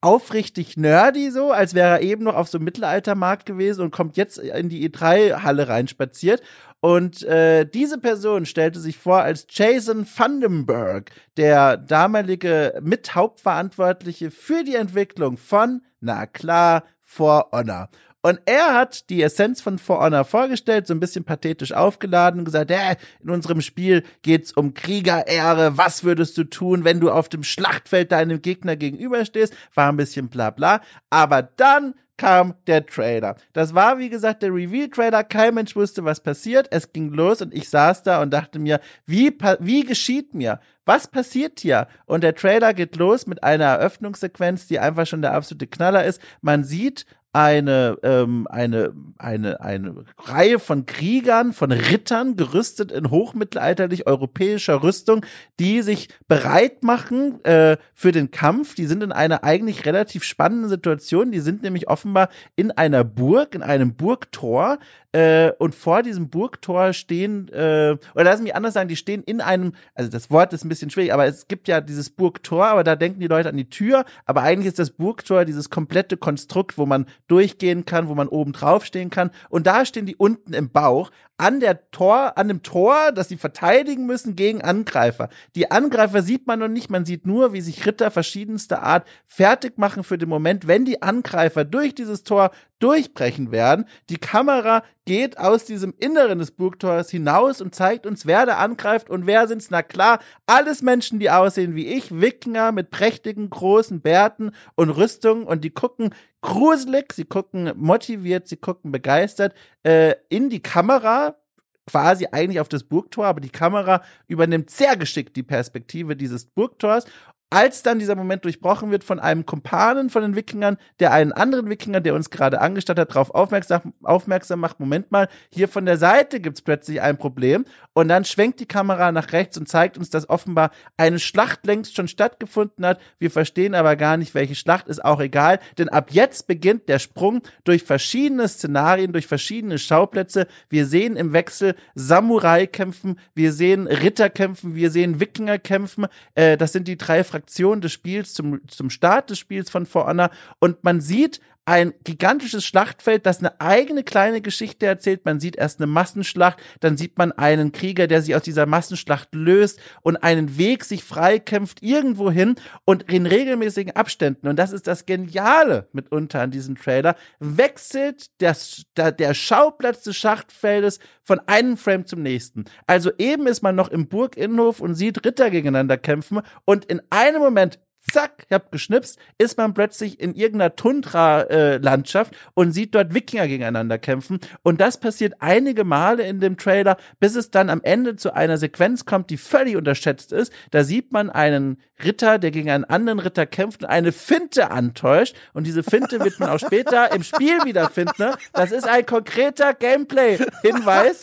aufrichtig nerdy so, als wäre er eben noch auf so einem Mittelaltermarkt gewesen und kommt jetzt in die E3-Halle reinspaziert. Und äh, diese Person stellte sich vor als Jason Vandenberg, der damalige Mithauptverantwortliche für die Entwicklung von, na klar, For Honor. Und er hat die Essenz von For Honor vorgestellt, so ein bisschen pathetisch aufgeladen und gesagt, äh, in unserem Spiel geht's um Kriegerehre. Was würdest du tun, wenn du auf dem Schlachtfeld deinem Gegner gegenüberstehst? War ein bisschen bla bla. Aber dann kam der Trailer. Das war, wie gesagt, der Reveal-Trailer. Kein Mensch wusste, was passiert. Es ging los und ich saß da und dachte mir, wie, wie geschieht mir? Was passiert hier? Und der Trailer geht los mit einer Eröffnungssequenz, die einfach schon der absolute Knaller ist. Man sieht eine, ähm, eine, eine, eine Reihe von Kriegern, von Rittern, gerüstet in hochmittelalterlich europäischer Rüstung, die sich bereit machen äh, für den Kampf. Die sind in einer eigentlich relativ spannenden Situation. Die sind nämlich offenbar in einer Burg, in einem Burgtor. Äh, und vor diesem Burgtor stehen, äh, oder lass mich anders sagen, die stehen in einem, also das Wort ist ein bisschen schwierig, aber es gibt ja dieses Burgtor, aber da denken die Leute an die Tür, aber eigentlich ist das Burgtor dieses komplette Konstrukt, wo man durchgehen kann, wo man oben drauf stehen kann. Und da stehen die unten im Bauch an der Tor, an dem Tor, das sie verteidigen müssen gegen Angreifer. Die Angreifer sieht man noch nicht, man sieht nur, wie sich Ritter verschiedenster Art fertig machen für den Moment, wenn die Angreifer durch dieses Tor durchbrechen werden. Die Kamera geht aus diesem Inneren des Burgtors hinaus und zeigt uns, wer da angreift und wer sind's. Na klar, alles Menschen, die aussehen wie ich, Wikinger mit prächtigen großen Bärten und Rüstungen und die gucken gruselig, sie gucken motiviert, sie gucken begeistert äh, in die Kamera quasi eigentlich auf das Burgtor, aber die Kamera übernimmt sehr geschickt die Perspektive dieses Burgtors als dann dieser Moment durchbrochen wird von einem Kumpanen von den Wikingern, der einen anderen Wikinger, der uns gerade angestattet hat, darauf aufmerksam, aufmerksam macht, Moment mal, hier von der Seite gibt's plötzlich ein Problem und dann schwenkt die Kamera nach rechts und zeigt uns, dass offenbar eine Schlacht längst schon stattgefunden hat. Wir verstehen aber gar nicht, welche Schlacht, ist auch egal, denn ab jetzt beginnt der Sprung durch verschiedene Szenarien, durch verschiedene Schauplätze. Wir sehen im Wechsel Samurai kämpfen, wir sehen Ritter kämpfen, wir sehen Wikinger kämpfen, äh, das sind die drei Fraktionen Fraktion des Spiels zum, zum Start des Spiels von For Honor. Und man sieht ein gigantisches Schlachtfeld, das eine eigene kleine Geschichte erzählt. Man sieht erst eine Massenschlacht, dann sieht man einen Krieger, der sich aus dieser Massenschlacht löst und einen Weg sich freikämpft irgendwo hin und in regelmäßigen Abständen. Und das ist das Geniale mitunter an diesem Trailer. Wechselt der, der Schauplatz des Schlachtfeldes von einem Frame zum nächsten. Also eben ist man noch im Burginnenhof und sieht Ritter gegeneinander kämpfen und in einem Moment zack, ich hab geschnipst, ist man plötzlich in irgendeiner Tundra-Landschaft äh, und sieht dort Wikinger gegeneinander kämpfen. Und das passiert einige Male in dem Trailer, bis es dann am Ende zu einer Sequenz kommt, die völlig unterschätzt ist. Da sieht man einen Ritter, der gegen einen anderen Ritter kämpft und eine Finte antäuscht. Und diese Finte wird man auch später im Spiel wiederfinden. Ne? Das ist ein konkreter Gameplay-Hinweis.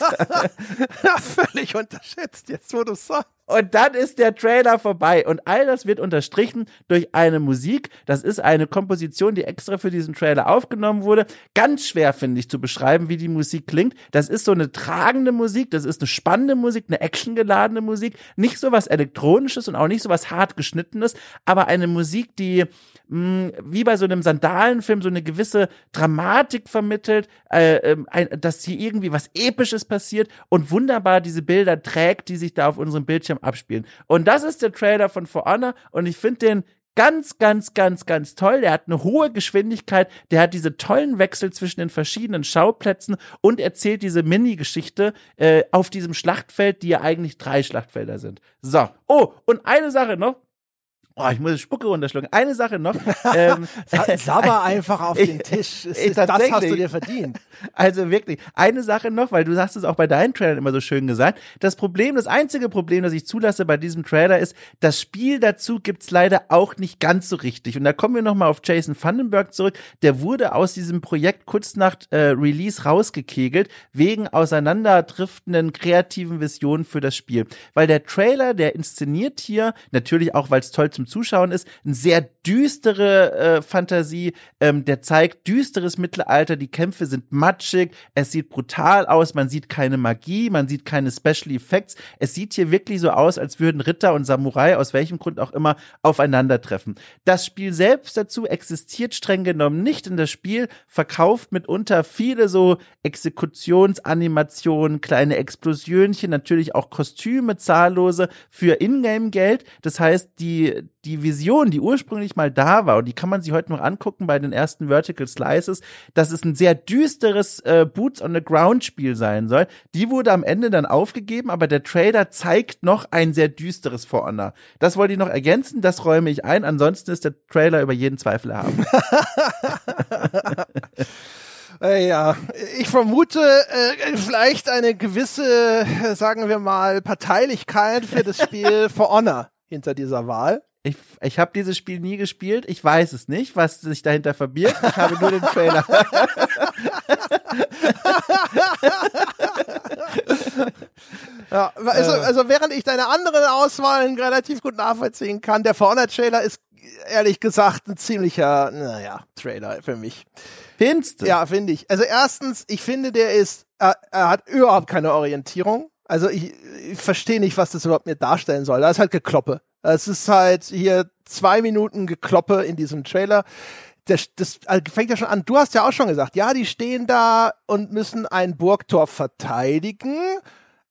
völlig unterschätzt, jetzt wo du sagst. Und dann ist der Trailer vorbei. Und all das wird unterstrichen durch eine Musik. Das ist eine Komposition, die extra für diesen Trailer aufgenommen wurde. Ganz schwer, finde ich, zu beschreiben, wie die Musik klingt. Das ist so eine tragende Musik, das ist eine spannende Musik, eine actiongeladene Musik. Nicht so was Elektronisches und auch nicht so was hart geschnittenes, aber eine Musik, die mh, wie bei so einem Sandalenfilm so eine gewisse Dramatik vermittelt, äh, äh, ein, dass hier irgendwie was Episches passiert und wunderbar diese Bilder trägt, die sich da auf unserem Bildschirm abspielen. Und das ist der Trailer von For Honor und ich finde den ganz, ganz, ganz, ganz toll. Der hat eine hohe Geschwindigkeit, der hat diese tollen Wechsel zwischen den verschiedenen Schauplätzen und erzählt diese Mini-Geschichte äh, auf diesem Schlachtfeld, die ja eigentlich drei Schlachtfelder sind. So. Oh, und eine Sache noch, Oh, ich muss Spucke runterschlucken. Eine Sache noch. ähm, Sabber einfach auf den Tisch. Ich, das hast du dir verdient. Also wirklich. Eine Sache noch, weil du hast es auch bei deinen Trailern immer so schön gesagt. Das Problem, das einzige Problem, das ich zulasse bei diesem Trailer ist, das Spiel dazu gibt's leider auch nicht ganz so richtig. Und da kommen wir nochmal auf Jason Vandenberg zurück. Der wurde aus diesem Projekt kurz nach äh, Release rausgekegelt, wegen auseinanderdriftenden kreativen Visionen für das Spiel. Weil der Trailer, der inszeniert hier, natürlich auch, weil es toll zum Zuschauen ist, eine sehr düstere äh, Fantasie, ähm, der zeigt düsteres Mittelalter, die Kämpfe sind matschig, es sieht brutal aus, man sieht keine Magie, man sieht keine Special Effects, es sieht hier wirklich so aus, als würden Ritter und Samurai aus welchem Grund auch immer aufeinandertreffen. Das Spiel selbst dazu existiert streng genommen nicht in das Spiel, verkauft mitunter viele so Exekutionsanimationen, kleine Explosionchen, natürlich auch Kostüme, zahllose für Ingame-Geld. Das heißt, die, die Vision, die ursprünglich mal da war, und die kann man sich heute noch angucken bei den ersten Vertical Slices, dass es ein sehr düsteres äh, Boots on the Ground Spiel sein soll. Die wurde am Ende dann aufgegeben, aber der Trailer zeigt noch ein sehr düsteres For Honor. Das wollte ich noch ergänzen, das räume ich ein. Ansonsten ist der Trailer über jeden Zweifel erhaben. Äh, ja, ich vermute äh, vielleicht eine gewisse, sagen wir mal, Parteilichkeit für das Spiel For Honor hinter dieser Wahl. Ich, ich habe dieses Spiel nie gespielt. Ich weiß es nicht, was sich dahinter verbirgt. Ich habe nur den Trailer. ja, also, äh. also während ich deine anderen Auswahlen relativ gut nachvollziehen kann, der vorne Trailer ist ehrlich gesagt ein ziemlicher, naja, Trailer für mich. Findest du? Ja, finde ich. Also erstens, ich finde, der ist, er, er hat überhaupt keine Orientierung. Also ich, ich verstehe nicht, was das überhaupt mir darstellen soll. Da ist halt Gekloppe. Es ist halt hier zwei Minuten Gekloppe in diesem Trailer. Das, das also fängt ja schon an. Du hast ja auch schon gesagt, ja, die stehen da und müssen ein Burgtor verteidigen.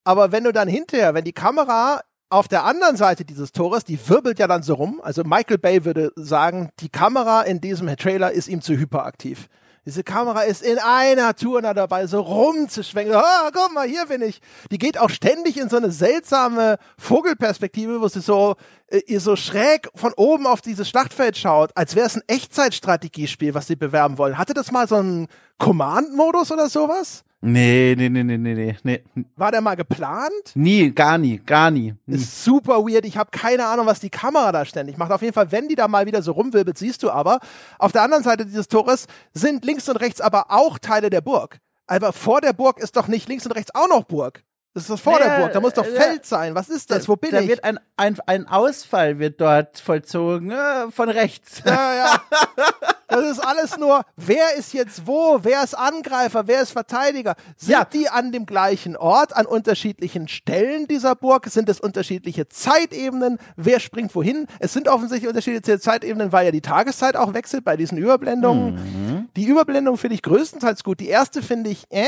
Aber wenn du dann hinterher, wenn die Kamera auf der anderen Seite dieses Tores, die wirbelt ja dann so rum. Also Michael Bay würde sagen, die Kamera in diesem Trailer ist ihm zu hyperaktiv. Diese Kamera ist in einer Tour dabei, so rumzuschwenken. Oh, guck mal, hier bin ich. Die geht auch ständig in so eine seltsame Vogelperspektive, wo sie so, äh, ihr so schräg von oben auf dieses Schlachtfeld schaut, als wäre es ein Echtzeitstrategiespiel, was sie bewerben wollen. Hatte das mal so einen Command-Modus oder sowas? Nee, nee, nee, nee, nee, nee. War der mal geplant? Nie, gar nie, gar nie. nie. Ist super weird. Ich habe keine Ahnung, was die Kamera da ständig macht. Auf jeden Fall, wenn die da mal wieder so rumwirbelt, siehst du aber, auf der anderen Seite dieses Tores sind links und rechts aber auch Teile der Burg. Aber vor der Burg ist doch nicht links und rechts auch noch Burg. Das ist das vor der Burg. Da muss doch Feld sein. Was ist das? Wo bin da ich? Da wird ein, ein, ein Ausfall wird dort vollzogen äh, von rechts. Ja, ja. Das ist alles nur, wer ist jetzt wo, wer ist Angreifer, wer ist Verteidiger? Sind ja. die an dem gleichen Ort, an unterschiedlichen Stellen dieser Burg? Sind es unterschiedliche Zeitebenen? Wer springt wohin? Es sind offensichtlich unterschiedliche Zeitebenen, weil ja die Tageszeit auch wechselt bei diesen Überblendungen. Mhm. Die Überblendung finde ich größtentehs gut. Die erste finde ich, äh,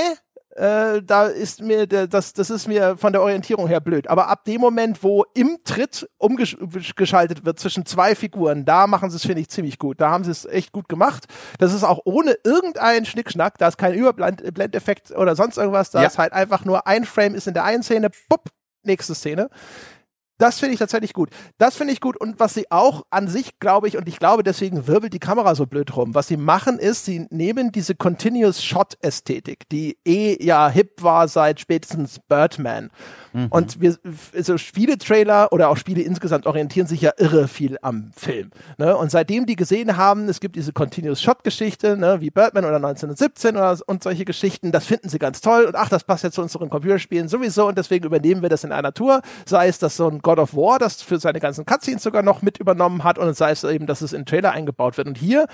äh, da ist mir das, das ist mir von der Orientierung her blöd. Aber ab dem Moment, wo im Tritt umgeschaltet wird zwischen zwei Figuren, da machen sie es, finde ich, ziemlich gut. Da haben sie es echt gut gemacht. Das ist auch ohne irgendeinen Schnickschnack, da ist kein Überblendeffekt oder sonst irgendwas, da ja. ist halt einfach nur ein Frame ist in der einen Szene, bupp, nächste Szene. Das finde ich tatsächlich gut. Das finde ich gut. Und was sie auch an sich, glaube ich, und ich glaube, deswegen wirbelt die Kamera so blöd rum. Was sie machen ist, sie nehmen diese Continuous Shot Ästhetik, die eh ja hip war seit spätestens Birdman. Mhm. Und wir, also Spiele-Trailer oder auch Spiele insgesamt orientieren sich ja irre viel am Film. Ne? Und seitdem die gesehen haben, es gibt diese Continuous Shot Geschichte, ne? wie Birdman oder 1917 oder und solche Geschichten, das finden sie ganz toll. Und ach, das passt ja zu unseren Computerspielen sowieso. Und deswegen übernehmen wir das in einer Tour. Sei es, dass so ein God of War das für seine ganzen Cutscenes sogar noch mit übernommen hat und sei es eben, dass es in Trailer eingebaut wird. Und hier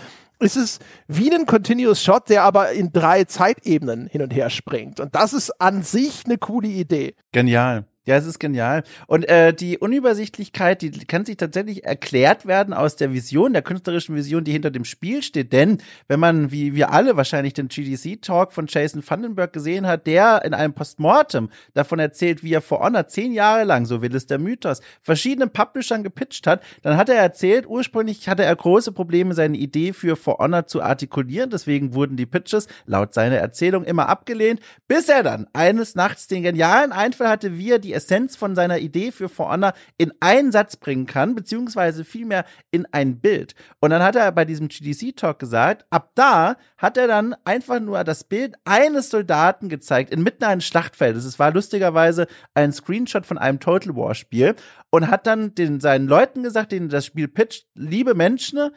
ist es wie ein Continuous Shot, der aber in drei Zeitebenen hin und her springt. Und das ist an sich eine coole Idee. Genial. Ja, es ist genial. Und äh, die Unübersichtlichkeit, die kann sich tatsächlich erklärt werden aus der Vision, der künstlerischen Vision, die hinter dem Spiel steht. Denn wenn man, wie wir alle wahrscheinlich den GDC-Talk von Jason Vandenberg gesehen hat, der in einem Postmortem davon erzählt, wie er For Honor zehn Jahre lang, so will es der Mythos, verschiedenen Publishern gepitcht hat, dann hat er erzählt, ursprünglich hatte er große Probleme, seine Idee für For Honor zu artikulieren. Deswegen wurden die Pitches laut seiner Erzählung immer abgelehnt, bis er dann eines Nachts den genialen Einfall hatte, wie er die Essenz von seiner Idee für For Honor in einen Satz bringen kann, beziehungsweise vielmehr in ein Bild. Und dann hat er bei diesem GDC-Talk gesagt, ab da hat er dann einfach nur das Bild eines Soldaten gezeigt, inmitten eines Schlachtfeldes. Es war lustigerweise ein Screenshot von einem Total War Spiel und hat dann den, seinen Leuten gesagt, denen das Spiel pitcht, liebe Menschen,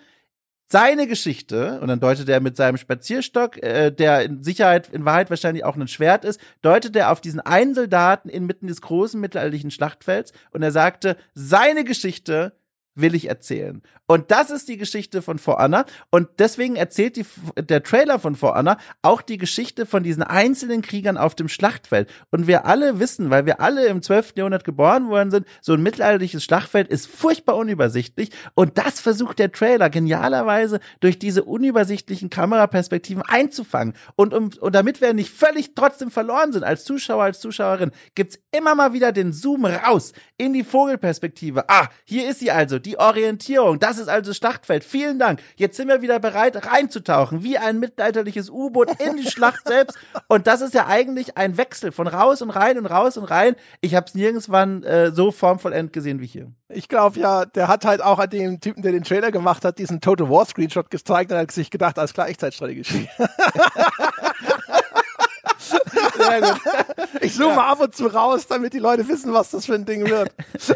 seine Geschichte, und dann deutet er mit seinem Spazierstock, äh, der in Sicherheit, in Wahrheit wahrscheinlich auch ein Schwert ist, deutet er auf diesen einen Soldaten inmitten des großen mittelalterlichen Schlachtfelds und er sagte, seine Geschichte will ich erzählen. Und das ist die Geschichte von For Honor. Und deswegen erzählt die, der Trailer von For Honor auch die Geschichte von diesen einzelnen Kriegern auf dem Schlachtfeld. Und wir alle wissen, weil wir alle im 12. Jahrhundert geboren worden sind, so ein mittelalterliches Schlachtfeld ist furchtbar unübersichtlich. Und das versucht der Trailer genialerweise durch diese unübersichtlichen Kameraperspektiven einzufangen. Und, um, und damit wir nicht völlig trotzdem verloren sind als Zuschauer, als Zuschauerin, gibt's immer mal wieder den Zoom raus in die Vogelperspektive. Ah, hier ist sie also, die Orientierung. Das ist also Schlachtfeld. Vielen Dank. Jetzt sind wir wieder bereit, reinzutauchen, wie ein mittelalterliches U-Boot in die Schlacht selbst. Und das ist ja eigentlich ein Wechsel von raus und rein und raus und rein. Ich habe es nirgendwann äh, so formvollend gesehen wie hier. Ich glaube ja, der hat halt auch an den Typen, der den Trailer gemacht hat, diesen Total War Screenshot gezeigt und hat sich gedacht, alles klar, Echtzeitstrategie. Sehr gut. Ich zoome ja. ab und zu raus, damit die Leute wissen, was das für ein Ding wird.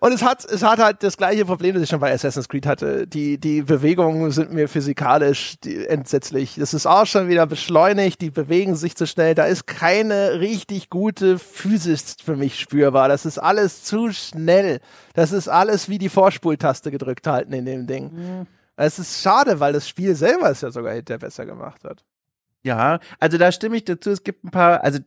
und es hat, es hat halt das gleiche Problem, das ich schon bei Assassin's Creed hatte. Die, die Bewegungen sind mir physikalisch entsetzlich. Das ist auch schon wieder beschleunigt, die bewegen sich zu schnell. Da ist keine richtig gute Physis für mich spürbar. Das ist alles zu schnell. Das ist alles wie die Vorspultaste gedrückt halten in dem Ding. Mhm. Es ist schade, weil das Spiel selber es ja sogar hinterher besser gemacht hat. Ja, also da stimme ich dazu. Es gibt ein paar, also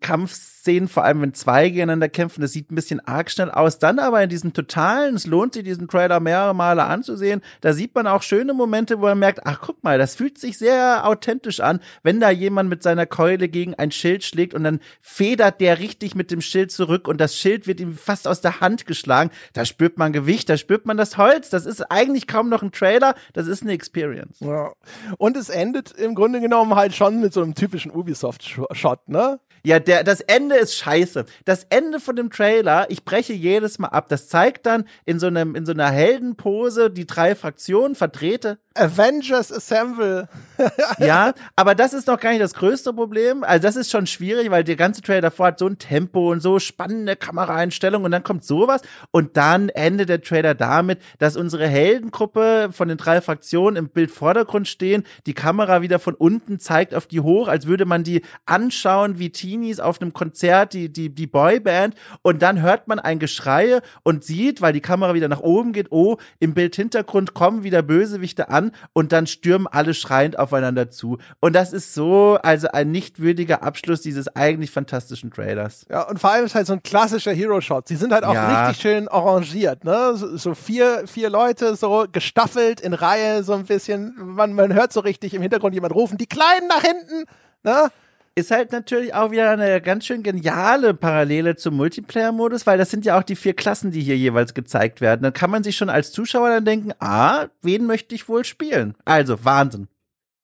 Kampfszenen, vor allem wenn zwei gegeneinander kämpfen, das sieht ein bisschen arg schnell aus. Dann aber in diesem totalen, es lohnt sich, diesen Trailer mehrere Male anzusehen. Da sieht man auch schöne Momente, wo man merkt, ach guck mal, das fühlt sich sehr authentisch an, wenn da jemand mit seiner Keule gegen ein Schild schlägt und dann federt der richtig mit dem Schild zurück und das Schild wird ihm fast aus der Hand geschlagen. Da spürt man Gewicht, da spürt man das Holz. Das ist eigentlich kaum noch ein Trailer, das ist eine Experience. Ja. Und es endet im Grunde genommen halt schon mit so einem typischen Ubisoft-Shot, ne? Ja, der, das Ende ist scheiße. Das Ende von dem Trailer, ich breche jedes Mal ab. Das zeigt dann in so einem, in so einer Heldenpose die drei Fraktionen, Vertreter, Avengers Assemble. ja, aber das ist noch gar nicht das größte Problem. Also das ist schon schwierig, weil der ganze Trailer davor hat so ein Tempo und so spannende Kameraeinstellungen und dann kommt sowas und dann endet der Trailer damit, dass unsere Heldengruppe von den drei Fraktionen im Bildvordergrund stehen, die Kamera wieder von unten zeigt auf die hoch, als würde man die anschauen wie Teenies auf einem Konzert, die die die Boyband und dann hört man ein Geschrei und sieht, weil die Kamera wieder nach oben geht, oh, im Bildhintergrund kommen wieder Bösewichte an und dann stürmen alle schreiend aufeinander zu. Und das ist so, also ein nicht würdiger Abschluss dieses eigentlich fantastischen Trailers. Ja, und vor allem ist halt so ein klassischer Hero-Shot. Sie sind halt auch ja. richtig schön arrangiert, ne? So, so, vier, vier Leute so gestaffelt in Reihe, so ein bisschen. Man, man hört so richtig im Hintergrund jemand rufen, die Kleinen nach hinten, ne? Ist halt natürlich auch wieder eine ganz schön geniale Parallele zum Multiplayer-Modus, weil das sind ja auch die vier Klassen, die hier jeweils gezeigt werden. Dann kann man sich schon als Zuschauer dann denken, ah, wen möchte ich wohl spielen? Also, Wahnsinn.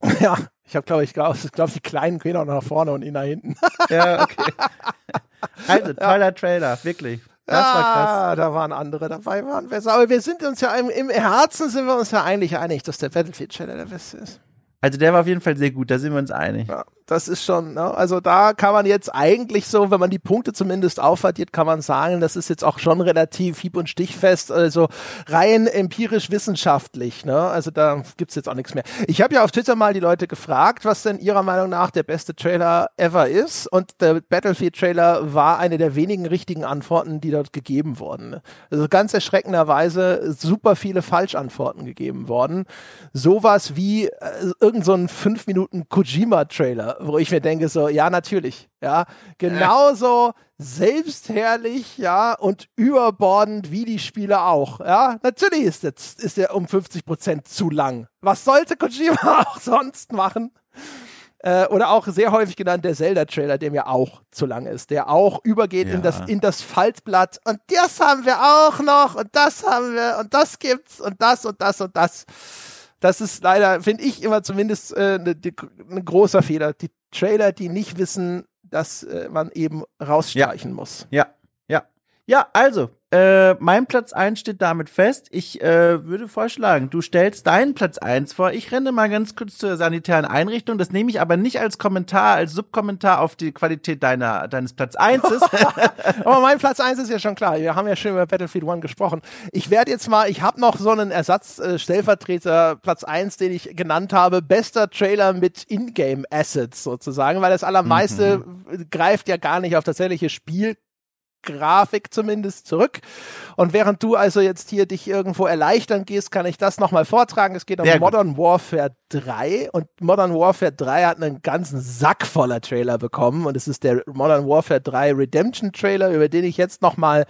Ja, ich habe, glaube ich, glaube, glaub, die Kleinen gehen auch nach vorne und ihn nach hinten. ja, okay. Also, toller ja. Trailer, wirklich. Das ja, war krass. da waren andere dabei, waren besser. Aber wir sind uns ja im, im Herzen sind wir uns ja eigentlich einig, dass der Battlefield-Trailer der beste ist. Also der war auf jeden Fall sehr gut, da sind wir uns einig. Ja, das ist schon, ne? also da kann man jetzt eigentlich so, wenn man die Punkte zumindest aufaddiert, kann man sagen, das ist jetzt auch schon relativ hieb- und stichfest, also rein empirisch wissenschaftlich. Ne? Also da gibt's jetzt auch nichts mehr. Ich habe ja auf Twitter mal die Leute gefragt, was denn ihrer Meinung nach der beste Trailer ever ist. Und der Battlefield-Trailer war eine der wenigen richtigen Antworten, die dort gegeben wurden. Also ganz erschreckenderweise super viele Falschantworten gegeben worden. Sowas wie äh, irgend so 5 Minuten Kojima-Trailer, wo ich mir denke, so, ja, natürlich, ja, genauso selbstherrlich, ja, und überbordend wie die Spiele auch, ja. Natürlich ist jetzt, ist der um 50 Prozent zu lang. Was sollte Kojima auch sonst machen? Äh, oder auch sehr häufig genannt der Zelda-Trailer, der mir auch zu lang ist, der auch übergeht ja. in, das, in das Faltblatt. Und das haben wir auch noch und das haben wir und das gibt's und das und das und das das ist leider, finde ich immer zumindest äh, ne, ein großer Fehler. Die Trailer, die nicht wissen, dass äh, man eben rausstreichen ja. muss. Ja, ja. Ja, also, äh, mein Platz 1 steht damit fest. Ich äh, würde vorschlagen, du stellst deinen Platz 1 vor. Ich renne mal ganz kurz zur sanitären Einrichtung. Das nehme ich aber nicht als Kommentar, als Subkommentar auf die Qualität deiner, deines Platz 1. aber mein Platz 1 ist ja schon klar. Wir haben ja schon über Battlefield 1 gesprochen. Ich werde jetzt mal, ich habe noch so einen Ersatz-Stellvertreter äh, Platz 1, den ich genannt habe. Bester Trailer mit Ingame-Assets sozusagen, weil das allermeiste mhm. greift ja gar nicht auf tatsächliche Spiel Grafik zumindest zurück. Und während du also jetzt hier dich irgendwo erleichtern gehst, kann ich das nochmal vortragen. Es geht um Sehr Modern gut. Warfare 3 und Modern Warfare 3 hat einen ganzen Sack voller Trailer bekommen und es ist der Modern Warfare 3 Redemption Trailer, über den ich jetzt nochmal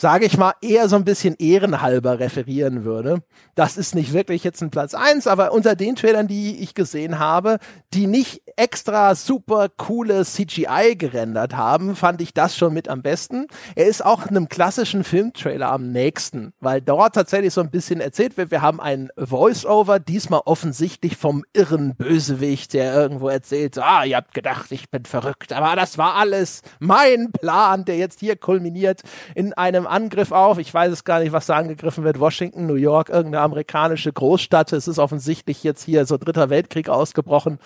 sage ich mal, eher so ein bisschen ehrenhalber referieren würde. Das ist nicht wirklich jetzt ein Platz eins, aber unter den Trailern, die ich gesehen habe, die nicht extra super coole CGI gerendert haben, fand ich das schon mit am besten. Er ist auch einem klassischen Filmtrailer am nächsten, weil dort tatsächlich so ein bisschen erzählt wird, wir haben ein Voice-Over, diesmal offensichtlich vom irren Bösewicht, der irgendwo erzählt, ah, ihr habt gedacht, ich bin verrückt, aber das war alles mein Plan, der jetzt hier kulminiert in einem Angriff auf. Ich weiß es gar nicht, was da angegriffen wird. Washington, New York, irgendeine amerikanische Großstadt. Es ist offensichtlich jetzt hier so dritter Weltkrieg ausgebrochen.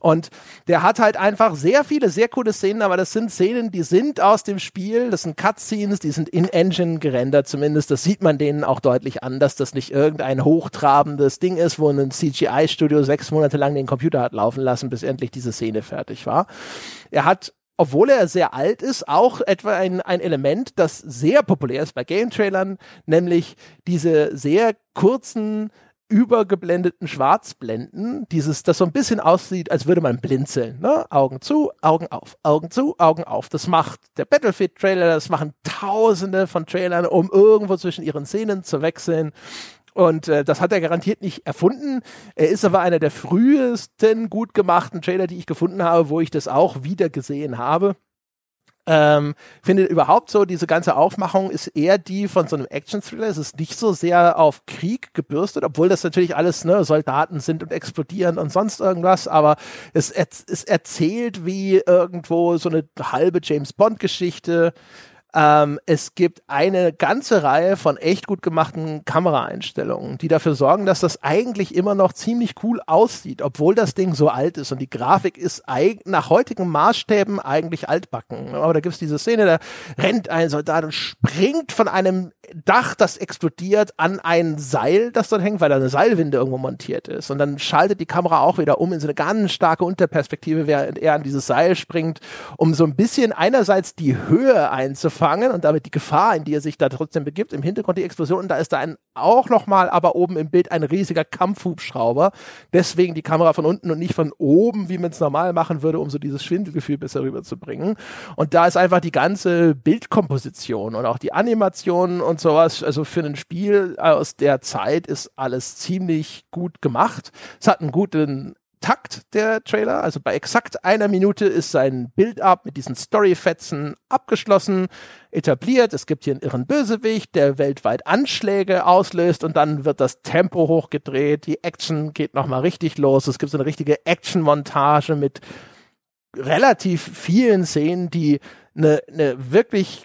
Und der hat halt einfach sehr viele, sehr coole Szenen, aber das sind Szenen, die sind aus dem Spiel. Das sind Cutscenes, die sind in-Engine gerendert zumindest. Das sieht man denen auch deutlich an, dass das nicht irgendein hochtrabendes Ding ist, wo ein CGI-Studio sechs Monate lang den Computer hat laufen lassen, bis endlich diese Szene fertig war. Er hat obwohl er sehr alt ist, auch etwa ein, ein Element, das sehr populär ist bei Game-Trailern, nämlich diese sehr kurzen, übergeblendeten Schwarzblenden, dieses, das so ein bisschen aussieht, als würde man blinzeln, ne? Augen zu, Augen auf, Augen zu, Augen auf. Das macht der Battlefield-Trailer, das machen tausende von Trailern, um irgendwo zwischen ihren Szenen zu wechseln. Und äh, das hat er garantiert nicht erfunden. Er ist aber einer der frühesten gut gemachten Trailer, die ich gefunden habe, wo ich das auch wieder gesehen habe. Ähm, finde überhaupt so, diese ganze Aufmachung ist eher die von so einem Action-Thriller. Es ist nicht so sehr auf Krieg gebürstet, obwohl das natürlich alles ne, Soldaten sind und explodieren und sonst irgendwas, aber es, es erzählt wie irgendwo so eine halbe James Bond-Geschichte Ähm, es gibt eine ganze Reihe von echt gut gemachten Kameraeinstellungen, die dafür sorgen, dass das eigentlich immer noch ziemlich cool aussieht, obwohl das Ding so alt ist und die Grafik ist nach heutigen Maßstäben eigentlich altbacken. Aber da gibt es diese Szene, da rennt ein Soldat und springt von einem Dach, das explodiert, an ein Seil, das dort hängt, weil da eine Seilwinde irgendwo montiert ist. Und dann schaltet die Kamera auch wieder um in so eine ganz starke Unterperspektive, während er an dieses Seil springt, um so ein bisschen einerseits die Höhe einzufangen, fangen und damit die Gefahr, in die er sich da trotzdem begibt, im Hintergrund die Explosion und da ist da ein, auch nochmal, aber oben im Bild ein riesiger Kampfhubschrauber. Deswegen die Kamera von unten und nicht von oben, wie man es normal machen würde, um so dieses Schwindelgefühl besser rüberzubringen. Und da ist einfach die ganze Bildkomposition und auch die Animation und sowas, also für ein Spiel aus der Zeit ist alles ziemlich gut gemacht. Es hat einen guten Takt der Trailer. Also bei exakt einer Minute ist sein Build-up mit diesen Story-Fetzen abgeschlossen, etabliert. Es gibt hier einen irren Bösewicht, der weltweit Anschläge auslöst und dann wird das Tempo hochgedreht. Die Action geht nochmal richtig los. Es gibt so eine richtige Action-Montage mit relativ vielen Szenen, die eine, eine wirklich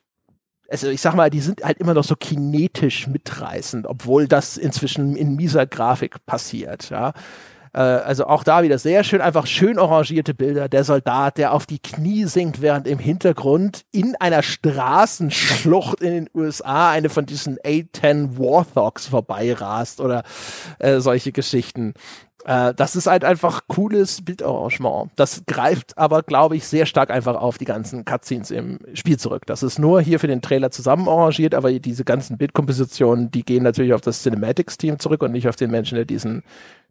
also ich sag mal, die sind halt immer noch so kinetisch mitreißend, obwohl das inzwischen in mieser Grafik passiert, ja. Äh, also auch da wieder sehr schön, einfach schön orangierte Bilder. Der Soldat, der auf die Knie sinkt, während im Hintergrund in einer Straßenschlucht in den USA eine von diesen A-10 Warthogs vorbeirast oder äh, solche Geschichten. Äh, das ist halt einfach cooles Bildarrangement. Das greift aber, glaube ich, sehr stark einfach auf die ganzen Cutscenes im Spiel zurück. Das ist nur hier für den Trailer zusammen arrangiert, aber diese ganzen Bildkompositionen, die gehen natürlich auf das Cinematics-Team zurück und nicht auf den Menschen, der diesen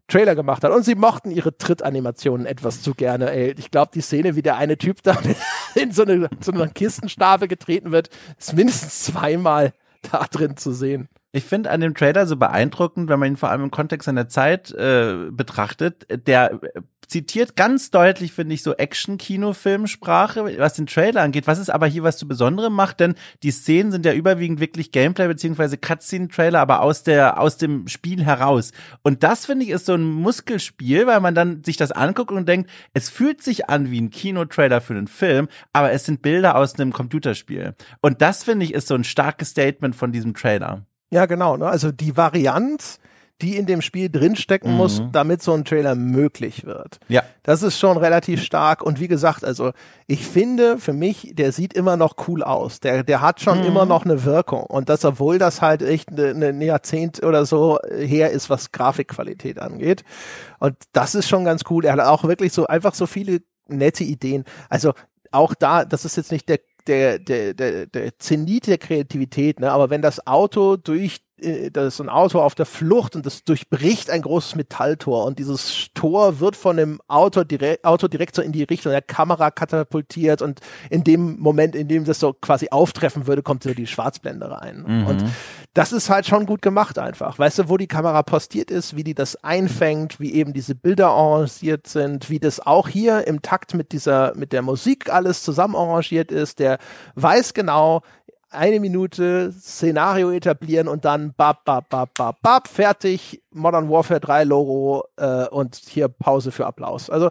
Trailer gemacht hat. Und sie mochten ihre Trittanimationen etwas zu gerne. Ey. Ich glaube, die Szene, wie der eine Typ da in so eine, so eine Kistenstabe getreten wird, ist mindestens zweimal da drin zu sehen. Ich finde an dem Trailer so beeindruckend, wenn man ihn vor allem im Kontext seiner Zeit äh, betrachtet, der zitiert ganz deutlich, finde ich, so Action-Kino-Filmsprache, was den Trailer angeht, was es aber hier was zu Besonderem macht, denn die Szenen sind ja überwiegend wirklich Gameplay beziehungsweise Cutscene-Trailer, aber aus der, aus dem Spiel heraus. Und das, finde ich, ist so ein Muskelspiel, weil man dann sich das anguckt und denkt, es fühlt sich an wie ein Kinotrailer für einen Film, aber es sind Bilder aus einem Computerspiel. Und das, finde ich, ist so ein starkes Statement von diesem Trailer. Ja, genau. Ne? Also die Varianz die in dem Spiel drinstecken mhm. muss, damit so ein Trailer möglich wird. Ja. Das ist schon relativ stark. Und wie gesagt, also ich finde, für mich, der sieht immer noch cool aus. Der, der hat schon mhm. immer noch eine Wirkung. Und das, obwohl das halt echt eine, eine Jahrzehnt oder so her ist, was Grafikqualität angeht. Und das ist schon ganz cool. Er hat auch wirklich so einfach so viele nette Ideen. Also auch da, das ist jetzt nicht der der, der, der, der Zenit der Kreativität, ne? aber wenn das Auto durch äh, da ist ein Auto auf der Flucht und das durchbricht ein großes Metalltor und dieses Tor wird von dem Auto direkt, Auto direkt so in die Richtung der Kamera katapultiert und in dem Moment, in dem das so quasi auftreffen würde, kommt so die Schwarzblende rein. Mhm. Und das ist halt schon gut gemacht einfach. Weißt du, wo die Kamera postiert ist, wie die das einfängt, wie eben diese Bilder arrangiert sind, wie das auch hier im Takt mit dieser, mit der Musik alles zusammen arrangiert ist, der weiß genau, eine Minute Szenario etablieren und dann bab, bab, bab, bab, bab, fertig, Modern Warfare 3 Logo äh, und hier Pause für Applaus. Also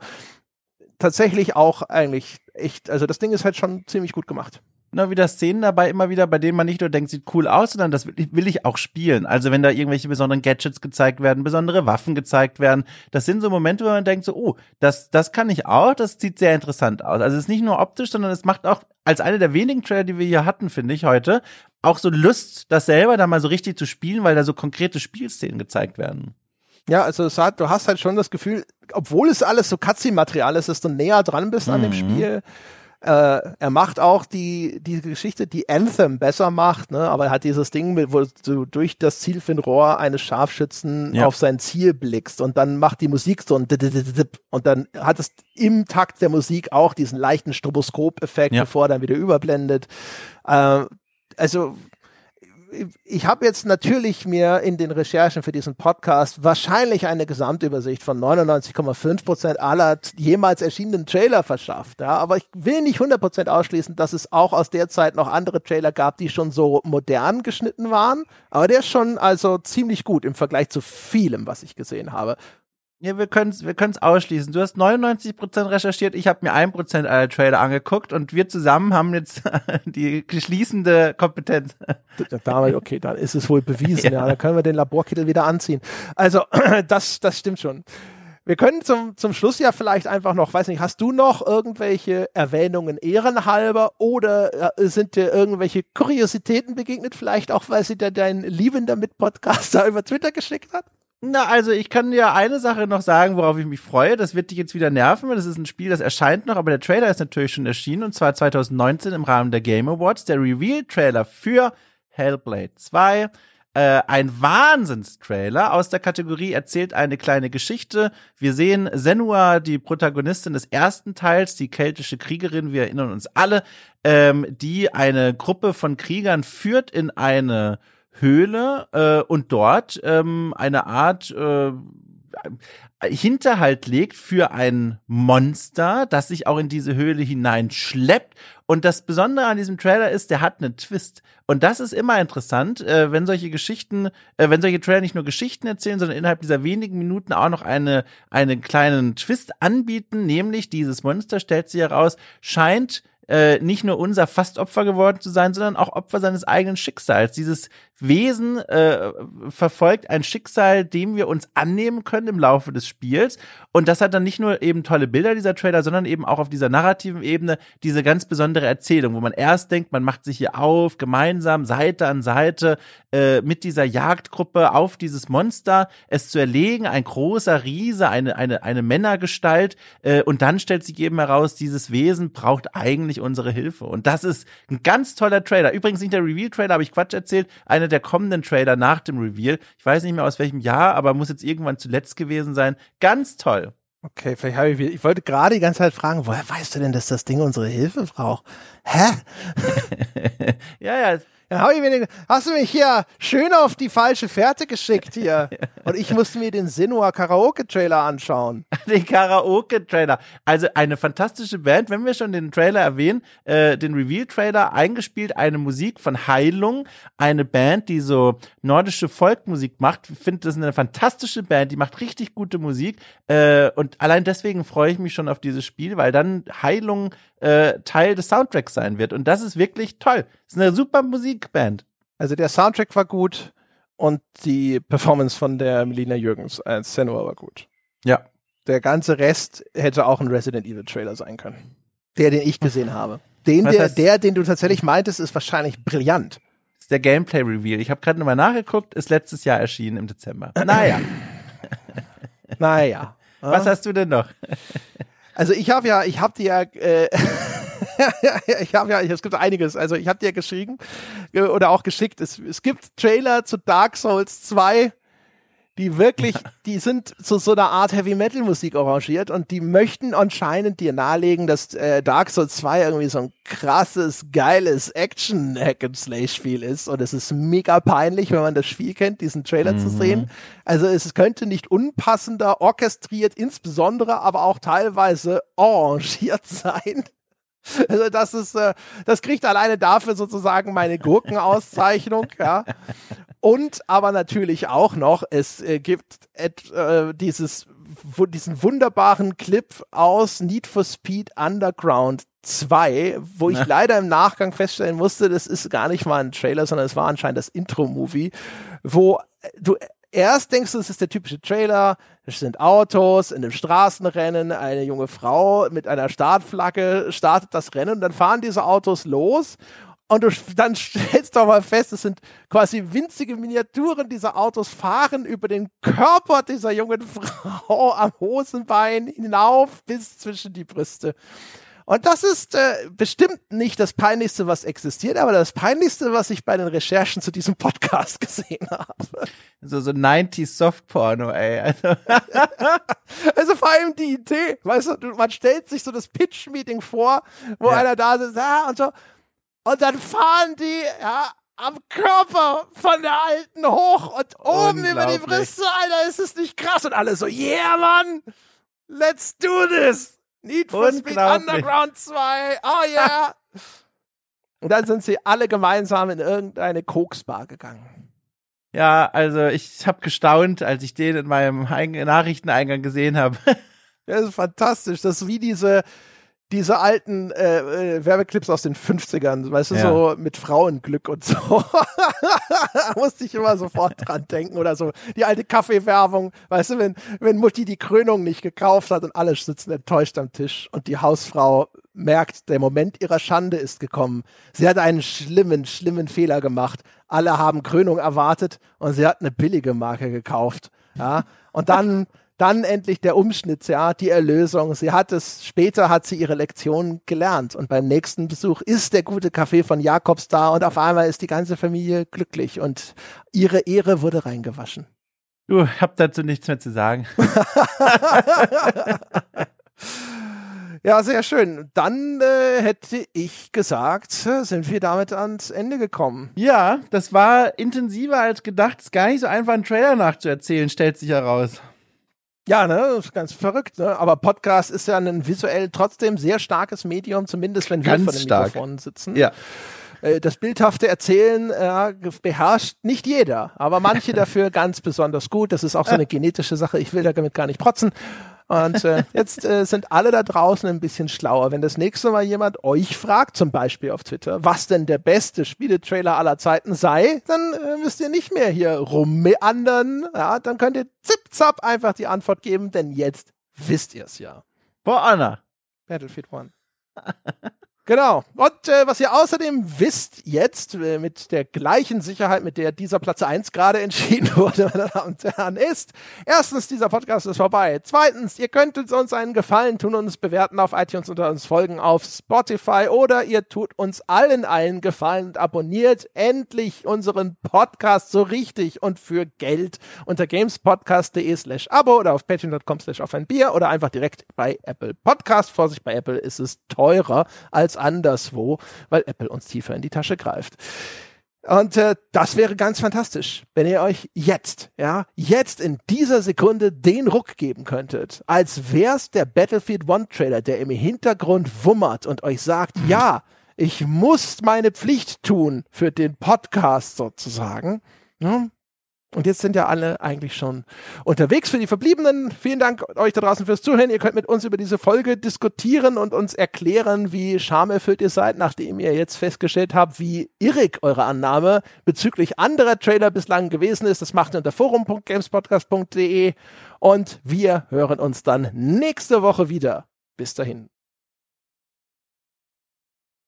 tatsächlich auch eigentlich echt, also das Ding ist halt schon ziemlich gut gemacht immer wieder Szenen dabei, immer wieder, bei denen man nicht nur denkt, sieht cool aus, sondern das will ich, will ich auch spielen. Also wenn da irgendwelche besonderen Gadgets gezeigt werden, besondere Waffen gezeigt werden, das sind so Momente, wo man denkt so, oh, das, das kann ich auch, das sieht sehr interessant aus. Also es ist nicht nur optisch, sondern es macht auch als eine der wenigen Trailer, die wir hier hatten, finde ich heute, auch so Lust, das selber da mal so richtig zu spielen, weil da so konkrete Spielszenen gezeigt werden. Ja, also hat, du hast halt schon das Gefühl, obwohl es alles so Cutscene-Material ist, dass du näher dran bist mhm. an dem mhm. Spiel äh, er macht auch die, die Geschichte, die Anthem besser macht, ne? aber er hat dieses Ding, wo du durch das Zielfernrohr eines Scharfschützen ja. auf sein Ziel blickst und dann macht die Musik so ein und dann hat es im Takt der Musik auch diesen leichten Stroboskop-Effekt, ja. bevor er dann wieder überblendet. Äh, also ich habe jetzt natürlich mir in den Recherchen für diesen Podcast wahrscheinlich eine Gesamtübersicht von 99,5 Prozent aller jemals erschienenen Trailer verschafft. Ja, aber ich will nicht 100 Prozent ausschließen, dass es auch aus der Zeit noch andere Trailer gab, die schon so modern geschnitten waren. Aber der ist schon also ziemlich gut im Vergleich zu vielem, was ich gesehen habe. Ja, wir können es wir können's ausschließen. Du hast 99% recherchiert, ich habe mir 1% aller Trailer angeguckt und wir zusammen haben jetzt die schließende Kompetenz. okay, dann ist es wohl bewiesen. Ja. ja, dann können wir den Laborkittel wieder anziehen. Also, das, das stimmt schon. Wir können zum, zum Schluss ja vielleicht einfach noch, weiß nicht, hast du noch irgendwelche Erwähnungen ehrenhalber oder äh, sind dir irgendwelche Kuriositäten begegnet? Vielleicht auch, weil sie dir dein liebender Mitpodcaster über Twitter geschickt hat? Na, also ich kann dir eine Sache noch sagen, worauf ich mich freue. Das wird dich jetzt wieder nerven, weil das ist ein Spiel, das erscheint noch, aber der Trailer ist natürlich schon erschienen und zwar 2019 im Rahmen der Game Awards. Der Reveal-Trailer für Hellblade 2. Äh, ein Wahnsinnstrailer aus der Kategorie erzählt eine kleine Geschichte. Wir sehen Senua, die Protagonistin des ersten Teils, die keltische Kriegerin, wir erinnern uns alle, ähm, die eine Gruppe von Kriegern führt in eine Höhle äh, und dort ähm, eine Art äh, Hinterhalt legt für ein Monster, das sich auch in diese Höhle hineinschleppt. Und das Besondere an diesem Trailer ist, der hat einen Twist. Und das ist immer interessant, äh, wenn solche Geschichten, äh, wenn solche Trailer nicht nur Geschichten erzählen, sondern innerhalb dieser wenigen Minuten auch noch eine, einen kleinen Twist anbieten, nämlich dieses Monster stellt sich heraus, scheint äh, nicht nur unser fast Opfer geworden zu sein, sondern auch Opfer seines eigenen Schicksals. Dieses Wesen äh, verfolgt ein Schicksal, dem wir uns annehmen können im Laufe des Spiels. Und das hat dann nicht nur eben tolle Bilder dieser Trailer, sondern eben auch auf dieser narrativen Ebene diese ganz besondere Erzählung, wo man erst denkt, man macht sich hier auf, gemeinsam, Seite an Seite, äh, mit dieser Jagdgruppe auf dieses Monster, es zu erlegen, ein großer Riese, eine, eine, eine Männergestalt. Äh, und dann stellt sich eben heraus, dieses Wesen braucht eigentlich unsere Hilfe. Und das ist ein ganz toller Trailer. Übrigens nicht der Reveal-Trailer, habe ich Quatsch erzählt, einer der kommenden Trailer nach dem Reveal. Ich weiß nicht mehr aus welchem Jahr, aber muss jetzt irgendwann zuletzt gewesen sein. Ganz toll. Okay, vielleicht habe ich wieder, ich wollte gerade die ganze Zeit fragen, woher weißt du denn, dass das Ding unsere Hilfe braucht? Hä? ja, ja, dann hab ich mir hast du mich hier schön auf die falsche Fährte geschickt hier. Und ich musste mir den Sinua Karaoke-Trailer anschauen. Den Karaoke-Trailer. Also eine fantastische Band, wenn wir schon den Trailer erwähnen, äh, den Reveal-Trailer eingespielt, eine Musik von Heilung, eine Band, die so nordische Folkmusik macht. Ich finde, das ist eine fantastische Band, die macht richtig gute Musik. Äh, und allein deswegen freue ich mich schon auf dieses Spiel, weil dann Heilung äh, Teil des Soundtracks sein wird. Und das ist wirklich toll. Ist eine super Musikband. Also der Soundtrack war gut und die Performance von der Melina Jürgens als Senua war gut. Ja. Der ganze Rest hätte auch ein Resident Evil Trailer sein können. Der, den ich gesehen habe. Den, der, der, den du tatsächlich meintest, ist wahrscheinlich brillant. Das ist der Gameplay Reveal. Ich habe gerade nochmal nachgeguckt, ist letztes Jahr erschienen im Dezember. Naja. naja. Was hast du denn noch? Also ich habe ja, ich habe dir ja, äh, ich habe ja, es gibt einiges. Also ich habe dir geschrieben äh, oder auch geschickt. Es, es gibt Trailer zu Dark Souls 2 die wirklich, die sind zu so einer Art Heavy Metal Musik arrangiert und die möchten anscheinend dir nahelegen, dass äh, Dark Souls 2 irgendwie so ein krasses, geiles Action Hack and Slay Spiel ist und es ist mega peinlich, wenn man das Spiel kennt, diesen Trailer mhm. zu sehen. Also es könnte nicht unpassender, orchestriert, insbesondere aber auch teilweise arrangiert sein. Also das ist, äh, das kriegt alleine dafür sozusagen meine Gurkenauszeichnung, ja. Und aber natürlich auch noch, es äh, gibt äh, dieses, diesen wunderbaren Clip aus Need for Speed Underground 2, wo ich Na. leider im Nachgang feststellen musste, das ist gar nicht mal ein Trailer, sondern es war anscheinend das Intro-Movie, wo du erst denkst du, es ist der typische Trailer, es sind Autos in einem Straßenrennen, eine junge Frau mit einer Startflagge startet das Rennen und dann fahren diese Autos los und du dann stellst doch mal fest, es sind quasi winzige Miniaturen dieser Autos fahren über den Körper dieser jungen Frau am Hosenbein hinauf bis zwischen die Brüste. Und das ist äh, bestimmt nicht das Peinlichste, was existiert, aber das Peinlichste, was ich bei den Recherchen zu diesem Podcast gesehen habe. So, so 90s Softporno, ey. Also. also vor allem die Idee, weißt du, man stellt sich so das Pitch-Meeting vor, wo ja. einer da sitzt, ja, und so, und dann fahren die, ja, am Körper von der Alten hoch und oben über die Brüste, Alter, ist es nicht krass? Und alle so, yeah, Mann, let's do this. Need for Speed Underground 2, oh yeah. und dann sind sie alle gemeinsam in irgendeine Koksbar gegangen. Ja, also ich habe gestaunt, als ich den in meinem Nachrichteneingang gesehen habe. Das ist fantastisch. Das ist wie diese, diese alten äh, äh, Werbeclips aus den 50ern, weißt du, ja. so mit Frauenglück und so. da musste ich immer sofort dran denken. Oder so die alte Kaffeewerbung, weißt du, wenn, wenn Mutti die Krönung nicht gekauft hat und alle sitzen enttäuscht am Tisch und die Hausfrau merkt, der Moment ihrer Schande ist gekommen. Sie hat einen schlimmen, schlimmen Fehler gemacht. Alle haben Krönung erwartet und sie hat eine billige Marke gekauft. Ja, und dann dann endlich der Umschnitt, ja, die Erlösung. Sie hat es, später hat sie ihre Lektion gelernt und beim nächsten Besuch ist der gute Kaffee von Jakobs da und auf einmal ist die ganze Familie glücklich und ihre Ehre wurde reingewaschen. Du, hab dazu nichts mehr zu sagen. Ja, sehr schön. Dann äh, hätte ich gesagt, sind wir damit ans Ende gekommen. Ja, das war intensiver als gedacht. Es ist gar nicht so einfach, einen Trailer nachzuerzählen, stellt sich heraus. Ja, ne, das ist ganz verrückt, ne? Aber Podcast ist ja ein visuell trotzdem sehr starkes Medium, zumindest wenn wir ganz vor dem stark. Mikrofon sitzen. Ja. Äh, das bildhafte Erzählen äh, beherrscht nicht jeder, aber manche dafür ganz besonders gut. Das ist auch so eine genetische Sache. Ich will damit gar nicht protzen. Und äh, jetzt äh, sind alle da draußen ein bisschen schlauer. Wenn das nächste Mal jemand euch fragt, zum Beispiel auf Twitter, was denn der beste Spieletrailer aller Zeiten sei, dann äh, müsst ihr nicht mehr hier rummeandern. Ja, dann könnt ihr zip-zap einfach die Antwort geben, denn jetzt wisst ihr es ja. Boah, Anna. Battlefield One. Genau. Und äh, was ihr außerdem wisst jetzt äh, mit der gleichen Sicherheit, mit der dieser Platz 1 gerade entschieden wurde, meine Damen und Herren, ist, erstens, dieser Podcast ist vorbei. Zweitens, ihr könntet uns einen Gefallen tun und uns bewerten auf iTunes und uns folgen auf Spotify oder ihr tut uns allen einen Gefallen und abonniert endlich unseren Podcast so richtig und für Geld unter gamespodcast.de slash abo oder auf patreon.com slash auf ein Bier oder einfach direkt bei Apple Podcast. Vorsicht, bei Apple ist es teurer als anderswo, weil Apple uns tiefer in die Tasche greift. Und äh, das wäre ganz fantastisch, wenn ihr euch jetzt, ja, jetzt in dieser Sekunde den Ruck geben könntet, als wär's der Battlefield One Trailer, der im Hintergrund wummert und euch sagt, mhm. ja, ich muss meine Pflicht tun für den Podcast sozusagen. Ja, und jetzt sind ja alle eigentlich schon unterwegs für die Verbliebenen. Vielen Dank euch da draußen fürs Zuhören. Ihr könnt mit uns über diese Folge diskutieren und uns erklären, wie schamerfüllt ihr seid, nachdem ihr jetzt festgestellt habt, wie irrig eure Annahme bezüglich anderer Trailer bislang gewesen ist. Das macht ihr unter forum.gamespodcast.de und wir hören uns dann nächste Woche wieder. Bis dahin.